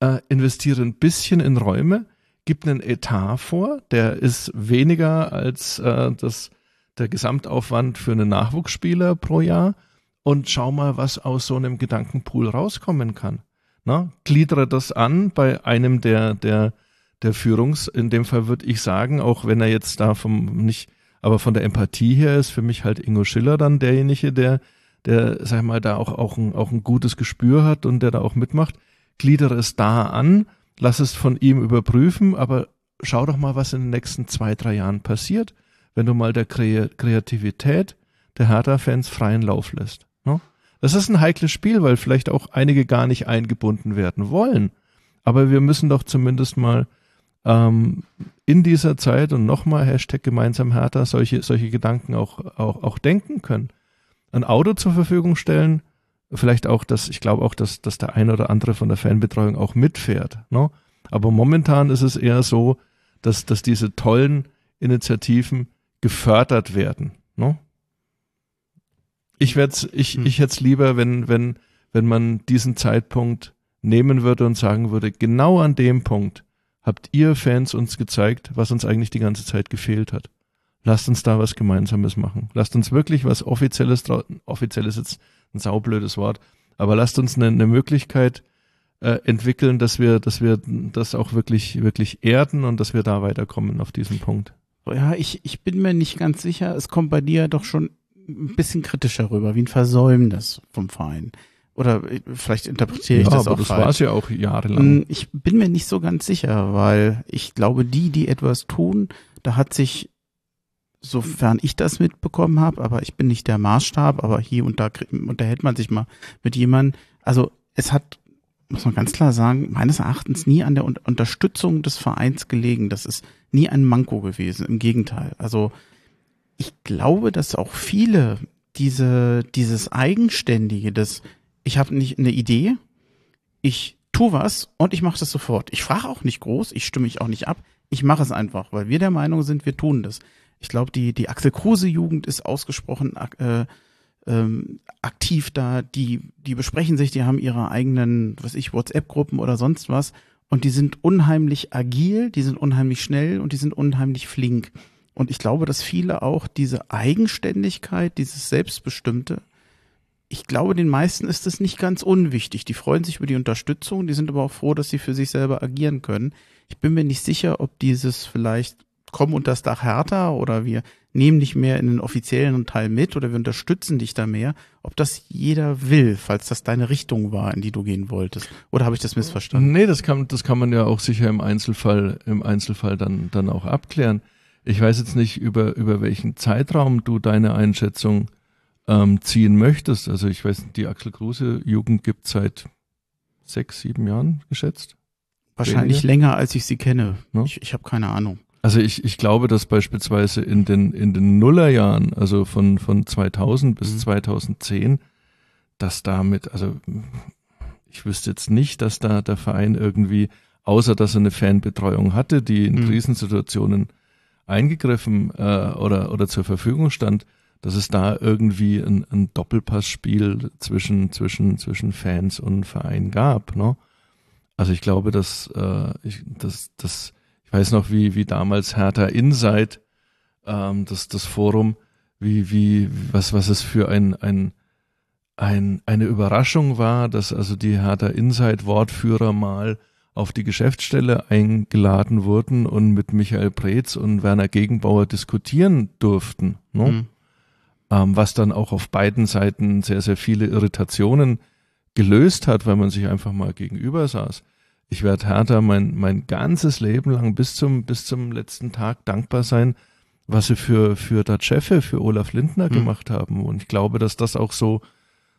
äh, investiere ein bisschen in Räume, gib einen Etat vor, der ist weniger als äh, das, der Gesamtaufwand für einen Nachwuchsspieler pro Jahr und schau mal, was aus so einem Gedankenpool rauskommen kann. Na, gliedere das an bei einem der, der, der Führungs, in dem Fall würde ich sagen, auch wenn er jetzt da vom nicht, aber von der Empathie her ist für mich halt Ingo Schiller dann derjenige, der, der, sag ich mal, da auch, auch, ein, auch ein gutes Gespür hat und der da auch mitmacht. Gliedere es da an, lass es von ihm überprüfen, aber schau doch mal, was in den nächsten zwei, drei Jahren passiert, wenn du mal der Kre Kreativität der Hertha-Fans freien Lauf lässt. Ne? Das ist ein heikles Spiel, weil vielleicht auch einige gar nicht eingebunden werden wollen. Aber wir müssen doch zumindest mal ähm, in dieser Zeit und nochmal Hashtag gemeinsam härter solche, solche Gedanken auch, auch, auch denken können. Ein Auto zur Verfügung stellen, vielleicht auch, dass ich glaube auch, dass, dass der eine oder andere von der Fanbetreuung auch mitfährt. Ne? Aber momentan ist es eher so, dass, dass diese tollen Initiativen gefördert werden. Ne? Ich werde ich, hm. ich hätte es lieber, wenn, wenn, wenn man diesen Zeitpunkt nehmen würde und sagen würde, genau an dem Punkt habt ihr Fans uns gezeigt, was uns eigentlich die ganze Zeit gefehlt hat. Lasst uns da was Gemeinsames machen. Lasst uns wirklich was Offizielles, offizielles jetzt ein saublödes Wort, aber lasst uns eine, eine Möglichkeit äh, entwickeln, dass wir, dass wir das auch wirklich, wirklich erden und dass wir da weiterkommen auf diesem Punkt. Ja, ich, ich bin mir nicht ganz sicher. Es kommt bei dir doch schon ein bisschen kritischer rüber, wie ein Versäumnis vom Verein. Oder äh, vielleicht interpretiere ich ja, das aber auch das war es ja auch jahrelang. Mm, ich bin mir nicht so ganz sicher, weil ich glaube, die, die etwas tun, da hat sich, sofern ich das mitbekommen habe, aber ich bin nicht der Maßstab, aber hier und da unterhält man sich mal mit jemandem. Also es hat, muss man ganz klar sagen, meines Erachtens nie an der Unterstützung des Vereins gelegen. Das ist nie ein Manko gewesen. Im Gegenteil. Also ich glaube, dass auch viele diese, dieses Eigenständige, das ich habe nicht eine Idee, ich tu was und ich mache das sofort. Ich frage auch nicht groß, ich stimme mich auch nicht ab, ich mache es einfach, weil wir der Meinung sind, wir tun das. Ich glaube, die, die Axel Kruse-Jugend ist ausgesprochen äh, ähm, aktiv da, die, die besprechen sich, die haben ihre eigenen, was ich, WhatsApp-Gruppen oder sonst was und die sind unheimlich agil, die sind unheimlich schnell und die sind unheimlich flink. Und ich glaube, dass viele auch diese Eigenständigkeit, dieses Selbstbestimmte ich glaube, den meisten ist es nicht ganz unwichtig. Die freuen sich über die Unterstützung, die sind aber auch froh, dass sie für sich selber agieren können. Ich bin mir nicht sicher, ob dieses vielleicht komm unter das Dach härter oder wir nehmen dich mehr in den offiziellen Teil mit oder wir unterstützen dich da mehr, ob das jeder will, falls das deine Richtung war, in die du gehen wolltest. Oder habe ich das missverstanden? Nee, das kann, das kann man ja auch sicher im Einzelfall, im Einzelfall dann, dann auch abklären. Ich weiß jetzt nicht, über, über welchen Zeitraum du deine Einschätzung ähm, ziehen möchtest. Also ich weiß, die Axel Kruse Jugend gibt seit sechs, sieben Jahren geschätzt. Wahrscheinlich Weniger. länger, als ich sie kenne. Ja? Ich, ich habe keine Ahnung. Also ich, ich glaube, dass beispielsweise in den, in den Nullerjahren, also von, von 2000 bis mhm. 2010, dass damit, also ich wüsste jetzt nicht, dass da der Verein irgendwie, außer dass er eine Fanbetreuung hatte, die in mhm. Krisensituationen eingegriffen äh, oder, oder zur Verfügung stand, dass es da irgendwie ein, ein Doppelpassspiel zwischen, zwischen, zwischen Fans und Verein gab. Ne? Also ich glaube, dass, äh, ich, dass, dass ich weiß noch, wie, wie damals Hertha Insight, ähm, das, das Forum, wie, wie, was, was es für ein, ein, ein, eine Überraschung war, dass also die Hertha Insight Wortführer mal auf die Geschäftsstelle eingeladen wurden und mit Michael Preetz und Werner Gegenbauer diskutieren durften. Ne? Mhm ähm, was dann auch auf beiden Seiten sehr, sehr viele Irritationen gelöst hat, weil man sich einfach mal gegenüber saß. Ich werde Hertha mein, mein ganzes Leben lang bis zum, bis zum letzten Tag dankbar sein, was sie für, für das Cheffe, für Olaf Lindner mhm. gemacht haben. Und ich glaube, dass das auch so,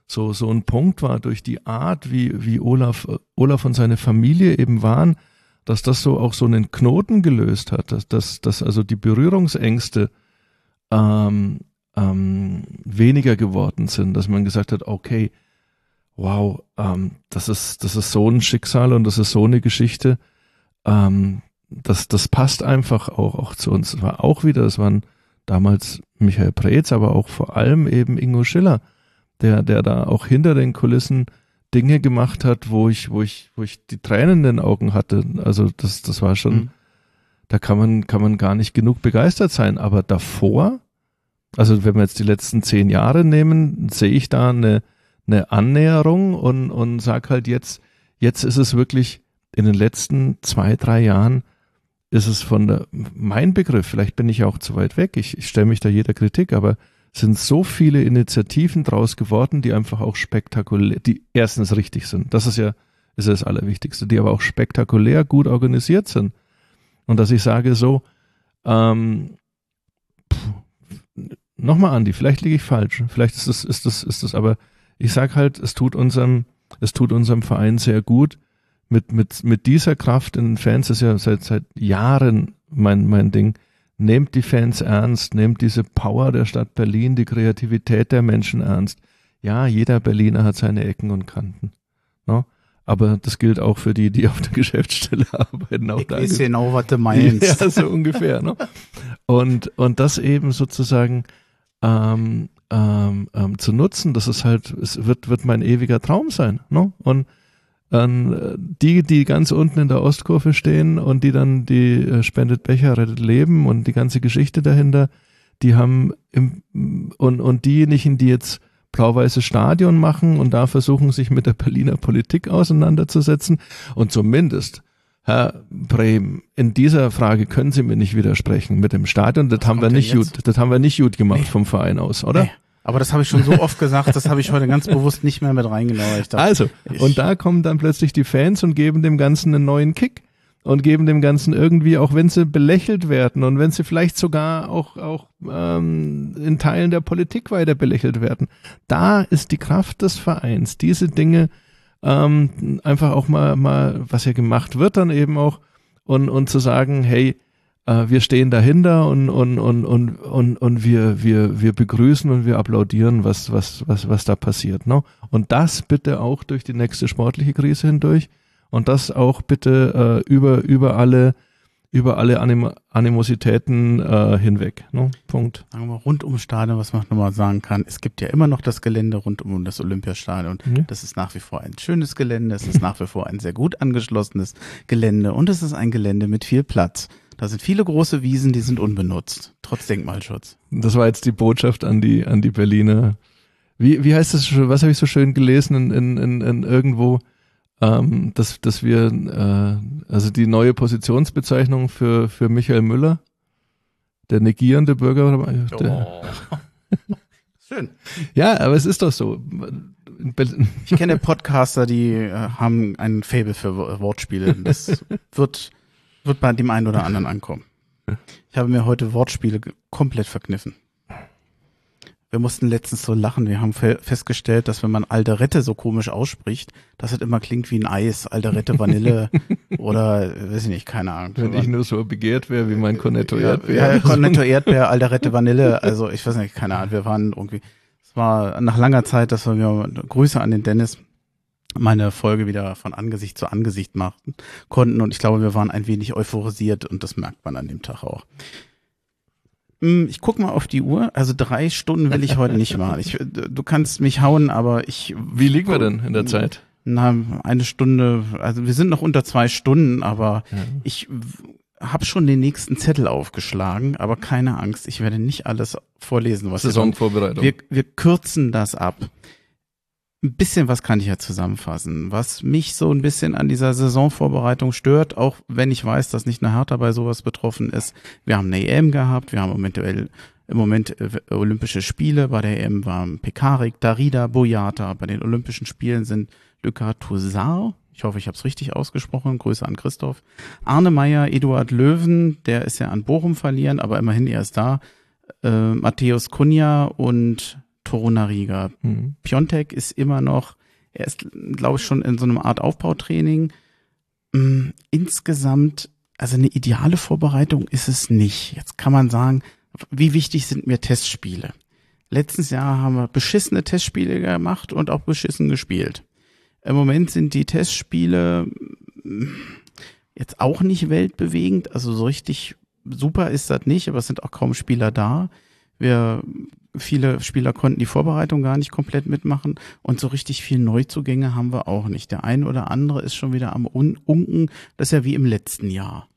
so, so ein Punkt war durch die Art, wie, wie Olaf, Olaf und seine Familie eben waren, dass das so auch so einen Knoten gelöst hat, dass, dass, dass also die Berührungsängste ähm, ähm, weniger geworden sind, dass man gesagt hat, okay, wow, ähm, das ist das ist so ein Schicksal und das ist so eine Geschichte, ähm, das das passt einfach auch auch zu uns. Es war auch wieder, es waren damals Michael Preetz, aber auch vor allem eben Ingo Schiller, der der da auch hinter den Kulissen Dinge gemacht hat, wo ich wo ich wo ich die Tränen in den Augen hatte. Also das das war schon, mhm. da kann man kann man gar nicht genug begeistert sein. Aber davor also wenn wir jetzt die letzten zehn Jahre nehmen, sehe ich da eine, eine Annäherung und, und sag halt jetzt, jetzt ist es wirklich in den letzten zwei, drei Jahren ist es von der, mein Begriff, vielleicht bin ich auch zu weit weg, ich, ich stelle mich da jeder Kritik, aber sind so viele Initiativen draus geworden, die einfach auch spektakulär, die erstens richtig sind. Das ist ja, ist das Allerwichtigste, die aber auch spektakulär gut organisiert sind. Und dass ich sage so, ähm, nochmal Andi, vielleicht liege ich falsch, vielleicht ist das, ist das, ist das, aber ich sag halt, es tut unserem, es tut unserem Verein sehr gut, mit, mit, mit dieser Kraft in den Fans, ist ja seit, seit Jahren mein, mein Ding, nehmt die Fans ernst, nehmt diese Power der Stadt Berlin, die Kreativität der Menschen ernst. Ja, jeder Berliner hat seine Ecken und Kanten. No? Aber das gilt auch für die, die auf der *laughs* Geschäftsstelle arbeiten. Auch ich weiß genau, was du meinst. Ja, so ungefähr. No? Und, und das eben sozusagen ähm, ähm, ähm, zu nutzen, das ist halt, es wird, wird mein ewiger Traum sein. No? Und ähm, die, die ganz unten in der Ostkurve stehen und die dann die äh, Spendet Becher, rettet Leben und die ganze Geschichte dahinter, die haben im, und, und diejenigen, die jetzt blau-weißes Stadion machen und da versuchen, sich mit der Berliner Politik auseinanderzusetzen und zumindest Herr Brehm, in dieser Frage können Sie mir nicht widersprechen mit dem Stadion. Das Was haben wir nicht gut, das haben wir nicht gut gemacht nee. vom Verein aus, oder? Nee. Aber das habe ich schon so oft gesagt, das habe ich heute ganz bewusst nicht mehr mit reingenommen. Also, und da kommen dann plötzlich die Fans und geben dem Ganzen einen neuen Kick und geben dem Ganzen irgendwie, auch wenn sie belächelt werden und wenn sie vielleicht sogar auch, auch ähm, in Teilen der Politik weiter belächelt werden. Da ist die Kraft des Vereins, diese Dinge ähm, einfach auch mal, mal, was ja gemacht wird, dann eben auch und, und zu sagen, hey, äh, wir stehen dahinter und, und, und, und, und, und wir, wir, wir begrüßen und wir applaudieren, was, was, was, was da passiert. Ne? Und das bitte auch durch die nächste sportliche Krise hindurch und das auch bitte äh, über, über alle über alle Anim Animositäten äh, hinweg. Ne? Punkt. Sagen wir mal, rund ums Stadion, was man nochmal sagen kann, es gibt ja immer noch das Gelände rund um das Olympiastadion. Mhm. Das ist nach wie vor ein schönes Gelände, es ist nach wie vor ein sehr gut angeschlossenes Gelände und es ist ein Gelände mit viel Platz. Da sind viele große Wiesen, die sind unbenutzt, trotz Denkmalschutz. Das war jetzt die Botschaft an die, an die Berliner. Wie, wie heißt das, was habe ich so schön gelesen in, in, in, in irgendwo, ähm, dass, dass wir, äh, also die neue Positionsbezeichnung für, für Michael Müller, der negierende Bürger. Der, oh. *laughs* Schön. Ja, aber es ist doch so. Ich kenne Podcaster, die äh, haben ein Fable für Wortspiele. Das wird wird bei dem einen oder anderen ankommen. Ich habe mir heute Wortspiele komplett verkniffen. Wir mussten letztens so lachen. Wir haben festgestellt, dass wenn man Alderette so komisch ausspricht, dass es immer klingt wie ein Eis. Alderette Vanille *laughs* oder, weiß ich nicht, keine Ahnung. Wenn ich nur so begehrt wäre wie mein Cornetto Erdbeer. Ja, ja Cornetto Erdbeer, *laughs* Alderette Vanille. Also ich weiß nicht, keine Ahnung. Wir waren irgendwie, es war nach langer Zeit, dass wir Grüße an den Dennis meine Folge wieder von Angesicht zu Angesicht machen konnten. Und ich glaube, wir waren ein wenig euphorisiert und das merkt man an dem Tag auch. Hm, ich guck mal auf die Uhr. Also drei Stunden will ich heute nicht machen. Ich, du kannst mich hauen, aber ich. Wie liegen wir denn in der Zeit? Na, eine Stunde. Also wir sind noch unter zwei Stunden, aber ja. ich habe schon den nächsten Zettel aufgeschlagen, aber keine Angst, ich werde nicht alles vorlesen, was Saisonvorbereitung. Wir, wir kürzen das ab ein bisschen was kann ich ja zusammenfassen. Was mich so ein bisschen an dieser Saisonvorbereitung stört, auch wenn ich weiß, dass nicht eine Hertha bei sowas betroffen ist. Wir haben eine EM gehabt, wir haben eventuell im Moment äh, Olympische Spiele. Bei der EM waren Pekarik, Darida, Boyata. Bei den Olympischen Spielen sind Luka Toussaint. Ich hoffe, ich habe es richtig ausgesprochen. Grüße an Christoph. Arne Meyer, Eduard Löwen, der ist ja an Bochum verlieren, aber immerhin er ist da. Äh, Matthäus Kunja und Torunariga. Mhm. Piontek ist immer noch, er ist, glaube ich, schon in so einer Art Aufbautraining. Mm, insgesamt, also eine ideale Vorbereitung ist es nicht. Jetzt kann man sagen, wie wichtig sind mir Testspiele? Letztes Jahr haben wir beschissene Testspiele gemacht und auch beschissen gespielt. Im Moment sind die Testspiele mm, jetzt auch nicht weltbewegend, also so richtig super ist das nicht, aber es sind auch kaum Spieler da. Wir Viele Spieler konnten die Vorbereitung gar nicht komplett mitmachen und so richtig viel Neuzugänge haben wir auch nicht. Der ein oder andere ist schon wieder am Unken. Das ist ja wie im letzten Jahr.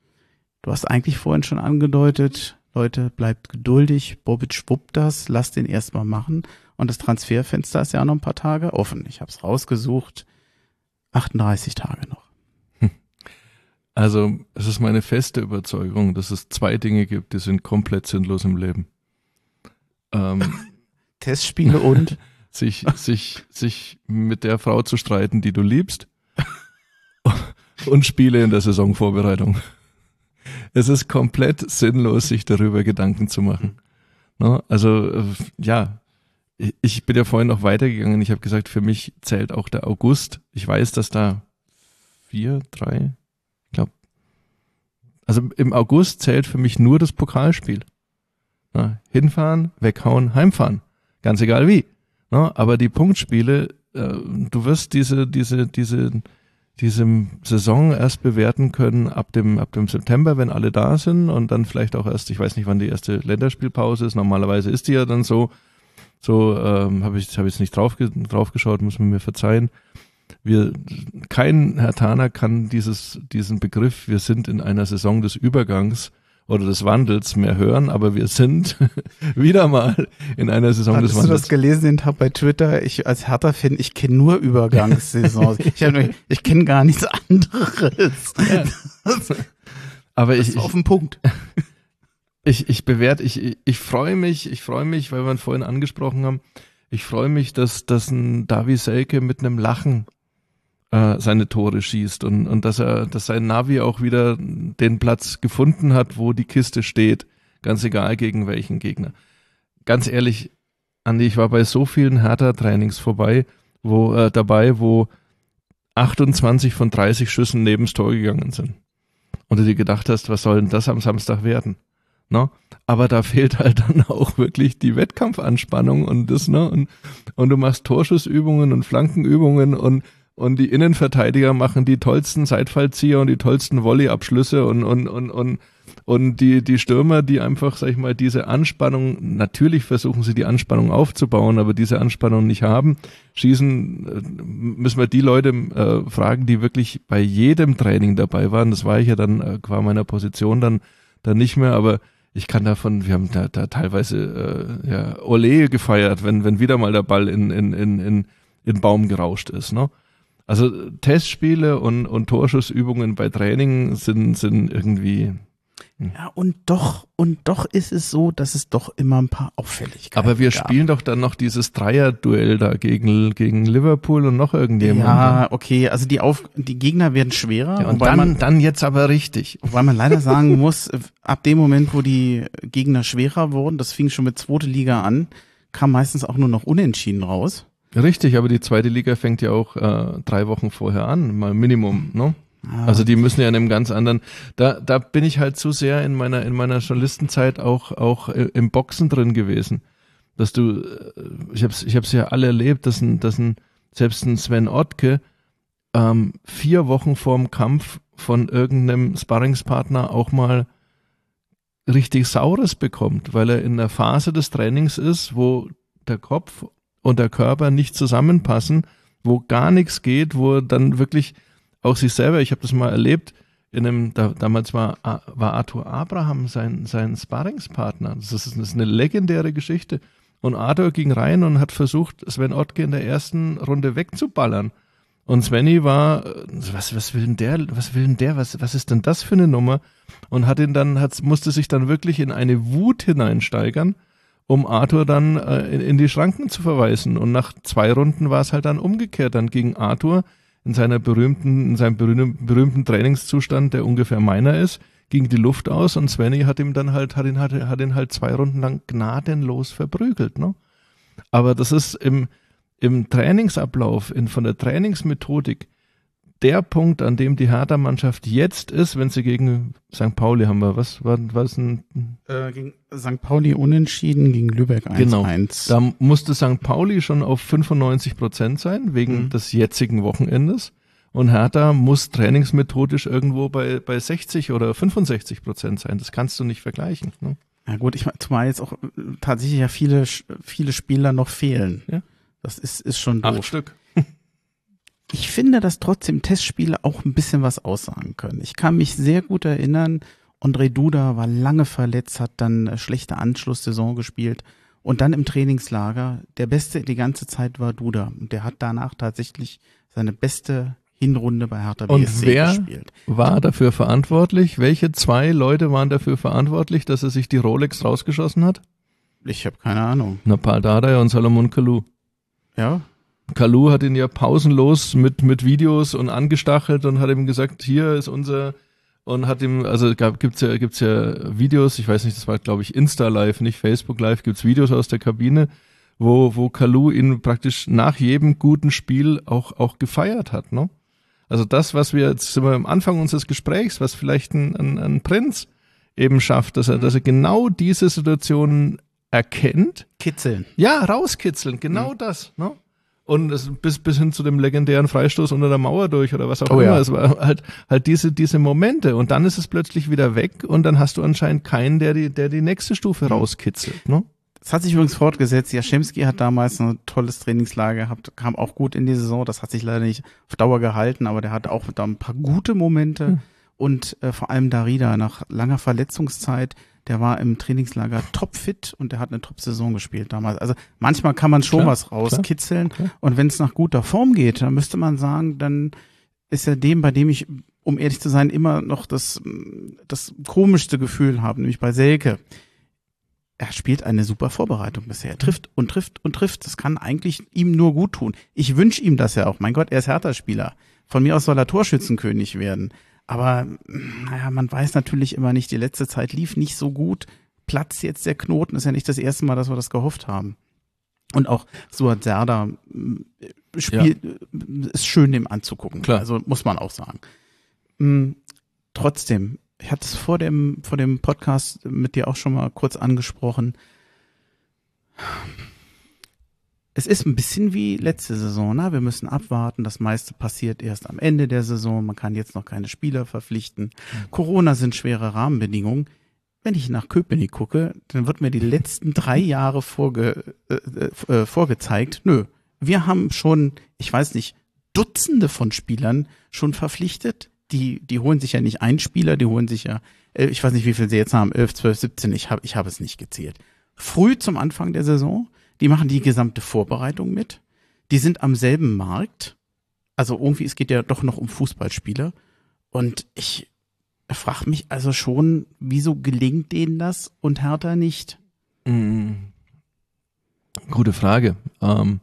Du hast eigentlich vorhin schon angedeutet, Leute, bleibt geduldig. Bobic wuppt das, lasst den erstmal machen. Und das Transferfenster ist ja noch ein paar Tage offen. Ich habe es rausgesucht. 38 Tage noch. Also es ist meine feste Überzeugung, dass es zwei Dinge gibt, die sind komplett sinnlos im Leben. Ähm, *laughs* Testspiele und? *laughs* sich, sich, sich mit der Frau zu streiten, die du liebst. *laughs* und Spiele in der Saisonvorbereitung. Es ist komplett sinnlos, sich darüber Gedanken zu machen. No? Also, äh, ja, ich bin ja vorhin noch weitergegangen. Ich habe gesagt, für mich zählt auch der August. Ich weiß, dass da vier, drei, ich glaube. Also im August zählt für mich nur das Pokalspiel. Na, hinfahren, weghauen, heimfahren. Ganz egal wie. Na, aber die Punktspiele, äh, du wirst diese, diese, diese, diese Saison erst bewerten können ab dem, ab dem September, wenn alle da sind und dann vielleicht auch erst, ich weiß nicht, wann die erste Länderspielpause ist. Normalerweise ist die ja dann so. So ähm, habe ich, hab ich jetzt nicht drauf, drauf geschaut, muss man mir verzeihen. Wir, kein Herr Thaner kann dieses, diesen Begriff, wir sind in einer Saison des Übergangs oder des Wandels mehr hören, aber wir sind *laughs* wieder mal in einer Saison Hattest des Wandels. Hast du das gelesen den Tag bei Twitter? Ich als Hertha-Fan, ich kenne nur Übergangssaisons. *laughs* ich hab ich kenne gar nichts anderes. Ja. aber ich, ich auf den Punkt. *laughs* Ich, ich bewerte, ich, ich, ich freue mich, ich freue mich, weil wir ihn vorhin angesprochen haben, ich freue mich, dass, dass ein Davi Selke mit einem Lachen äh, seine Tore schießt und, und dass er, dass sein Navi auch wieder den Platz gefunden hat, wo die Kiste steht, ganz egal gegen welchen Gegner. Ganz ehrlich, Andi, ich war bei so vielen Hertha-Trainings vorbei, wo äh, dabei, wo 28 von 30 Schüssen neben das Tor gegangen sind. Und du dir gedacht hast, was soll denn das am Samstag werden? Ne? Aber da fehlt halt dann *laughs* auch wirklich die Wettkampfanspannung und das, ne? Und, und du machst Torschussübungen und Flankenübungen und und die Innenverteidiger machen die tollsten Seitfallzieher und die tollsten Volleyabschlüsse und und und und und die die Stürmer, die einfach, sag ich mal, diese Anspannung, natürlich versuchen sie die Anspannung aufzubauen, aber diese Anspannung nicht haben, schießen, äh, müssen wir die Leute äh, fragen, die wirklich bei jedem Training dabei waren. Das war ich ja dann äh, qua meiner Position dann dann nicht mehr, aber ich kann davon, wir haben da, da teilweise äh, ja, Ole gefeiert, wenn, wenn wieder mal der Ball in, in, in, in, in Baum gerauscht ist. Ne? Also Testspiele und, und Torschussübungen bei Training sind, sind irgendwie. Hm. Ja, und doch, und doch ist es so, dass es doch immer ein paar Auffälligkeiten Aber wir gab. spielen doch dann noch dieses Dreier-Duell da gegen, gegen Liverpool und noch irgendjemand. Ja, okay, also die, Auf die Gegner werden schwerer. Ja, und dann, man, dann jetzt aber richtig. Weil man leider *laughs* sagen muss, ab dem Moment, wo die Gegner schwerer wurden, das fing schon mit zweite Liga an, kam meistens auch nur noch unentschieden raus. Richtig, aber die zweite Liga fängt ja auch äh, drei Wochen vorher an, mal Minimum, ne? Ah. Also die müssen ja in einem ganz anderen. Da, da bin ich halt zu sehr in meiner in meiner Journalistenzeit auch auch im Boxen drin gewesen, dass du, äh, ich hab's ich hab's ja alle erlebt, dass ein dass ein selbst ein Sven Ottke ähm, vier Wochen vorm Kampf von irgendeinem Sparringspartner auch mal richtig Saures bekommt, weil er in der Phase des Trainings ist, wo der Kopf und der Körper nicht zusammenpassen, wo gar nichts geht, wo dann wirklich auch sich selber, ich habe das mal erlebt, in einem, da, damals war, war Arthur Abraham sein, sein Sparringspartner. Das ist, das ist eine legendäre Geschichte. Und Arthur ging rein und hat versucht, Sven Ottke in der ersten Runde wegzuballern. Und Svenny war, was, was will denn der, was will denn der, was, was ist denn das für eine Nummer? Und hat ihn dann, hat, musste sich dann wirklich in eine Wut hineinsteigern um Arthur dann äh, in, in, die Schranken zu verweisen. Und nach zwei Runden war es halt dann umgekehrt. Dann ging Arthur in seiner berühmten, in seinem berühmten, Trainingszustand, der ungefähr meiner ist, ging die Luft aus und Svenny hat ihm dann halt, hat ihn, hat, hat ihn halt zwei Runden lang gnadenlos verprügelt, ne? Aber das ist im, im Trainingsablauf, in, von der Trainingsmethodik, der Punkt, an dem die Hertha-Mannschaft jetzt ist, wenn sie gegen St. Pauli haben wir, was war was ein äh, gegen St. Pauli unentschieden, gegen Lübeck 1-1. Genau, da musste St. Pauli schon auf 95 Prozent sein, wegen mhm. des jetzigen Wochenendes. Und Hertha muss trainingsmethodisch irgendwo bei, bei 60 oder 65 Prozent sein. Das kannst du nicht vergleichen. Ne? Ja gut, ich meine, zumal jetzt auch äh, tatsächlich ja viele, viele Spieler noch fehlen. Ja. Das ist, ist schon doof. Acht Stück ich finde, dass trotzdem Testspiele auch ein bisschen was aussagen können. Ich kann mich sehr gut erinnern, André Duda war lange verletzt, hat dann eine schlechte Anschlusssaison gespielt und dann im Trainingslager. Der Beste die ganze Zeit war Duda und der hat danach tatsächlich seine beste Hinrunde bei Hertha BSC und wer gespielt. war dafür verantwortlich? Welche zwei Leute waren dafür verantwortlich, dass er sich die Rolex rausgeschossen hat? Ich habe keine Ahnung. Na, Paul Dardai und Salomon Kalou. Ja, Kalu hat ihn ja pausenlos mit, mit Videos und angestachelt und hat ihm gesagt, hier ist unser, und hat ihm, also gab, gibt's ja, gibt's ja Videos, ich weiß nicht, das war glaube ich Insta Live, nicht Facebook Live, gibt's Videos aus der Kabine, wo, wo Kalu ihn praktisch nach jedem guten Spiel auch, auch gefeiert hat, ne? Also das, was wir jetzt sind wir am Anfang unseres Gesprächs, was vielleicht ein, ein, ein Prinz eben schafft, dass er, dass er genau diese Situationen erkennt. Kitzeln. Ja, rauskitzeln, genau mhm. das. Ne? Und es, bis, bis hin zu dem legendären Freistoß unter der Mauer durch oder was auch oh, immer. Ja. Es war halt, halt diese, diese Momente. Und dann ist es plötzlich wieder weg und dann hast du anscheinend keinen, der die, der die nächste Stufe mhm. rauskitzelt. Ne? Das hat sich übrigens fortgesetzt. Jaschemski hat damals ein tolles Trainingslager gehabt, kam auch gut in die Saison. Das hat sich leider nicht auf Dauer gehalten, aber der hatte auch da ein paar gute Momente. Mhm. Und äh, vor allem Darida nach langer Verletzungszeit, der war im Trainingslager topfit und der hat eine Top-Saison gespielt damals. Also manchmal kann man schon klar, was rauskitzeln. Klar, klar. Und wenn es nach guter Form geht, dann müsste man sagen, dann ist er dem, bei dem ich, um ehrlich zu sein, immer noch das, das komischste Gefühl habe, nämlich bei Selke er spielt eine super Vorbereitung bisher. Er trifft und trifft und trifft. Das kann eigentlich ihm nur gut tun. Ich wünsche ihm das ja auch. Mein Gott, er ist Hertha-Spieler. Von mir aus soll er Torschützenkönig werden. Aber naja, man weiß natürlich immer nicht, die letzte Zeit lief nicht so gut. Platz jetzt der Knoten ist ja nicht das erste Mal, dass wir das gehofft haben. Und auch Suat Serda äh, spielt, ja. ist schön dem anzugucken. Klar. Also muss man auch sagen. Hm, trotzdem, ich hatte es vor dem, vor dem Podcast mit dir auch schon mal kurz angesprochen. Es ist ein bisschen wie letzte Saison, ne? Wir müssen abwarten. Das meiste passiert erst am Ende der Saison. Man kann jetzt noch keine Spieler verpflichten. Mhm. Corona sind schwere Rahmenbedingungen. Wenn ich nach Köpenick gucke, dann wird mir die letzten drei Jahre vorge, äh, äh, vorgezeigt. Nö, wir haben schon, ich weiß nicht, Dutzende von Spielern schon verpflichtet die, die holen sich ja nicht einen Spieler, die holen sich ja, äh, ich weiß nicht, wie viel sie jetzt haben, 11, 12, 17, ich habe ich hab es nicht gezählt. Früh zum Anfang der Saison, die machen die gesamte Vorbereitung mit, die sind am selben Markt, also irgendwie, es geht ja doch noch um Fußballspieler und ich frage mich also schon, wieso gelingt denen das und Hertha nicht? Mhm. Gute Frage. Ähm,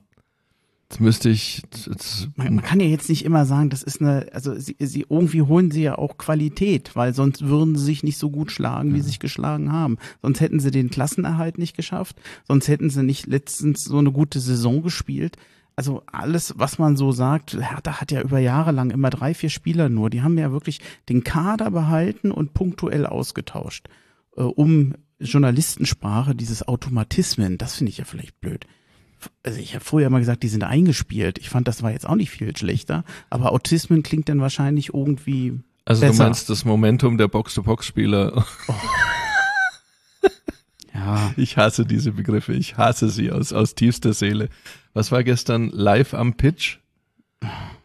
Jetzt müsste ich. Jetzt man, man, kann ja jetzt nicht immer sagen, das ist eine, also sie, sie irgendwie holen sie ja auch Qualität, weil sonst würden sie sich nicht so gut schlagen, wie sie sich geschlagen haben. Sonst hätten sie den Klassenerhalt nicht geschafft, sonst hätten sie nicht letztens so eine gute Saison gespielt. Also alles, was man so sagt, Hertha hat ja über Jahre lang immer drei, vier Spieler nur. Die haben ja wirklich den Kader behalten und punktuell ausgetauscht, äh, um Journalistensprache, dieses Automatismen, das finde ich ja vielleicht blöd also ich habe vorher immer gesagt, die sind eingespielt. Ich fand, das war jetzt auch nicht viel schlechter. Aber Autismen klingt dann wahrscheinlich irgendwie. Also besser. du meinst das Momentum der Box-to-Box-Spieler. Oh. *laughs* ja. Ich hasse diese Begriffe. Ich hasse sie aus, aus tiefster Seele. Was war gestern live am Pitch?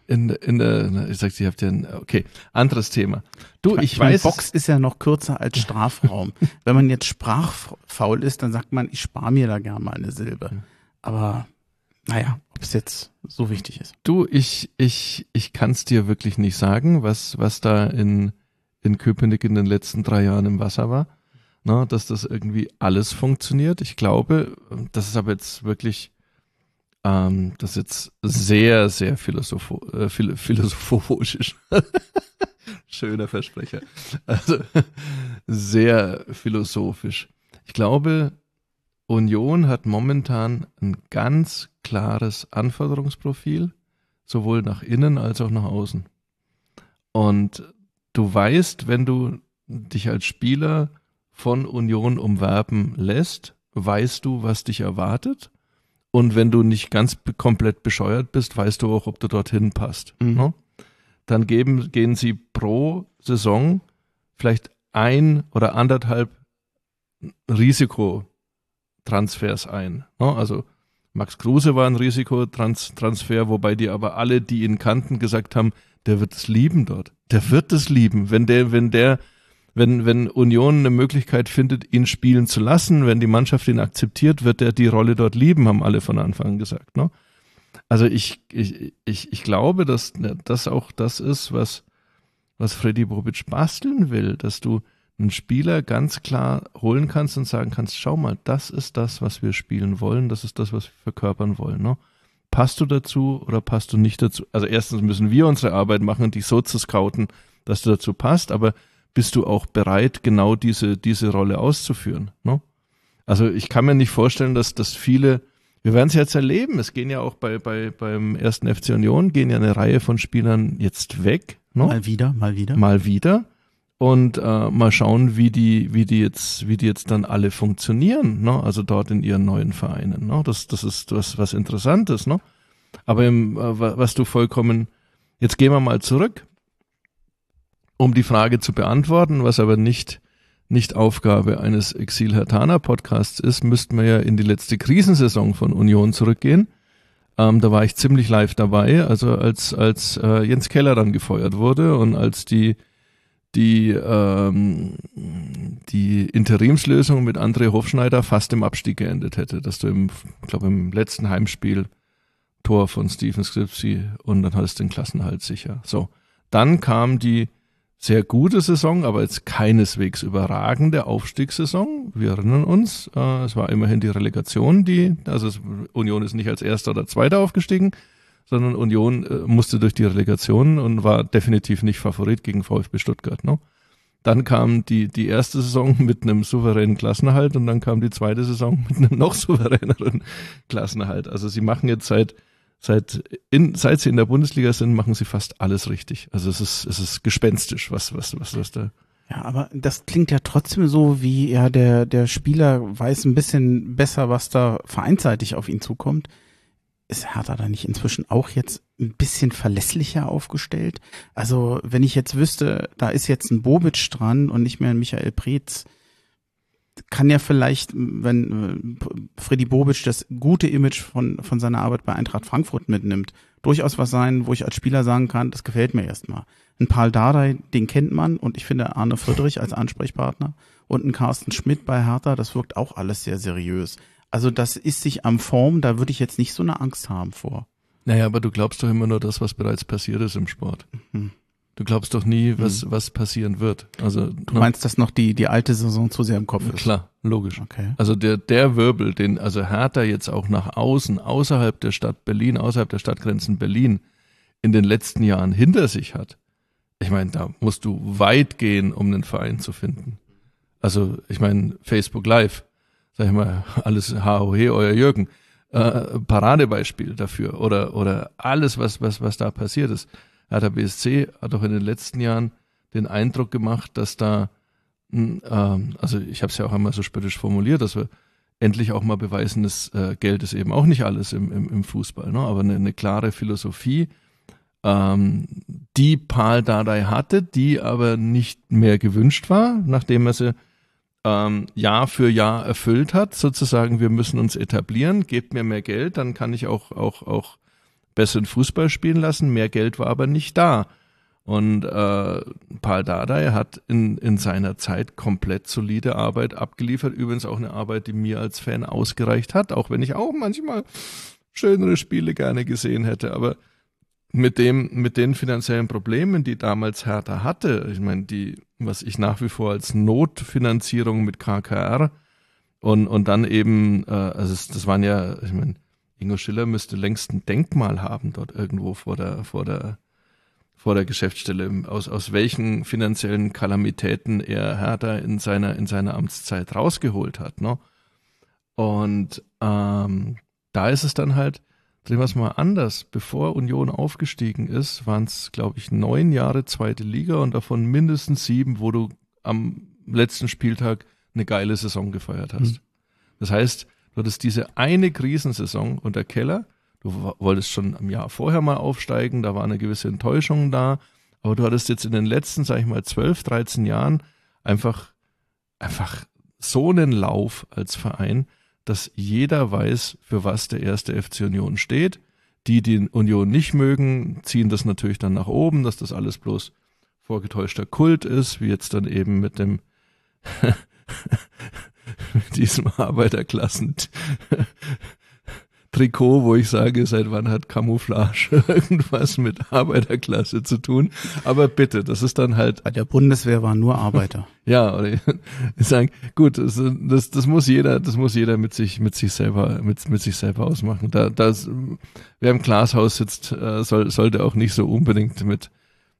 In, in der, ich sag's, ihr habt ja ein, okay, anderes Thema. Du, ich, ich weiß. Box ist ja noch kürzer als Strafraum. *laughs* Wenn man jetzt sprachfaul ist, dann sagt man, ich spare mir da gern mal eine Silbe. Aber naja, ob es jetzt so wichtig ist. Du, ich, ich, ich kann es dir wirklich nicht sagen, was, was da in, in Köpenick in den letzten drei Jahren im Wasser war. Na, dass das irgendwie alles funktioniert. Ich glaube, das ist aber jetzt wirklich, ähm, das ist jetzt sehr, sehr philosopho äh, philosophisch. *laughs* Schöner Versprecher. Also *laughs* sehr philosophisch. Ich glaube, Union hat momentan ein ganz klares Anforderungsprofil, sowohl nach innen als auch nach außen. Und du weißt, wenn du dich als Spieler von Union umwerben lässt, weißt du, was dich erwartet. Und wenn du nicht ganz komplett bescheuert bist, weißt du auch, ob du dorthin passt. Mhm. Ne? Dann geben, gehen sie pro Saison vielleicht ein oder anderthalb Risiko Transfers ein. Ne? Also Max Kruse war ein Risikotransfer, wobei die aber alle, die ihn kannten, gesagt haben, der wird es lieben dort. Der wird es lieben, wenn der, wenn der, wenn, wenn Union eine Möglichkeit findet, ihn spielen zu lassen, wenn die Mannschaft ihn akzeptiert, wird er die Rolle dort lieben, haben alle von Anfang an gesagt. Ne? Also ich, ich, ich, ich glaube, dass das auch das ist, was, was Freddy Bobic basteln will, dass du einen Spieler ganz klar holen kannst und sagen kannst, schau mal, das ist das, was wir spielen wollen, das ist das, was wir verkörpern wollen. Ne? Passt du dazu oder passt du nicht dazu? Also erstens müssen wir unsere Arbeit machen, dich so zu scouten, dass du dazu passt, aber bist du auch bereit, genau diese, diese Rolle auszuführen? Ne? Also ich kann mir nicht vorstellen, dass, dass viele wir werden es jetzt erleben. Es gehen ja auch bei, bei, beim ersten FC Union gehen ja eine Reihe von Spielern jetzt weg. Ne? Mal wieder, mal wieder. Mal wieder. Und äh, mal schauen, wie die, wie die jetzt, wie die jetzt dann alle funktionieren, ne? Also dort in ihren neuen Vereinen. Ne? Das, das ist was, was Interessantes, ne? Aber im, äh, was du vollkommen, jetzt gehen wir mal zurück, um die Frage zu beantworten, was aber nicht nicht Aufgabe eines Exil Hertaner Podcasts ist, müssten wir ja in die letzte Krisensaison von Union zurückgehen. Ähm, da war ich ziemlich live dabei, also als, als äh, Jens Keller dann gefeuert wurde und als die, die, ähm, die Interimslösung mit André Hofschneider fast im Abstieg geendet hätte, dass du im, glaube im letzten Heimspiel Tor von Steven Skripsi und dann hattest du den Klassenhalt sicher. So. Dann kam die sehr gute Saison, aber jetzt keineswegs überragende Aufstiegssaison. Wir erinnern uns, äh, es war immerhin die Relegation, die, also Union ist nicht als Erster oder Zweiter aufgestiegen, sondern Union äh, musste durch die Relegation und war definitiv nicht Favorit gegen VfB Stuttgart. Ne? Dann kam die, die erste Saison *laughs* mit einem souveränen Klassenerhalt und dann kam die zweite Saison mit einem noch *laughs* souveräneren Klassenerhalt. Also sie machen jetzt seit seit, in, seit sie in der Bundesliga sind, machen sie fast alles richtig. Also es ist, es ist gespenstisch, was, was, was, was da. Ja, aber das klingt ja trotzdem so, wie ja der, der Spieler weiß ein bisschen besser, was da vereinsseitig auf ihn zukommt. Ist Hertha da nicht inzwischen auch jetzt ein bisschen verlässlicher aufgestellt? Also, wenn ich jetzt wüsste, da ist jetzt ein Bobic dran und nicht mehr ein Michael Preetz, kann ja vielleicht, wenn äh, Freddy Bobic das gute Image von, von seiner Arbeit bei Eintracht Frankfurt mitnimmt, durchaus was sein, wo ich als Spieler sagen kann, das gefällt mir erstmal. Ein Paul Dardai, den kennt man und ich finde Arne Friedrich als Ansprechpartner und ein Carsten Schmidt bei Hertha, das wirkt auch alles sehr seriös. Also das ist sich am Form, da würde ich jetzt nicht so eine Angst haben vor. Naja, aber du glaubst doch immer nur das, was bereits passiert ist im Sport. Mhm. Du glaubst doch nie, was, mhm. was passieren wird. Also, du ne? meinst, dass noch die, die alte Saison zu sehr im Kopf ist? Klar, logisch. Okay. Also der, der Wirbel, den also Hertha jetzt auch nach außen, außerhalb der Stadt Berlin, außerhalb der Stadtgrenzen Berlin in den letzten Jahren hinter sich hat. Ich meine, da musst du weit gehen, um einen Verein zu finden. Also, ich meine, Facebook Live, sag ich mal, alles HOH, euer Jürgen, äh, Paradebeispiel dafür. Oder, oder alles, was, was, was da passiert ist. Hertha BSC hat auch in den letzten Jahren den Eindruck gemacht, dass da, hm, ähm, also ich habe es ja auch einmal so spöttisch formuliert, dass wir endlich auch mal beweisen, dass äh, Geld ist eben auch nicht alles im, im, im Fußball, ne? aber eine, eine klare Philosophie, ähm, die Paul Dardai hatte, die aber nicht mehr gewünscht war, nachdem er sie ähm, Jahr für Jahr erfüllt hat, sozusagen, wir müssen uns etablieren, gebt mir mehr Geld, dann kann ich auch, auch, auch besseren Fußball spielen lassen. Mehr Geld war aber nicht da. Und äh, Paul Dardai hat in, in seiner Zeit komplett solide Arbeit abgeliefert. Übrigens auch eine Arbeit, die mir als Fan ausgereicht hat, auch wenn ich auch manchmal schönere Spiele gerne gesehen hätte. Aber mit dem, mit den finanziellen Problemen, die damals Hertha hatte, ich meine, die, was ich nach wie vor als Notfinanzierung mit KKR und, und dann eben, äh, also es, das waren ja, ich meine, Ingo Schiller müsste längst ein Denkmal haben dort irgendwo vor der, vor der, vor der Geschäftsstelle, aus, aus welchen finanziellen Kalamitäten er Hertha in seiner, in seiner Amtszeit rausgeholt hat. Ne? Und ähm, da ist es dann halt, drehen wir es mal anders. Bevor Union aufgestiegen ist, waren es, glaube ich, neun Jahre zweite Liga und davon mindestens sieben, wo du am letzten Spieltag eine geile Saison gefeiert hast. Mhm. Das heißt, Du hattest diese eine Krisensaison unter Keller. Du wolltest schon am Jahr vorher mal aufsteigen, da war eine gewisse Enttäuschung da. Aber du hattest jetzt in den letzten, sag ich mal, 12, 13 Jahren einfach, einfach so einen Lauf als Verein, dass jeder weiß, für was der erste FC Union steht. Die, die Union nicht mögen, ziehen das natürlich dann nach oben, dass das alles bloß vorgetäuschter Kult ist, wie jetzt dann eben mit dem *laughs* mit diesem Arbeiterklassen Trikot, wo ich sage, seit wann hat Camouflage *laughs* irgendwas mit Arbeiterklasse zu tun? Aber bitte, das ist dann halt. Bei der Bundeswehr waren nur Arbeiter. *laughs* ja, oder *laughs* ich sage, gut, das, das, das muss jeder, das muss jeder mit sich, mit sich selber, mit, mit sich selber ausmachen. Da, das, wer im Glashaus sitzt, äh, soll, sollte auch nicht so unbedingt mit,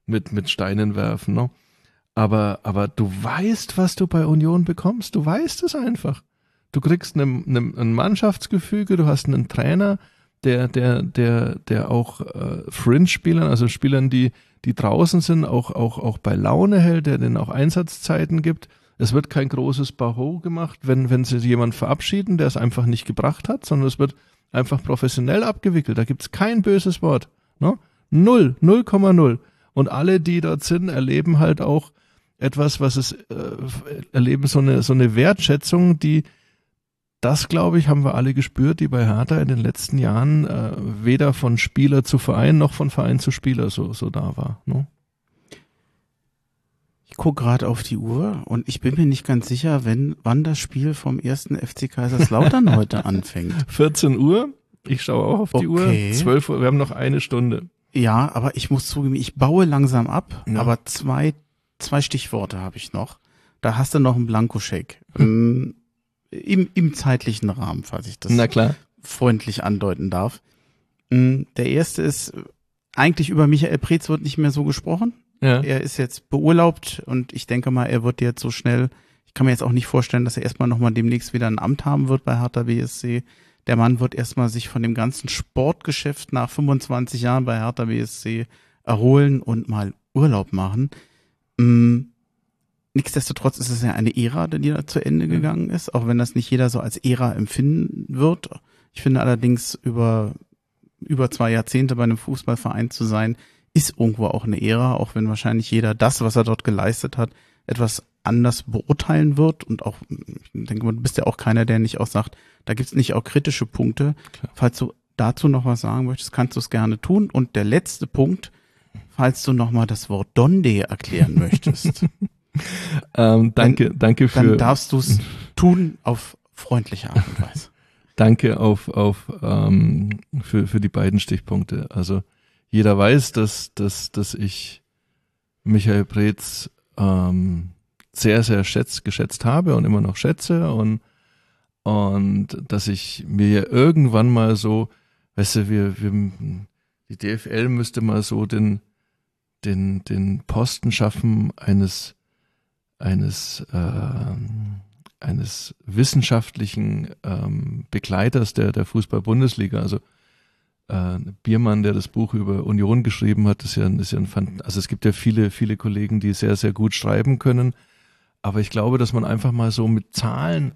mit, mit Steinen werfen, ne? Aber, aber du weißt, was du bei Union bekommst. Du weißt es einfach. Du kriegst ein Mannschaftsgefüge, du hast einen Trainer, der, der, der, der auch äh, Fringe-Spielern, also Spielern, die, die draußen sind, auch, auch, auch bei Laune hält, der denen auch Einsatzzeiten gibt. Es wird kein großes Baho gemacht, wenn, wenn sie jemand verabschieden, der es einfach nicht gebracht hat, sondern es wird einfach professionell abgewickelt. Da gibt's kein böses Wort. Ne? Null, 0,0. Und alle, die dort sind, erleben halt auch etwas, was es, äh, erleben so eine, so eine Wertschätzung, die, das glaube ich, haben wir alle gespürt, die bei Hertha in den letzten Jahren äh, weder von Spieler zu Verein noch von Verein zu Spieler so, so da war. Ne? Ich gucke gerade auf die Uhr und ich bin mir nicht ganz sicher, wenn, wann das Spiel vom ersten FC Kaiserslautern *laughs* heute anfängt. 14 Uhr. Ich schaue auch auf die Okay. Uhr. 12 Uhr. Wir haben noch eine Stunde. Ja, aber ich muss zugeben, ich baue langsam ab, Ja. aber zwei, zwei Stichworte habe ich noch. Da hast du noch einen Blankoscheck. Ähm, Im, Im zeitlichen Rahmen, falls ich das Na klar. freundlich andeuten darf. Mm, Der erste ist, eigentlich über Michael Preetz wird nicht mehr so gesprochen. Ja. Er ist jetzt beurlaubt und ich denke mal, er wird jetzt so schnell, ich kann mir jetzt auch nicht vorstellen, dass er erstmal nochmal demnächst wieder ein Amt haben wird bei Hertha BSC. Der Mann wird erstmal sich von dem ganzen Sportgeschäft nach 25 Jahren bei Hertha BSC erholen und mal Urlaub machen. Mm, Nichtsdestotrotz ist es ja eine Ära, die da zu Ende gegangen ist, auch wenn das nicht jeder so als Ära empfinden wird. Ich finde allerdings über, über zwei Jahrzehnte bei einem Fußballverein zu sein, ist irgendwo auch eine Ära, auch wenn wahrscheinlich jeder das, was er dort geleistet hat, etwas anders beurteilen wird und auch, ich denke mal, du bist ja auch keiner, der nicht auch sagt, da gibt's nicht auch kritische Punkte. Klar. Falls du dazu noch was sagen möchtest, kannst du es gerne tun. Und der letzte Punkt, falls du noch mal das Wort Donde erklären möchtest, *laughs* *laughs* Ähm, danke, danke dann für, darfst du es *laughs* tun auf freundliche Art und Weise. danke auf, auf, ähm, für, für die beiden Stichpunkte. Also, jeder weiß, dass, dass, dass ich Michael Preetz, ähm, sehr, sehr schätz, geschätzt habe und immer noch schätze und, und dass ich mir ja irgendwann mal so, weißt du, wir, wir, die DFL müsste mal so den, den, den Posten schaffen eines, eines, ähm, eines wissenschaftlichen ähm, Begleiters der, der Fußball-Bundesliga. Also äh, Biermann, der das Buch über Union geschrieben hat, ist ja, ist ja ein Fan also es gibt ja viele, viele Kollegen, die sehr, sehr gut schreiben können. Aber ich glaube, dass man einfach mal so mit Zahlen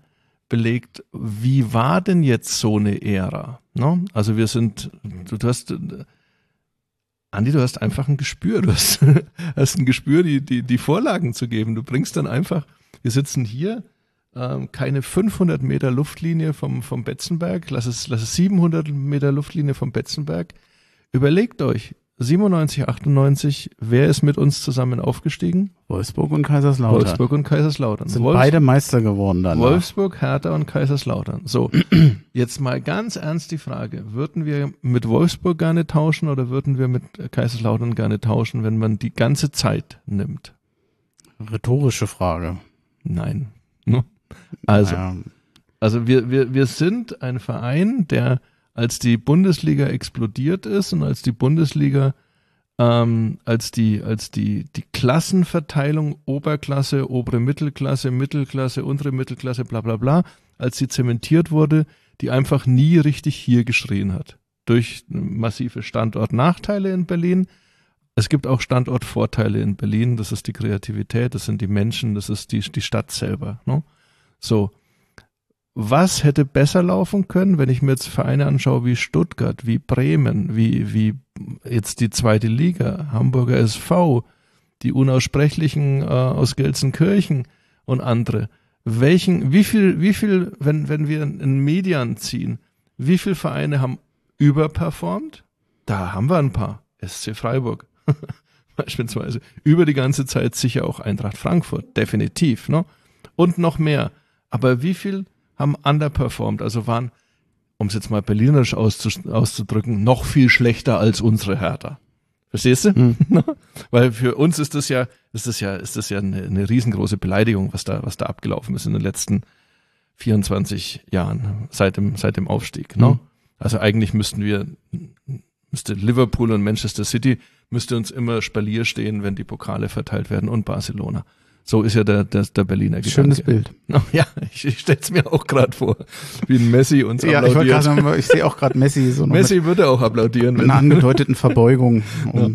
belegt, wie war denn jetzt so eine Ära? Ne? Also wir sind, du, du hast, äh, Andi, du hast einfach ein Gespür, du hast, *laughs* hast ein Gespür, die, die, die Vorlagen zu geben. Du bringst dann einfach, wir sitzen hier, ähm, keine 500 Meter Luftlinie vom, vom Betzenberg, lass es, lass es 700 Meter Luftlinie vom Betzenberg. Überlegt euch, 97, 98, wer ist mit uns zusammen aufgestiegen? Wolfsburg und Kaiserslautern Wolfsburg und Kaiserslautern. sind Wolfs- beide Meister geworden dann. Wolfsburg, Hertha und Kaiserslautern. So, *clears throat* jetzt mal ganz ernst die Frage, würden wir mit Wolfsburg gerne tauschen oder würden wir mit Kaiserslautern gerne tauschen, wenn man die ganze Zeit nimmt? Rhetorische Frage. Nein. Ne? *laughs* Also, also wir, wir, wir sind ein Verein, der als die Bundesliga explodiert ist und als die Bundesliga, ähm, als die, als die, die Klassenverteilung Oberklasse, obere Mittelklasse, Mittelklasse, untere Mittelklasse, bla bla bla, als sie zementiert wurde, die einfach nie richtig hier geschrien hat. Durch massive Standortnachteile in Berlin. Es gibt auch Standortvorteile in Berlin. Das ist die Kreativität, das sind die Menschen, das ist die, die Stadt selber. Ne? So, was hätte besser laufen können, wenn ich mir jetzt Vereine anschaue wie Stuttgart, wie Bremen, wie, wie jetzt die zweite Liga, Hamburger SV, die Unaussprechlichen äh, aus Gelsenkirchen und andere. Welchen, wie viel, wie viel, wenn, wenn wir einen Median ziehen, wie viele Vereine haben überperformt? Da haben wir ein paar. SC Freiburg *laughs* beispielsweise. Über die ganze Zeit sicher auch Eintracht Frankfurt, definitiv. Ne? Und noch mehr. Aber wie viel haben underperformed, also waren, um es jetzt mal berlinerisch auszudrücken, noch viel schlechter als unsere Hertha. Verstehst du? Hm. *laughs* Weil für uns ist das ja, ist das ja, ist das ja eine, eine riesengroße Beleidigung, was da, was da abgelaufen ist in den letzten 24 Jahren seit dem, seit dem Aufstieg. Ne? Mhm. Also eigentlich müssten wir, müsste Liverpool und Manchester City müsste uns immer Spalier stehen, wenn die Pokale verteilt werden und Barcelona. So ist ja der, der, der Berliner Schönes Bild. *laughs* Oh, ja, ich, ich stelle es mir auch gerade vor, wie ein Messi uns ja, applaudiert. Ich, sagen, ich sehe auch gerade Messi so *laughs* Messi würde auch applaudieren. Mit einer angedeuteten Verbeugung. Um *laughs* ja.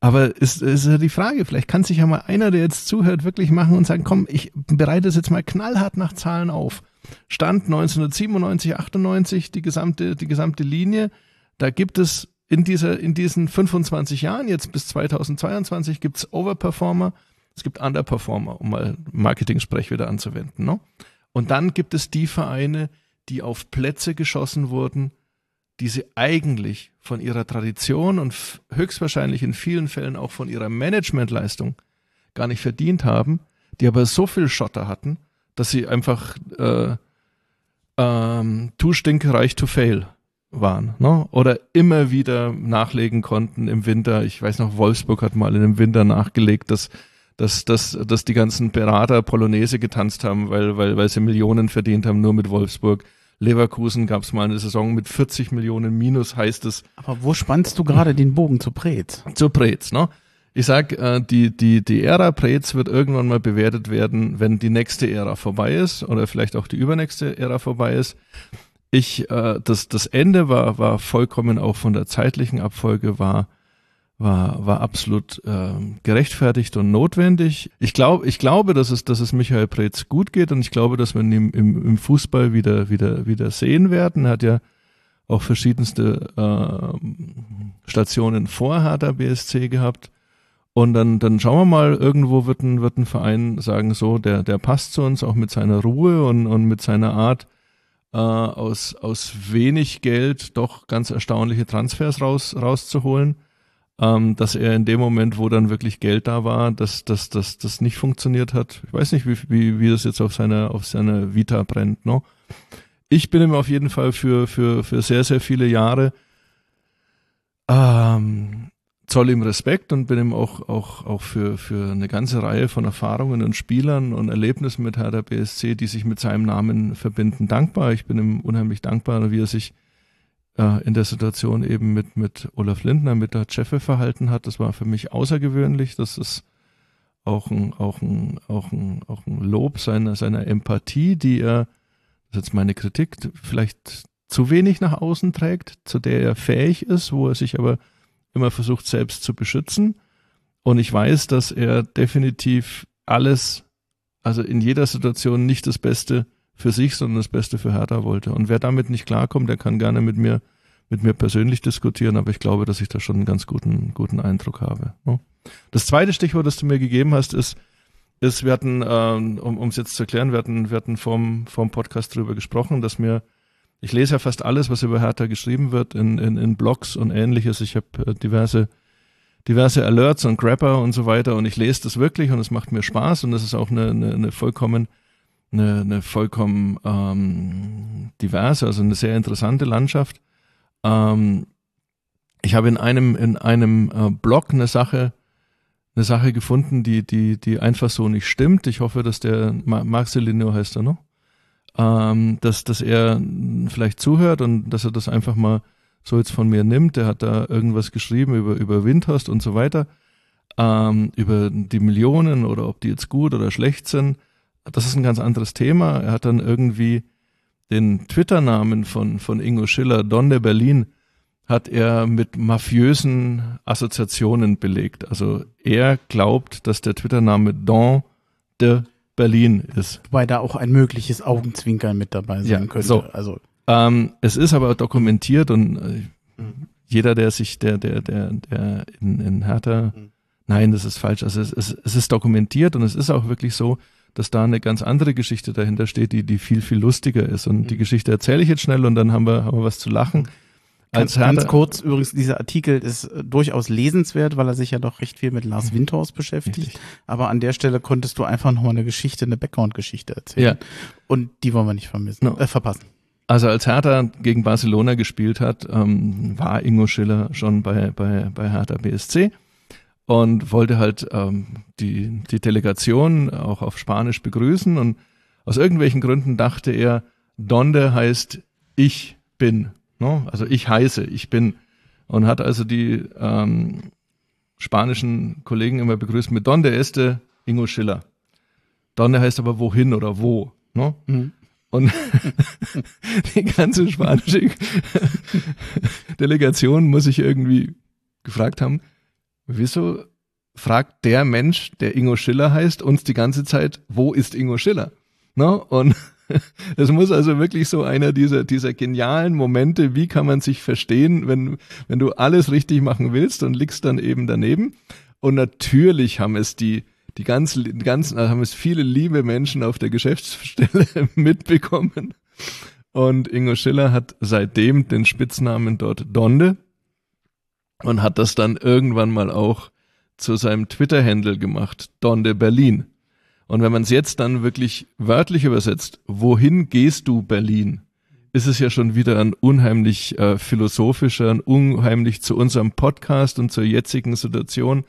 Aber ist, ist ja die Frage, vielleicht kann sich ja mal einer, der jetzt zuhört, wirklich machen und sagen, komm, ich bereite es jetzt mal knallhart nach Zahlen auf. Stand 1997, 98, die gesamte, die gesamte Linie. Da gibt es in dieser, in diesen 25 Jahren, jetzt bis 2022, gibt es Overperformer es gibt Underperformer, um mal Marketing-Sprech wieder anzuwenden. Ne? Und dann gibt es die Vereine, die auf Plätze geschossen wurden, die sie eigentlich von ihrer Tradition und höchstwahrscheinlich in vielen Fällen auch von ihrer Managementleistung gar nicht verdient haben, die aber so viel Schotter hatten, dass sie einfach äh, ähm, too stinkereich to fail waren. Ne? Oder immer wieder nachlegen konnten im Winter. Ich weiß noch, Wolfsburg hat mal in dem Winter nachgelegt, dass dass, dass, dass die ganzen Berater Polonaise getanzt haben, weil, weil, weil sie Millionen verdient haben, nur mit Wolfsburg. Leverkusen gab es mal eine Saison mit 40 Millionen minus, heißt es. Aber wo spannst du gerade den Bogen zu Preetz? Zu Preetz, ne? Ich sag, äh, die, die, die Ära Preetz wird irgendwann mal bewertet werden, wenn die nächste Ära vorbei ist oder vielleicht auch die übernächste Ära vorbei ist. Ich, äh, das, das Ende war, war vollkommen auch von der zeitlichen Abfolge war war, war absolut äh, gerechtfertigt und notwendig. Ich glaube, ich glaube, dass es, dass es Michael Preetz gut geht und ich glaube, dass wir ihn im, im, Fußball wieder, wieder, wieder sehen werden. Er hat ja auch verschiedenste äh, Stationen vor Hertha BSC gehabt. Und dann, dann schauen wir mal, irgendwo wird ein, wird ein Verein sagen, so, der, der passt zu uns auch mit seiner Ruhe und, und mit seiner Art, äh, aus, aus wenig Geld doch ganz erstaunliche Transfers raus, rauszuholen ähm, dass er in dem Moment, wo dann wirklich Geld da war, dass das dass, dass nicht funktioniert hat. Ich weiß nicht, wie, wie, wie das jetzt auf seiner auf seiner Vita brennt. No? Ich bin ihm auf jeden Fall für, für, für sehr, sehr viele Jahre ähm, zoll ihm Respekt und bin ihm auch, auch, auch für, für eine ganze Reihe von Erfahrungen und Spielern und Erlebnissen mit Hertha BSC, die sich mit seinem Namen verbinden, dankbar. Ich bin ihm unheimlich dankbar, wie er sich äh, in der Situation eben mit, mit Olaf Lindner, mit der Cheffe verhalten hat. Das war für mich außergewöhnlich. Das ist auch ein, auch ein, auch ein, auch ein Lob seiner, seiner Empathie, die er, das ist jetzt meine Kritik, vielleicht zu wenig nach außen trägt, zu der er fähig ist, wo er sich aber immer versucht, selbst zu beschützen. Und ich weiß, dass er definitiv alles, also in jeder Situation nicht das Beste für sich, sondern das Beste für Hertha wollte. Und wer damit nicht klarkommt, der kann gerne mit mir, mit mir persönlich diskutieren, aber ich glaube, dass ich da schon einen ganz guten, guten Eindruck habe. Das zweite Stichwort, das du mir gegeben hast, ist, ist wir hatten, ähm, um es jetzt zu erklären, wir hatten, wir hatten vorm, vorm Podcast darüber gesprochen, dass mir, ich lese ja fast alles, was über Hertha geschrieben wird, in, in, in Blogs und ähnliches. Ich habe äh, diverse diverse Alerts und Grapper und so weiter und ich lese das wirklich und es macht mir Spaß und das ist auch eine, eine, eine vollkommen eine, eine vollkommen ähm, diverse, also eine sehr interessante Landschaft. Ähm, ich habe in einem in einem äh, Blog eine Sache eine Sache gefunden, die die die einfach so nicht stimmt. Ich hoffe, dass der Marcelino heißt er noch, ähm, dass dass er vielleicht zuhört und dass er das einfach mal so jetzt von mir nimmt. Der hat da irgendwas geschrieben über über Windhorst und so weiter, ähm, über die Millionen oder ob die jetzt gut oder schlecht sind das ist ein ganz anderes Thema. Er hat dann irgendwie den Twitter-Namen von, von Ingo Schiller, Don de Berlin, hat er mit mafiösen Assoziationen belegt. Also er glaubt, dass der Twitter-Name Don de Berlin ist. Wobei da auch ein mögliches Augenzwinkern mit dabei sein ja, könnte. So. Also ähm, es ist aber dokumentiert und äh, jeder, der sich, der, der, der, der in, in Hertha, mhm. nein, das ist falsch. Also es, es, es ist dokumentiert und es ist auch wirklich so, dass da eine ganz andere Geschichte dahinter steht, die, die viel, viel lustiger ist. Und mhm. die Geschichte erzähle ich jetzt schnell und dann haben wir, haben wir was zu lachen. Als ganz, ganz kurz, übrigens, dieser Artikel ist äh, durchaus lesenswert, weil er sich ja doch recht viel mit Lars mhm. Windhaus beschäftigt. Richtig. Aber an der Stelle konntest du einfach nochmal eine Geschichte, eine Background-Geschichte erzählen. Ja. Und die wollen wir nicht vermissen, no. äh, verpassen. Also als Hertha gegen Barcelona gespielt hat, ähm, war Ingo Schiller schon bei, bei, bei Hertha BSC und wollte halt ähm, die, die Delegation auch auf Spanisch begrüßen und aus irgendwelchen Gründen dachte er, Donde heißt ich bin, ne? also ich heiße, ich bin und hat also die ähm, spanischen Kollegen immer begrüßt mit Donde este Ingo Schiller. Donde heißt aber wohin oder wo. Ne? Mhm. Und *laughs* die ganze spanische *laughs* Delegation muss ich irgendwie gefragt haben, wieso fragt der Mensch, der Ingo Schiller heißt, uns die ganze Zeit, wo ist Ingo Schiller? Ne? Und *laughs* es muss also wirklich so einer dieser, dieser genialen Momente, wie kann man sich verstehen, wenn, wenn du alles richtig machen willst und liegst dann eben daneben. Und natürlich haben es die, die ganzen, ganzen, haben es viele liebe Menschen auf der Geschäftsstelle *laughs* mitbekommen. Und Ingo Schiller hat seitdem den Spitznamen dort Donde und hat das dann irgendwann mal auch zu seinem Twitter-Handle gemacht, Donde Berlin. Und wenn man es jetzt dann wirklich wörtlich übersetzt, wohin gehst du Berlin, ist es ja schon wieder ein unheimlich äh, philosophischer, ein unheimlich zu unserem Podcast und zur jetzigen Situation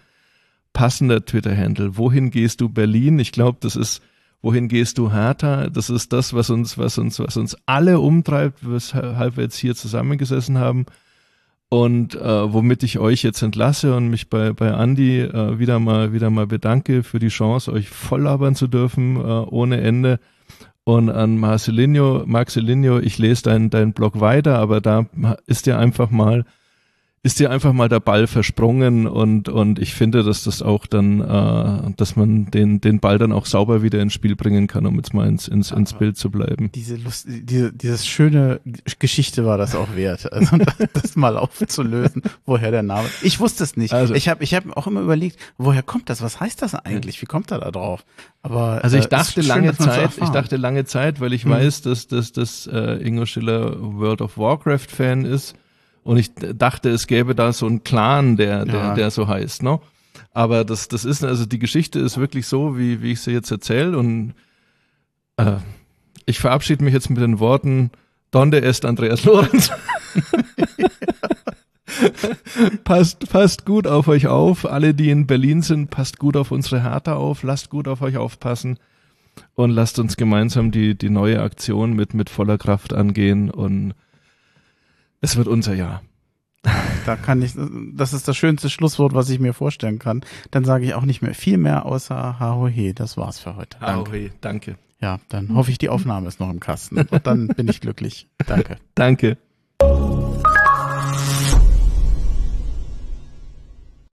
passender Twitter-Handle. Wohin gehst du Berlin? Ich glaube, das ist wohin gehst du Hertha? Das ist das, was uns, was uns, was uns alle umtreibt, weshalb wir jetzt hier zusammengesessen haben und äh, womit ich euch jetzt entlasse und mich bei bei Andy äh, wieder mal wieder mal bedanke für die Chance, euch voll labern zu dürfen äh, ohne Ende. Und an Marcelinho, Marcelinho, ich lese deinen dein Blog weiter, aber da ist ja einfach mal ist dir einfach mal der Ball versprungen und und ich finde, dass das auch dann, äh, dass man den den Ball dann auch sauber wieder ins Spiel bringen kann, um jetzt mal ins ins, ins Bild zu bleiben. Diese Lust, diese dieses schöne Geschichte war das auch wert, *laughs* also das mal aufzulösen, woher der Name. Ich wusste es nicht. Also, ich habe ich habe auch immer überlegt, woher kommt das? Was heißt das eigentlich? Wie kommt er da drauf? Aber also ich äh, dachte lange schön, Zeit, ich dachte lange Zeit, weil ich hm. weiß, dass dass dass äh, Ingo Schiller World of Warcraft Fan ist und ich dachte, es gäbe da so einen Clan, der, der, ja. der so heißt, ne? Aber das, das ist, also die Geschichte ist wirklich so, wie, wie ich sie jetzt erzähle. Und äh, ich verabschiede mich jetzt mit den Worten, Donde est Andreas Lorenz. *laughs* passt, passt gut auf euch auf. Alle, die in Berlin sind, passt gut auf unsere Hertha auf. Lasst gut auf euch aufpassen. Und lasst uns gemeinsam die, die neue Aktion mit, mit voller Kraft angehen und es wird unser Jahr. Da kann ich, das ist das schönste Schlusswort, was ich mir vorstellen kann. Dann sage ich auch nicht mehr viel mehr außer Hahohe. Das war's für heute. Hahohe, danke. Ja, dann hoffe ich, die Aufnahme ist noch im Kasten. Und dann bin ich glücklich. Danke. *laughs* danke.